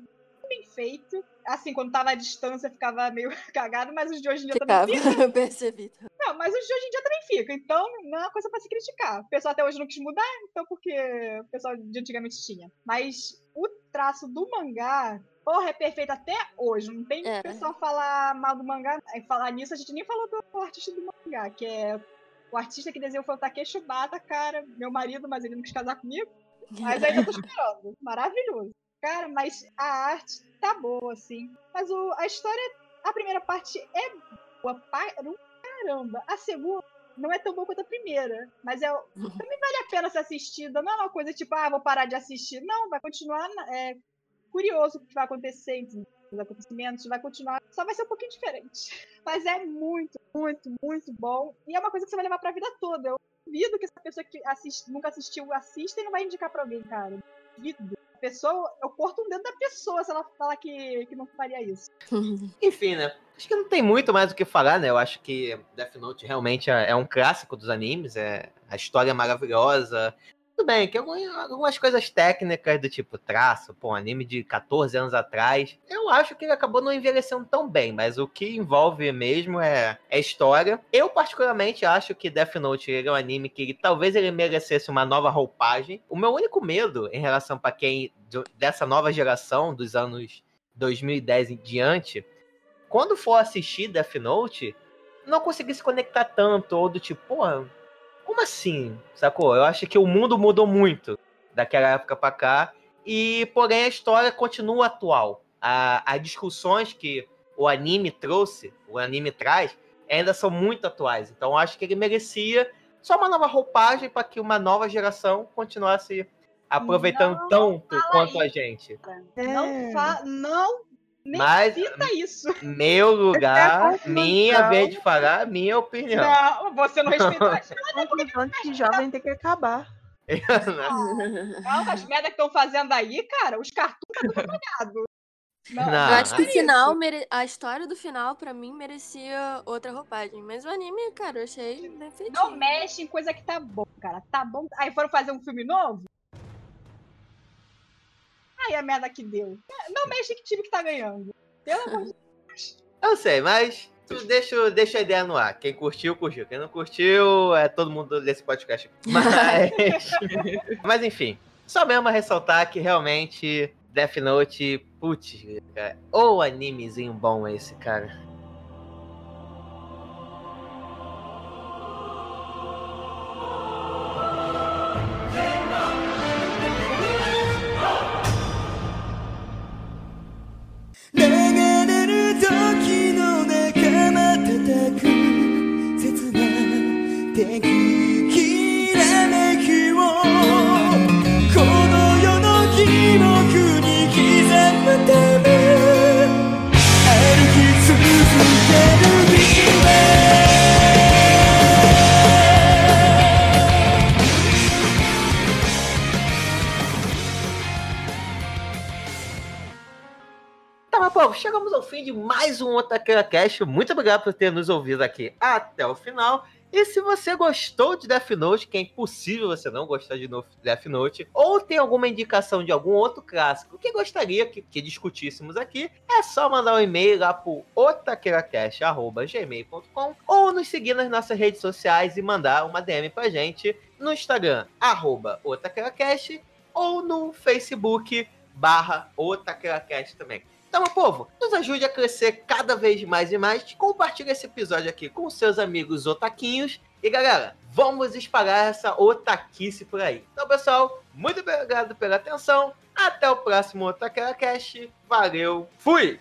bem feito. Assim, quando tava à distância ficava meio <laughs> cagado, mas os de hoje em dia Ficava, também ficam. <laughs> eu percebi. Não, mas os de hoje em dia também ficam. Então, não é uma coisa pra se criticar. O pessoal até hoje não quis mudar, então porque o pessoal de antigamente tinha. Mas o traço do mangá, porra, é perfeito até hoje. Não tem É. pessoal falar mal do mangá. Falar nisso, a gente nem falou do artista do mangá, que é o artista que desenhou foi o Takeshi Bata, cara, meu marido, mas ele não quis casar comigo. <laughs> Mas ainda tô esperando. Maravilhoso. Cara, mas a arte tá boa, assim. Mas o, a história, a primeira parte é boa para um caramba. A segunda não é tão boa quanto a primeira. Mas é, <laughs> também vale a pena ser assistida. Não é uma coisa tipo, ah, vou parar de assistir. Não, vai continuar é, curioso o que vai acontecer, os acontecimentos, vai continuar. Só vai ser um pouquinho diferente. Mas é muito, muito, muito bom. E é uma coisa que você vai levar pra vida toda. Eu duvido que essa pessoa que assiste, nunca assistiu assista e não vai indicar pra alguém, cara. Duvido. Pessoa, eu corto um dedo da pessoa se ela falar que, que não faria isso. <laughs> Enfim, né? Acho que não tem muito mais o que falar, né? Eu acho que Death Note realmente é é um clássico dos animes, é a história é maravilhosa. Tudo bem, que algum- algumas coisas técnicas do tipo traço, pô, um anime de 14 anos atrás, eu acho que ele acabou não envelhecendo tão bem, mas o que envolve mesmo é, é história. Eu particularmente acho que Death Note ele é um anime que talvez ele merecesse uma nova roupagem. O meu único medo em relação para quem dessa nova geração dos anos 2010 em diante, quando for assistir Death Note, não conseguir se conectar tanto, ou do tipo, pô, como assim? Sacou? Eu acho que o mundo mudou muito daquela época pra cá, e porém a história continua atual. A- as discussões que o anime trouxe, o anime traz, ainda são muito atuais. Então eu acho que ele merecia só uma nova roupagem para que uma nova geração continuasse aproveitando Não tanto quanto a gente. Não É. fa não nem Mas cita isso. meu lugar, conclusão. minha vez de falar, minha opinião. Não, você não respeitou as <laughs> Conclusão de que jovem tem que acabar. Não, as merda que estão fazendo aí, cara, os cartoons tá tudo. <laughs> Não, Não. Eu acho que é o final, mere- a história do final, pra mim, merecia outra roupagem. Mas o anime, cara, eu achei bem feitinho. Não mexe em coisa que tá bom, cara. Tá bom. Aí foram fazer um filme novo? Aí a merda que deu. Não mexe que time que tá ganhando. Pelo amor de Eu sei, mas tu deixa, deixa a ideia no ar. Quem curtiu, curtiu. Quem não curtiu, é todo mundo desse podcast. Mas, <laughs> mas enfim, só mesmo ressaltar que realmente Death Note, putz, cara, ou animezinho bom esse, cara. Fim de mais um Otaqueira Cash. Muito obrigado por ter nos ouvido aqui até o final. E se você gostou de Death Note, que é impossível você não gostar de Death Note, ou tem alguma indicação de algum outro clássico que gostaria que, que discutíssemos aqui, é só mandar um e-mail lá pro otaqueiracast.gmail.com ou nos seguir nas nossas redes sociais e mandar uma DM pra gente no Instagram, arroba ou no Facebook, barra otaqueiracast também. Então, meu povo, nos ajude a crescer cada vez mais e mais. Compartilhe esse episódio aqui com seus amigos otaquinhos. E galera, vamos espalhar essa otaquice por aí. Então, pessoal, muito obrigado pela atenção. Até o próximo Otaquera Cast. Valeu, fui!